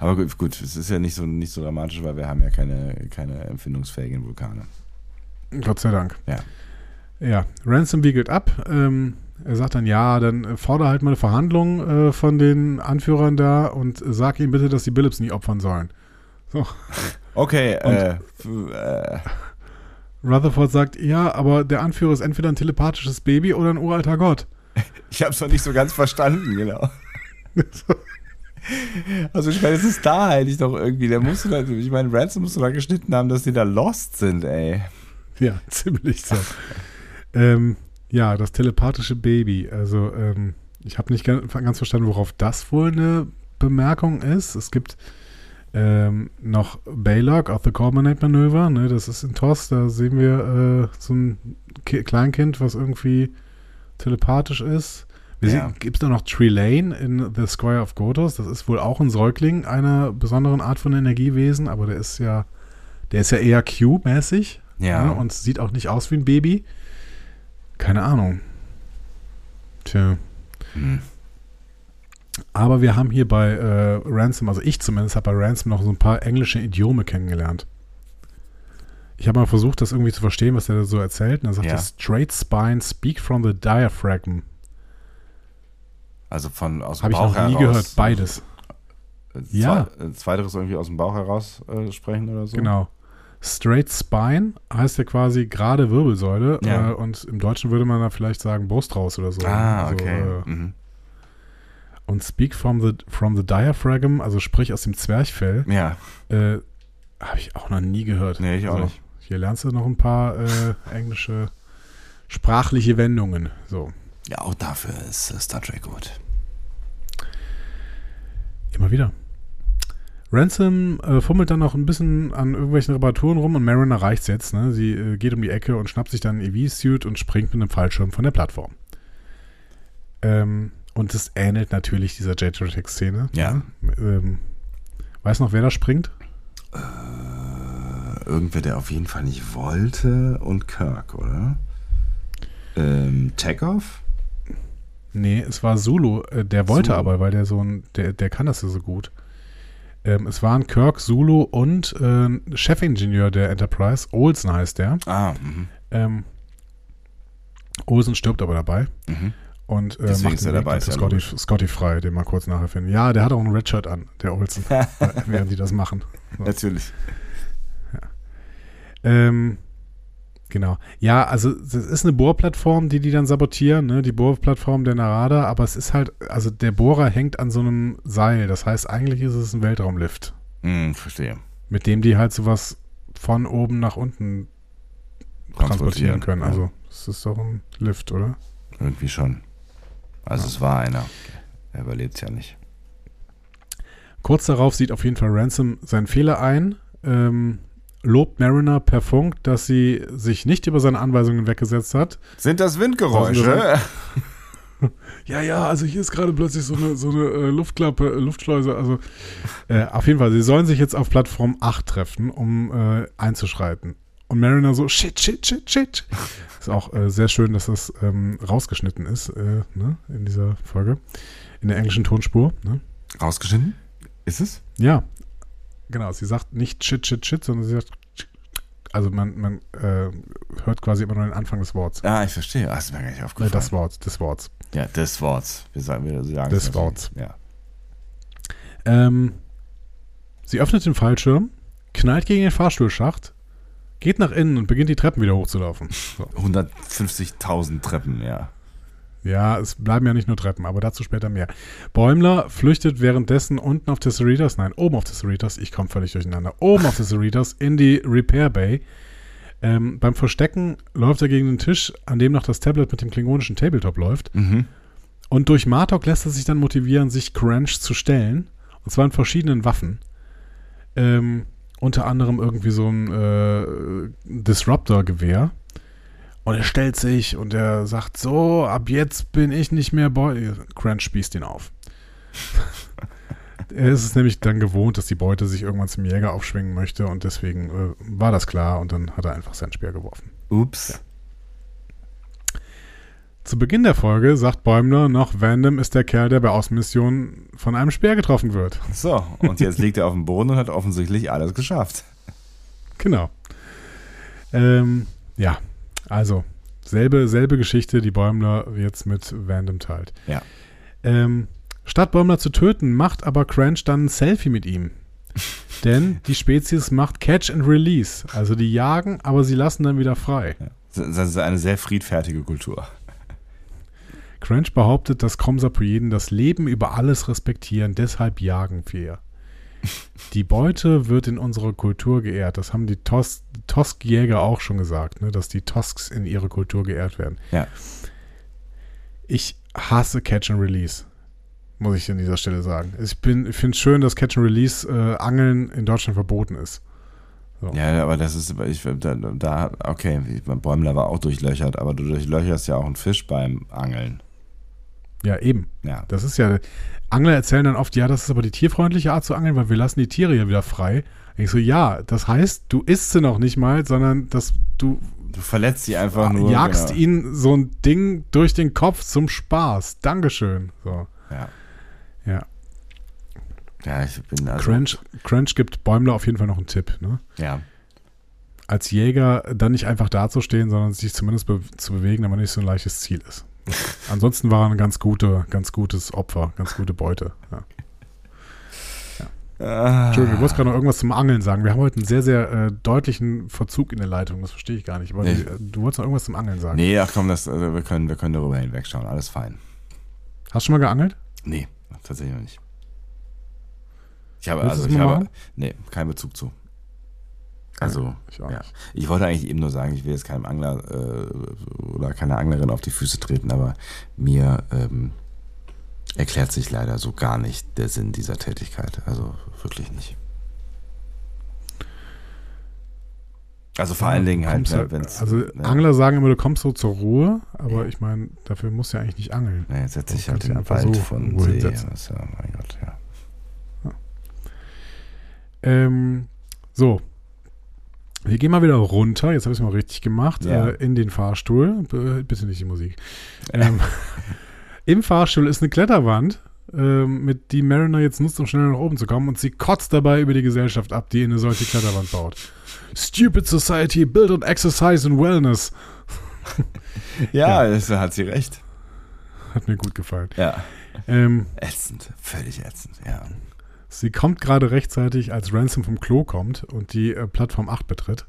Aber gut, gut, es ist ja nicht so, nicht so dramatisch, weil wir haben ja keine, keine empfindungsfähigen Vulkane. Gott sei Dank. Ja. Ja, Ransom wiegelt ab. Ähm, er sagt dann, ja, dann fordere halt mal eine Verhandlung äh, von den Anführern da und sag ihnen bitte, dass die Billups nicht opfern sollen. So. Okay, Und- äh, äh, Rutherford sagt, ja, aber der Anführer ist entweder ein telepathisches Baby oder ein uralter Gott. ich habe es noch nicht so ganz verstanden, genau. Also spätestens da hätte ich doch irgendwie, der musste da, ich meine, Ransom musste da geschnitten haben, dass die da lost sind, ey. Ja, ziemlich so. ähm, ja, das telepathische Baby. Also, ähm, ich habe nicht ganz, ganz verstanden, worauf das wohl eine Bemerkung ist. Es gibt ähm, noch Baylock of the Corbinate Manöver. Ne, das ist in TOS. Da sehen wir äh, so ein Ki Kleinkind, was irgendwie telepathisch ist. Ja. gibt es da noch Trelane in The Squire of Gotos. Das ist wohl auch ein Säugling einer besonderen Art von Energiewesen, aber der ist ja, der ist ja eher Q-mäßig. Ja. Ne, und sieht auch nicht aus wie ein Baby. Keine Ahnung. Tja. Hm. Aber wir haben hier bei äh, Ransom, also ich zumindest habe bei Ransom noch so ein paar englische Idiome kennengelernt. Ich habe mal versucht, das irgendwie zu verstehen, was er da so erzählt. Und er sagt, Ja. straight spine, speak from the diaphragm. Also von aus dem Habe ich Bauch noch nie heraus. gehört. Beides. Äh, Ja. Zwei, äh, zweiteres irgendwie aus dem Bauch heraus äh, sprechen oder so. Genau. Straight spine heißt ja quasi gerade Wirbelsäule. Ja. Äh, und im Deutschen würde man da vielleicht sagen Brust raus oder so. Ah, So, okay. äh, mhm. Und speak from the, from the diaphragm, also sprich aus dem Zwerchfell, Ja, äh, habe ich auch noch nie gehört. nee, ich auch So, nicht. Hier lernst du noch ein paar englische sprachliche Wendungen. So, Ja, auch dafür ist äh, Star Trek gut. immer wieder. Ransom äh, fummelt dann noch ein bisschen an irgendwelchen Reparaturen rum und Marin erreicht jetzt. Ne? Sie äh, geht um die Ecke und schnappt sich dann einen EV-Suit und springt mit einem Fallschirm von der Plattform. Ähm, und es ähnelt natürlich dieser J-Trek-Szene. Ja. Ne? Ähm, weiß noch, wer da springt? Äh, irgendwer, der auf jeden Fall nicht wollte und Kirk, oder? Ähm, Takeoff? Nee, es war Zulu. Äh, der wollte Zulu. aber, weil der so ein, der, der kann das ja so gut. Ähm, es waren Kirk, Zulu und äh, Chefingenieur der Enterprise, Olsen heißt der. Ah, mhm. Ähm, Olsen stirbt aber dabei Mhm. und äh, Deswegen macht ist er dabei, ist ja Scotty, logisch. Scotty frei, den mal kurz nachher finden. Ja, der hat auch ein Redshirt an, der Olsen, äh, während die das machen. So. Natürlich. Ähm, genau. Ja, also das ist eine Bohrplattform, die die dann sabotieren, ne? die Bohrplattform der Narada, aber es ist halt, also der Bohrer hängt an so einem Seil. Das heißt, eigentlich ist es ein Weltraumlift, Hm, verstehe. mit dem die halt sowas von oben nach unten transportieren können. ja. Also, es ist doch ein Lift, oder? Irgendwie schon. Also Ja. es war einer. Er überlebt ja nicht. Kurz darauf sieht auf jeden Fall Ransom seinen Fehler ein, ähm, lobt Mariner per Funk, dass sie sich nicht über seine Anweisungen weggesetzt hat. Sind das Windgeräusche? Ja, ja, also hier ist gerade plötzlich so eine, so eine äh, Luftklappe, äh, Luftschleuse. Also äh, auf jeden Fall, sie sollen sich jetzt auf Plattform 8 treffen, um äh, einzuschreiten. Und Mariner so, shit, shit, shit, shit. Ist auch äh, sehr schön, dass das ähm, rausgeschnitten ist äh, ne, in dieser Folge. In der englischen Tonspur. Ne? Rausgeschnitten? Ist es? Ja, genau. Sie sagt nicht shit, shit, shit, sondern sie sagt, also man, man äh, hört quasi immer nur den Anfang des Worts. Ah, ich verstehe. Ah, ist mir gar nicht aufgefallen. das Wort, des Worts. ja, des Worts. Wir sagen, wir sagen Des es Worts. Ja. Ähm, sie öffnet den Fallschirm, knallt gegen den Fahrstuhlschacht, geht nach innen und beginnt die Treppen wieder hochzulaufen. So. 150.000 Treppen, ja. Ja, es bleiben ja nicht nur Treppen, aber dazu später mehr. Bäumler flüchtet währenddessen unten auf Tesseritas, nein, oben auf Tesseritas, ich komme völlig durcheinander, oben auf Tesseritas in die Repair Bay. Ähm, beim Verstecken läuft er gegen den Tisch, an dem noch das Tablet mit dem klingonischen Tabletop läuft. Mhm. Und durch Martok lässt er sich dann motivieren, sich Crunch zu stellen. Und zwar in verschiedenen Waffen. Ähm, unter anderem irgendwie so ein äh, Disruptor-Gewehr. Und er stellt sich und er sagt so, ab jetzt bin ich nicht mehr Boy. Crunch spießt ihn auf. er ist es nämlich dann gewohnt, dass die Beute sich irgendwann zum Jäger aufschwingen möchte und deswegen äh, war das klar und dann hat er einfach sein Speer geworfen. Ups. Zu Beginn der Folge sagt Bäumler noch, Vandam ist der Kerl, der bei Außenmissionen von einem Speer getroffen wird. So, und jetzt liegt er auf dem Boden und hat offensichtlich alles geschafft. Genau. Ähm, ja, also selbe, selbe Geschichte, die Bäumler jetzt mit Vandam teilt. Ja. Ähm, statt Bäumler zu töten, macht aber Crunch dann ein Selfie mit ihm. Denn die Spezies macht Catch and Release. Also die jagen, aber sie lassen dann wieder frei. Das ist eine sehr friedfertige Kultur. Crunch behauptet, dass Kromsapoiden das Leben über alles respektieren, deshalb jagen wir. Die Beute wird in unserer Kultur geehrt. Das haben die Tos Tosk-Jäger auch schon gesagt, ne? dass die Tosks in ihrer Kultur geehrt werden. Ja. Ich hasse Catch and Release, muss ich an dieser Stelle sagen. Ich, bin- finde es schön, dass Catch and Release äh, Angeln in Deutschland verboten ist. Ja, aber das ist, ich, da, da, okay, mein Bäumler war auch durchlöchert, aber du durchlöcherst ja auch einen Fisch beim Angeln. Ja, eben. Ja. Das ist ja. Angler erzählen dann oft, ja, das ist aber die tierfreundliche Art zu angeln, weil wir lassen die Tiere ja wieder frei. Ich so, ja, das heißt, du isst sie noch nicht mal, sondern dass du Du verletzt sie einfach nur. jagst genau. ihnen so ein Ding durch den Kopf zum Spaß. Dankeschön. So, Ja. ja. Ja, ich bin also. Crunch, Crunch gibt Bäumler auf jeden Fall noch einen Tipp. Ne? Ja. Als Jäger dann nicht einfach dazustehen, sondern sich zumindest be zu bewegen, damit nicht so ein leichtes Ziel ist. Ansonsten war er ein ganz, gute, ganz gutes Opfer, ganz gute Beute. Ja. Ah. Entschuldigung, ich wollte gerade noch irgendwas zum Angeln sagen. Wir haben heute einen sehr, sehr äh, deutlichen Verzug in der Leitung. Das verstehe ich gar nicht. Aber Nee. äh, du wolltest noch irgendwas zum Angeln sagen. Nee, ach komm, das, also wir, können, wir können darüber hinwegschauen. Alles fein. Hast du schon mal geangelt? Nee, tatsächlich noch nicht. Ich habe, Willst du also ich habe, nee, keinen Bezug zu. Also, Ich ja. Ich wollte eigentlich eben nur sagen, ich will jetzt keinem Angler äh, oder keiner Anglerin auf die Füße treten, aber mir ähm, erklärt sich leider so gar nicht der Sinn dieser Tätigkeit. Also wirklich nicht. Also vor allen Dingen halt, Kommst ne, halt- wenn's, Also ne, Angler sagen immer, du kommst so zur Ruhe, aber Ja. ich meine, dafür musst du ja eigentlich nicht angeln. Ne, jetzt setze ich halt in den Wald so von See. ja, mein Gott, ja. Ähm, so. Wir gehen mal wieder runter. Jetzt habe ich es mal richtig gemacht. Ja. Äh, in den Fahrstuhl. B bitte nicht die Musik. Ähm, Im Fahrstuhl ist eine Kletterwand, ähm, mit die Mariner jetzt nutzt, um schneller nach oben zu kommen. Und sie kotzt dabei über die Gesellschaft ab, die eine solche Kletterwand baut. Stupid Society, built on exercise and wellness. Ja, das hat sie recht. Hat mir gut gefallen. Ja. Ähm, Ätzend, völlig ätzend, ja. Sie kommt gerade rechtzeitig, als Ransom vom Klo kommt und die äh, Plattform 8 betritt.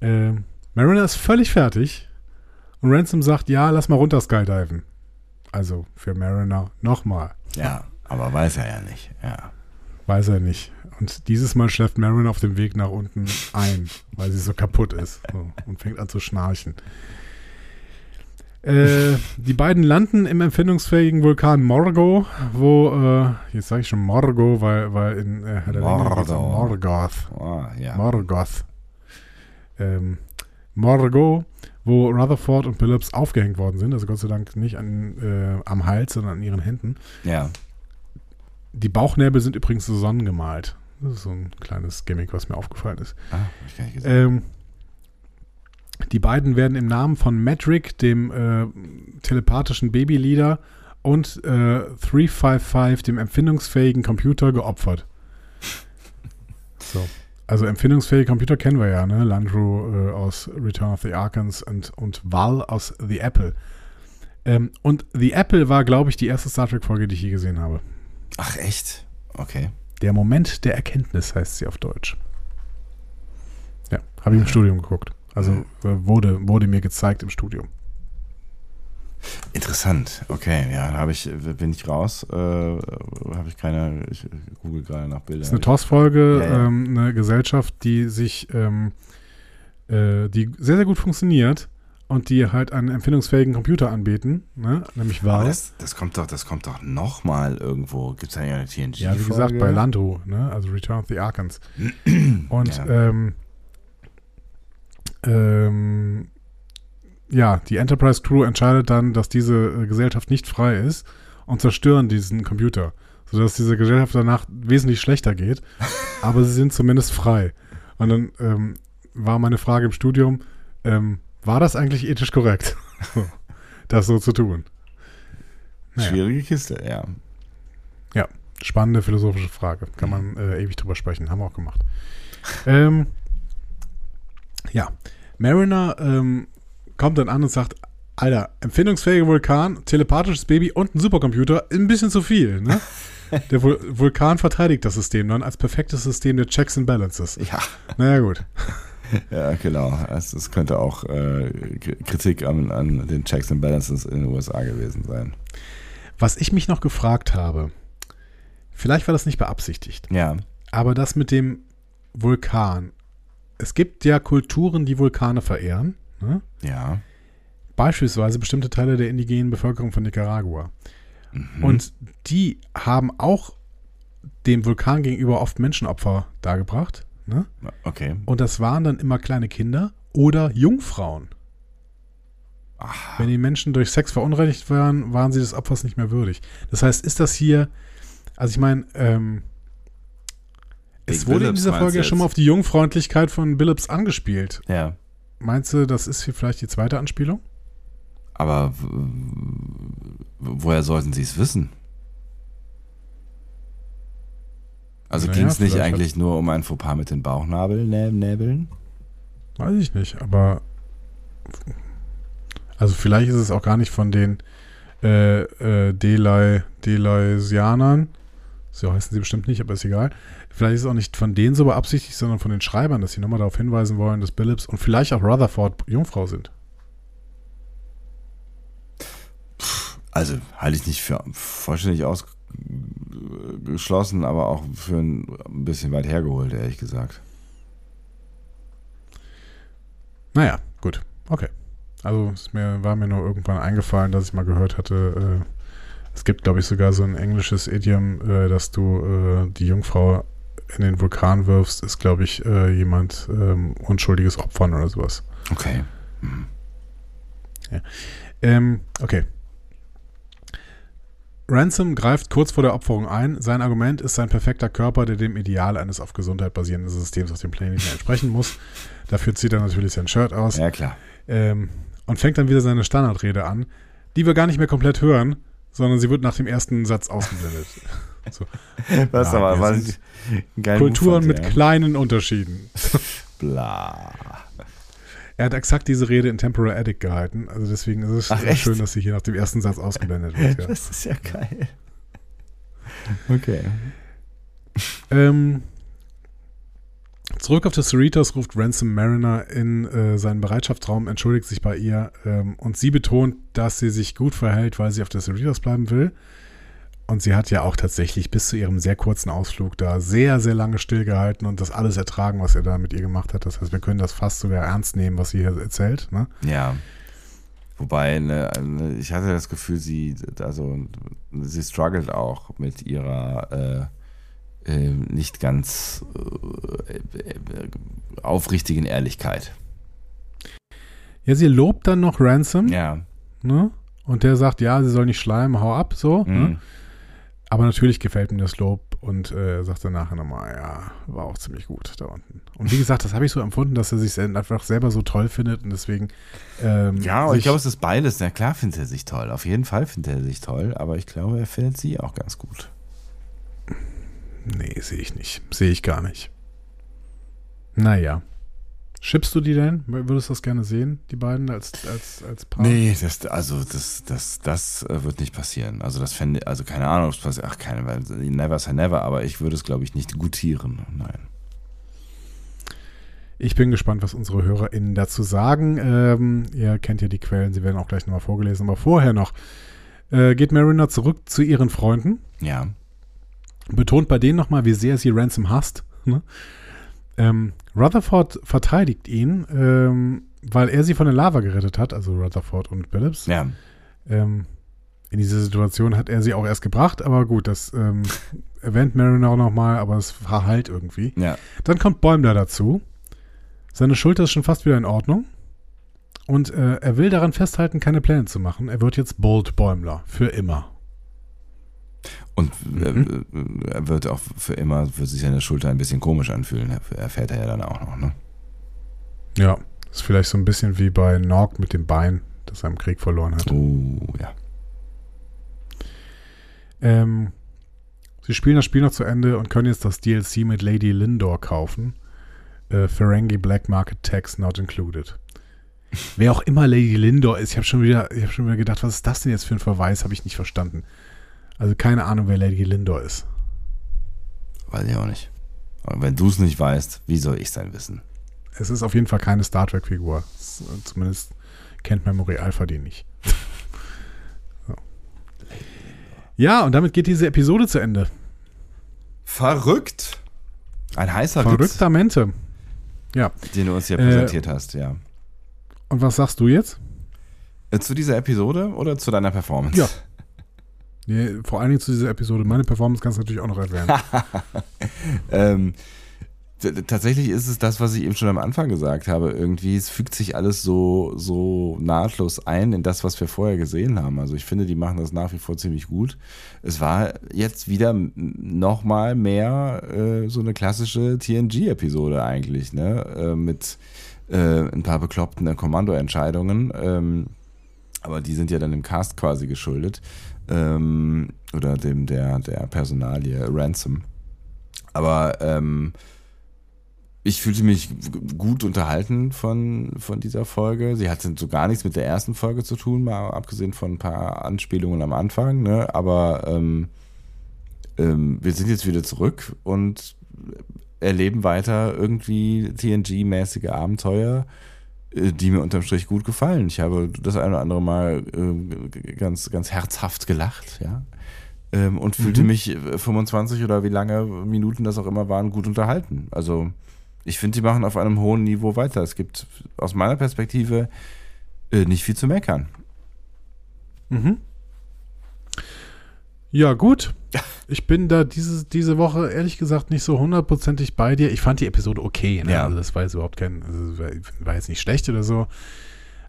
Ähm, Mariner ist völlig fertig und Ransom sagt, ja, lass mal runter skydiven. Also für Mariner nochmal. Ja, aber weiß er ja nicht, ja. Weiß er nicht. Und dieses Mal schläft Mariner auf dem Weg nach unten ein, weil sie so kaputt ist so, und fängt an zu schnarchen. Äh, die beiden landen im empfindungsfähigen Vulkan Morgo, wo, äh, jetzt sage ich schon Morgo, weil, weil in äh. Morgoth. Oh, ja. Morgoth. Ähm, Morgo, wo Rutherford und Phillips aufgehängt worden sind, also Gott sei Dank nicht an, äh, am Hals, sondern an ihren Händen. ja. Die Bauchnäbel sind übrigens so sonnengemalt. Das ist so ein kleines Gimmick, was mir aufgefallen ist. Ah, hab ich gar nicht gesehen. Ähm, die beiden werden im Namen von Metric, dem äh, telepathischen Babyleader, und äh, 355, dem empfindungsfähigen Computer, geopfert. So. Also empfindungsfähige Computer kennen wir ja, ne? Landru äh, aus Return of the Arkans und, und Val aus The Apple. Ähm, und The Apple war, glaube ich, die erste Star Trek-Folge, die ich je gesehen habe. Ach, echt? Okay. Der Moment der Erkenntnis heißt sie auf Deutsch. Ja, habe ich im Studium geguckt. Also äh, wurde, wurde mir gezeigt im Studium. Interessant. Okay, ja, da habe ich, bin ich raus. Äh, habe ich keine, ich google gerade nach Bildern. Das ist eine TOS-Folge, Ja, ja. ähm, eine Gesellschaft, die sich, ähm, äh, die sehr, sehr gut funktioniert und die halt einen empfindungsfähigen Computer anbieten, ne? nämlich Valve. das, das kommt doch, das kommt doch nochmal irgendwo. Gibt es da ja eine TNG? Ja, wie gesagt, bei Landru, ne? also Return of the Arkans. Und Ja. ähm, ähm, ja, die Enterprise Crew entscheidet dann, dass diese äh, Gesellschaft nicht frei ist und zerstören diesen Computer, sodass diese Gesellschaft danach wesentlich schlechter geht, aber sie sind zumindest frei. Und dann ähm, war meine Frage im Studium, ähm, war das eigentlich ethisch korrekt, das so zu tun? Naja. Schwierige Kiste, ja. Ja, spannende philosophische Frage. Kann man äh, ewig drüber sprechen. Haben wir auch gemacht. ähm, ja, Mariner ähm, kommt dann an und sagt, Alter, empfindungsfähiger Vulkan, telepathisches Baby und ein Supercomputer, ein bisschen zu viel, ne? Der Vul Vulkan verteidigt das System dann als perfektes System der Checks and Balances. Ja, Naja, gut. ja genau. Es, es könnte auch äh, Kritik an, an den Checks and Balances in den USA gewesen sein. Was ich mich noch gefragt habe, vielleicht war das nicht beabsichtigt, Ja, aber das mit dem Vulkan. Es gibt ja Kulturen, die Vulkane verehren. Ne? ja. Beispielsweise bestimmte Teile der indigenen Bevölkerung von Nicaragua. Mhm. Und die haben auch dem Vulkan gegenüber oft Menschenopfer dargebracht. Ne? Okay. Und das waren dann immer kleine Kinder oder Jungfrauen. Aha. Wenn die Menschen durch Sex verunreinigt waren, waren sie des Opfers nicht mehr würdig. Das heißt, ist das hier, also ich meine, ähm, es wurde in Billups dieser meinst Folge ja schon mal auf die Jungfreundlichkeit von Billups angespielt. Ja. Meinst du, das ist hier vielleicht die zweite Anspielung? Aber woher sollten sie es wissen? Also Naja, ging es nicht eigentlich nur um ein Fauxpas mit den Bauchnabelnäbeln? Weiß ich nicht, aber also vielleicht ist es auch gar nicht von den äh, äh, Delaisianern. So heißen sie bestimmt nicht, aber ist egal. Vielleicht ist es auch nicht von denen so beabsichtigt, sondern von den Schreibern, dass sie nochmal darauf hinweisen wollen, dass Billups und vielleicht auch Rutherford Jungfrau sind. Also halte ich nicht für vollständig ausgeschlossen, aber auch für ein bisschen weit hergeholt, ehrlich gesagt. Naja, gut. Okay. Also es mir, war mir nur irgendwann eingefallen, dass ich mal gehört hatte, äh, es gibt, glaube ich, sogar so ein englisches Idiom, äh, dass du äh, die Jungfrau in den Vulkan wirfst, ist, glaube ich, äh, jemand ähm, unschuldiges Opfern oder sowas. Okay. Ähm, okay. Ransom greift kurz vor der Opferung ein. Sein Argument ist sein perfekter Körper, der dem Ideal eines auf Gesundheit basierenden Systems auf dem Planeten entsprechen muss. Dafür zieht er natürlich sein Shirt aus. Ja, klar. ähm, und fängt dann wieder seine Standardrede an, die wir gar nicht mehr komplett hören, sondern sie wird nach dem ersten Satz ausgeblendet. so. Was Ja, aber, was Kulturen mit ja. kleinen Unterschieden. Bla. Er hat exakt diese Rede in Temporal Attic gehalten, also deswegen ist es Ach, schön, dass sie hier nach dem ersten Satz ausgeblendet wird. Ja. Das ist ja geil. Okay. Ähm, zurück auf das Cerritos ruft Ransom Mariner in äh, seinen Bereitschaftsraum, entschuldigt sich bei ihr ähm, und sie betont, dass sie sich gut verhält, weil sie auf der Cerritos bleiben will. Und sie hat ja auch tatsächlich bis zu ihrem sehr kurzen Ausflug da sehr, sehr lange stillgehalten und das alles ertragen, was er da mit ihr gemacht hat. Das heißt, wir können das fast sogar ernst nehmen, was sie hier erzählt. Ne? Ja. Wobei, ne, ne, ich hatte das Gefühl, sie, also, sie struggelt auch mit ihrer äh, äh, nicht ganz äh, aufrichtigen Ehrlichkeit. Ja, sie lobt dann noch Ransom. Ja. Ne? Und der sagt, ja, sie soll nicht schleimen, hau ab, so. Ne? Mhm. Aber natürlich gefällt ihm das Lob und äh, sagt dann nachher nochmal, ja, war auch ziemlich gut da unten. Und wie gesagt, das habe ich so empfunden, dass er sich einfach selber so toll findet und deswegen. Ähm, Ja, aber ich glaube, es ist beides. Na klar findet er sich toll. Auf jeden Fall findet er sich toll, aber ich glaube, er findet sie auch ganz gut. Nee, sehe ich nicht. Sehe ich gar nicht. Naja. Schippst du die denn? Würdest du das gerne sehen, die beiden als, als, als Paar? Nee, das, also das, das, das äh, wird nicht passieren. Also das fände, also keine Ahnung, ob es passiert. Ach, keine, weil never say never, aber ich würde es, glaube ich, nicht gutieren. Nein. Ich bin gespannt, was unsere HörerInnen dazu sagen. Ähm, ihr kennt ja die Quellen, sie werden auch gleich nochmal vorgelesen. Aber vorher noch äh, geht Mariner zurück zu ihren Freunden. Ja. Betont bei denen nochmal, wie sehr sie Ransom hasst. Ne? Ähm, Rutherford verteidigt ihn, ähm, weil er sie von der Lava gerettet hat, also Rutherford und Phillips. Ja. Ähm, in diese Situation hat er sie auch erst gebracht, aber gut, das ähm, erwähnt Mariner auch nochmal, aber es verheilt irgendwie. Ja. Dann kommt Bäumler dazu. Seine Schulter ist schon fast wieder in Ordnung. Und äh, er will daran festhalten, keine Pläne zu machen. Er wird jetzt Bold Bäumler. Für immer. Und äh, er wird auch für immer, wird sich seine Schulter ein bisschen komisch anfühlen. Erfährt er ja dann auch noch, ne? Ja, ist vielleicht so ein bisschen wie bei Norg mit dem Bein, das er im Krieg verloren hat. Oh, ja. Ähm, sie spielen das Spiel noch zu Ende und können jetzt das DLC mit Lady Lindor kaufen. Äh, Ferengi Black Market Tax not included. Wer auch immer Lady Lindor ist, ich habe schon wieder, ich habe schon wieder gedacht, was ist das denn jetzt für ein Verweis? Habe ich nicht verstanden. Also keine Ahnung, wer Lady Lindor ist. Weiß ich auch nicht. Aber wenn du es nicht weißt, wie soll ich es denn wissen? Es ist auf jeden Fall keine Star Trek-Figur. Zumindest kennt Memory Alpha die nicht. so. Ja, und damit geht diese Episode zu Ende. Verrückt. Ein heißer Verrücktamente. Witz. Ja. Den du uns hier präsentiert äh, hast, ja. Und was sagst du jetzt? Äh, zu dieser Episode oder zu deiner Performance? Ja. Nee, vor allen Dingen zu dieser Episode. Meine Performance kannst du natürlich auch noch erwähnen. ähm, tatsächlich ist es das, was ich eben schon am Anfang gesagt habe. Irgendwie, es fügt sich alles so, so nahtlos ein in das, was wir vorher gesehen haben. Also ich finde, die machen das nach wie vor ziemlich gut. Es war jetzt wieder nochmal mehr äh, so eine klassische TNG-Episode eigentlich, ne? Äh, mit äh, ein paar bekloppten Kommandoentscheidungen. Ähm, aber die sind ja dann im Cast quasi geschuldet. Ähm, oder dem der, der Personalie Ransom. Aber ähm, ich fühlte mich gut unterhalten von, von dieser Folge. Sie hatte so gar nichts mit der ersten Folge zu tun, mal abgesehen von ein paar Anspielungen am Anfang. Ne? Aber ähm, ähm, wir sind jetzt wieder zurück und erleben weiter irgendwie TNG-mäßige Abenteuer, die mir unterm Strich gut gefallen. Ich habe das eine oder andere Mal äh, ganz, ganz herzhaft gelacht, ja. Ähm, und fühlte mhm. mich 25 äh, oder wie lange Minuten das auch immer waren, gut unterhalten. Also ich finde, die machen auf einem hohen Niveau weiter. Es gibt aus meiner Perspektive äh, nicht viel zu meckern. Mhm. Ja, gut. Ich bin da diese, diese Woche ehrlich gesagt nicht so hundertprozentig bei dir. Ich fand die Episode okay. Ne? Ja. Also das war jetzt überhaupt kein, also war jetzt nicht schlecht oder so.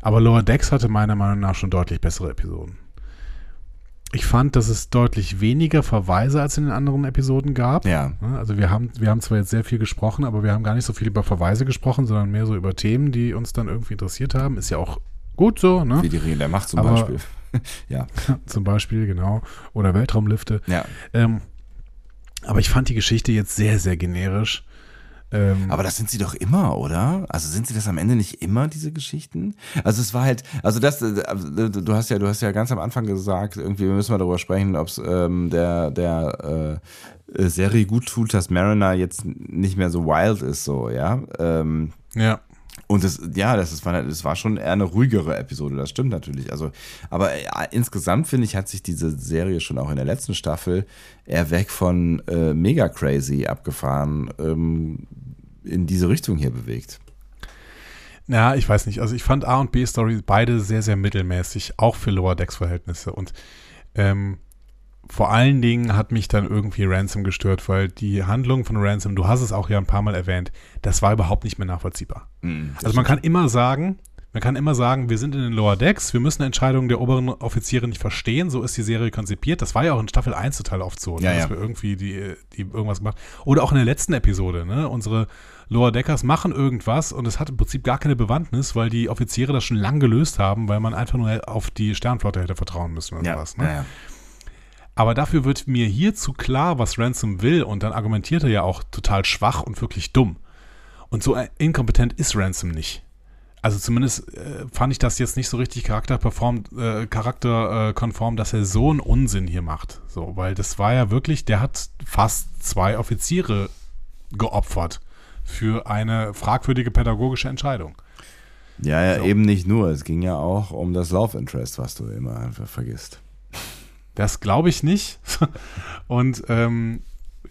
Aber Lower Decks hatte meiner Meinung nach schon deutlich bessere Episoden. Ich fand, dass es deutlich weniger Verweise als in den anderen Episoden gab. Ja. Also wir haben, wir haben zwar jetzt sehr viel gesprochen, aber wir haben gar nicht so viel über Verweise gesprochen, sondern mehr so über Themen, die uns dann irgendwie interessiert haben. Ist ja auch gut so, ne? Wie die Regeln der Macht zum aber, Beispiel. ja. Zum Beispiel, genau. Oder Weltraumlifte. Ja. Ähm, aber ich fand die Geschichte jetzt sehr, sehr generisch. Ähm, aber das sind sie doch immer, oder? Also sind sie das am Ende nicht immer, diese Geschichten? Also es war halt, also das, äh, du hast ja, du hast ja ganz am Anfang gesagt, irgendwie wir müssen mal darüber sprechen, ob es ähm, der, der äh, Serie gut tut, dass Mariner jetzt nicht mehr so wild ist, so, ja. Ähm, ja. Und das, ja, das, ist, das war schon eher eine ruhigere Episode, das stimmt natürlich. Also, aber ja, insgesamt finde ich, hat sich diese Serie schon auch in der letzten Staffel eher weg von äh, mega crazy abgefahren ähm, in diese Richtung hier bewegt. Ja, ich weiß nicht. Also ich fand A und B Story beide sehr, sehr mittelmäßig, auch für Lower Decks Verhältnisse. Und ähm, vor allen Dingen hat mich dann irgendwie Ransom gestört, weil die Handlung von Ransom, du hast es auch ja ein paar Mal erwähnt, das war überhaupt nicht mehr nachvollziehbar. Mhm, also man kann immer sagen, man kann immer sagen, wir sind in den Lower Decks, wir müssen Entscheidungen der oberen Offiziere nicht verstehen, so ist die Serie konzipiert. Das war ja auch in Staffel 1 total oft so, ne, ja, dass ja. wir irgendwie die, die irgendwas gemacht Oder auch in der letzten Episode, ne? Unsere Lower Deckers machen irgendwas und es hat im Prinzip gar keine Bewandtnis, weil die Offiziere das schon lang gelöst haben, weil man einfach nur auf die Sternflotte hätte vertrauen müssen oder ja, sowas. Ne? Ja, ja. Aber dafür wird mir hier zu klar, was Ransom will und dann argumentiert er ja auch total schwach und wirklich dumm. Und so inkompetent ist Ransom nicht. Also zumindest äh, fand ich das jetzt nicht so richtig charakterperform, äh, charakterkonform, dass er so einen Unsinn hier macht. So, weil das war ja wirklich, der hat fast zwei Offiziere geopfert für eine fragwürdige pädagogische Entscheidung. Ja, ja, So. eben nicht nur. Es ging ja auch um das Love Interest, was du immer einfach vergisst. Das glaube ich nicht. Und ähm,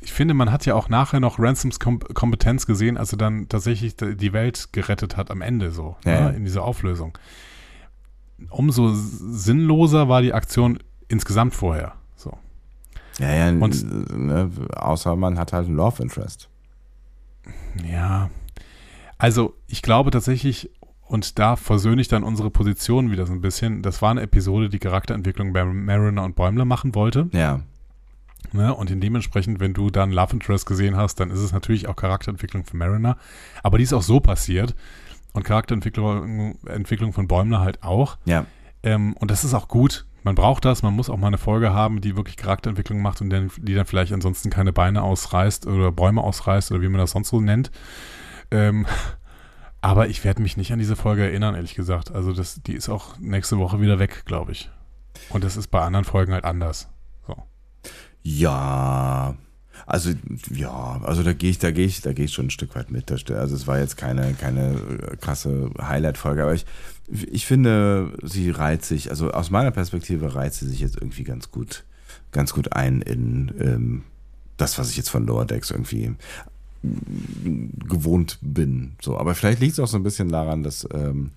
ich finde, man hat ja auch nachher noch Ransoms Kom Kompetenz gesehen, als er dann tatsächlich die Welt gerettet hat am Ende so, ja. ne, in dieser Auflösung. Umso sinnloser war die Aktion insgesamt vorher. So. Ja, ja, Und- ne, außer man hat halt ein Love Interest. Ja. Also, ich glaube tatsächlich, und da versöhne ich dann unsere Position wieder so ein bisschen, das war eine Episode, die Charakterentwicklung bei Mariner und Bäumler machen wollte. Ja, Ne? Und dementsprechend, wenn du dann Love Interest gesehen hast, dann ist es natürlich auch Charakterentwicklung für Mariner. Aber die ist auch so passiert. Und Charakterentwicklung Entwicklung von Bäumler halt auch. ja, Ähm, und das ist auch gut. Man braucht das. Man muss auch mal eine Folge haben, die wirklich Charakterentwicklung macht und dann, die dann vielleicht ansonsten keine Beine ausreißt oder Bäume ausreißt oder wie man das sonst so nennt. Ähm, aber ich werde mich nicht an diese Folge erinnern, ehrlich gesagt. Also das, die ist auch nächste Woche wieder weg, glaube ich. Und das ist bei anderen Folgen halt anders. So. ja. Also ja, also da gehe ich, da gehe ich, da gehe ich schon ein Stück weit mit. Also es war jetzt keine, keine äh, krasse Highlight-Folge, aber ich, ich finde, sie reiht sich, also aus meiner Perspektive reiht sie sich jetzt irgendwie ganz gut, ganz gut ein in ähm, das, was ich jetzt von Lower Decks irgendwie gewohnt bin. So, aber vielleicht liegt es auch so ein bisschen daran, dass ähm,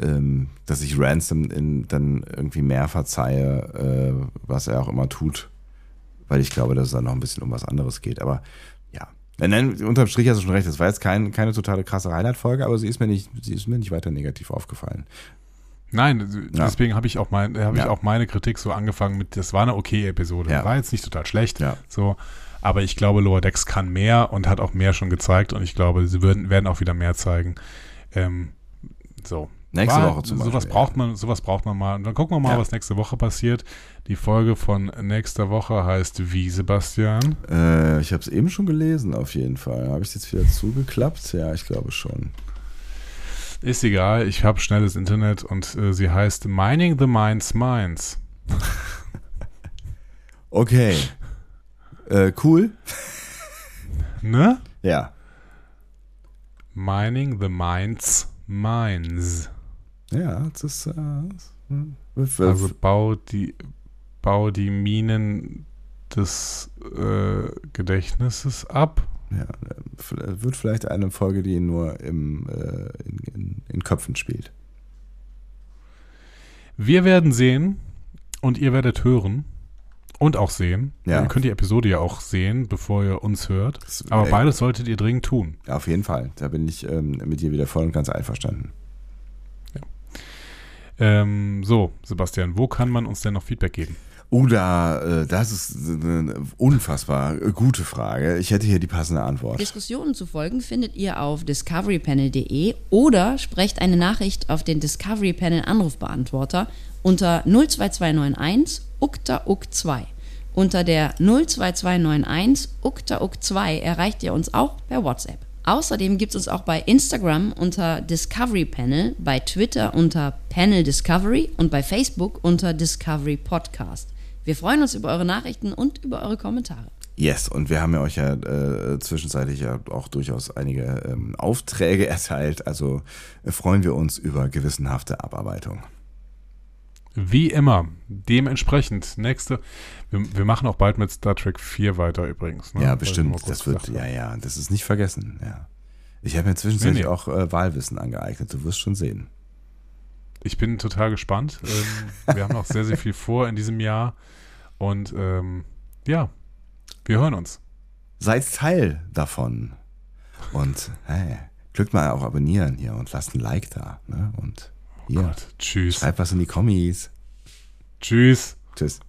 ähm, dass ich Ransom in, dann irgendwie mehr verzeihe, äh, was er auch immer tut, weil ich glaube, dass es dann noch ein bisschen um was anderes geht. Aber ja, nein, nein, unterm Strich hast du schon recht. Das war jetzt kein, keine totale krasse Highlight-Folge, aber sie ist mir nicht, sie ist mir nicht weiter negativ aufgefallen. Nein, Ja. deswegen habe ich auch mein, habe ich Ja. auch meine Kritik so angefangen mit, das war eine okay Episode. Ja. War jetzt nicht total schlecht. So, aber ich glaube, Lower Decks kann mehr und hat auch mehr schon gezeigt und ich glaube, sie würden, werden auch wieder mehr zeigen. Ähm, so. Nächste War- Woche zum sowas Beispiel, braucht man, sowas braucht man mal. Und dann gucken wir mal, Ja. was nächste Woche passiert. Die Folge von nächster Woche heißt Wie Sebastian. Äh, ich habe es eben schon gelesen, auf jeden Fall. Habe ich es jetzt wieder zugeklappt? Ja, ich glaube schon. Ist egal, ich habe schnelles Internet und äh, sie heißt Mining the Minds Minds. Okay. Äh, cool. Ne? Ja. Mining the Minds Minds. Ja, das ist. Äh, hm, Also bau die, bau die Minen des äh, Gedächtnisses ab. ja, äh, wird vielleicht eine Folge, die nur im, äh, in, in, in Köpfen spielt. Wir werden sehen und ihr werdet hören und auch sehen. Ja. Ihr könnt die Episode ja auch sehen, bevor ihr uns hört. Aber beides solltet ihr dringend tun. Auf jeden Fall. Da bin ich ähm, mit dir wieder voll und ganz einverstanden. Ähm, so, Sebastian, wo kann man uns denn noch Feedback geben? Oh, da, äh, das ist eine unfassbar gute Frage. Ich hätte hier die passende Antwort. Diskussionen zu folgen findet ihr auf discoverypanel.de oder sprecht eine Nachricht auf den Discovery Panel Anrufbeantworter unter 02291 ukta uk 2. Unter der 02291 ukta uk 2 erreicht ihr uns auch per WhatsApp. Außerdem gibt es uns auch bei Instagram unter Discovery Panel, bei Twitter unter Panel Discovery und bei Facebook unter Discovery Podcast. Wir freuen uns über eure Nachrichten und über eure Kommentare. Yes, und wir haben ja euch ja äh, zwischenzeitlich ja auch durchaus einige ähm, Aufträge erteilt. Also äh, freuen wir uns über gewissenhafte Abarbeitung. Wie immer, dementsprechend, nächste, wir, wir machen auch bald mit Star Trek 4 weiter übrigens. ne? ja, bestimmt. Das wird, ja, ja, das ist nicht vergessen. Ja. Ich habe mir zwischenzeitlich Nee, nee. auch äh, Wahlwissen angeeignet. Du wirst schon sehen. Ich bin total gespannt. Ähm, wir haben noch sehr, sehr viel vor in diesem Jahr. Und ähm, ja, wir hören uns. Seid Teil davon. Und hey, drückt mal auch abonnieren hier und lasst ein Like da. Ne? Und hier, Gott, tschüss. schreibt was in die Kommis. Tschüss. Tschüss.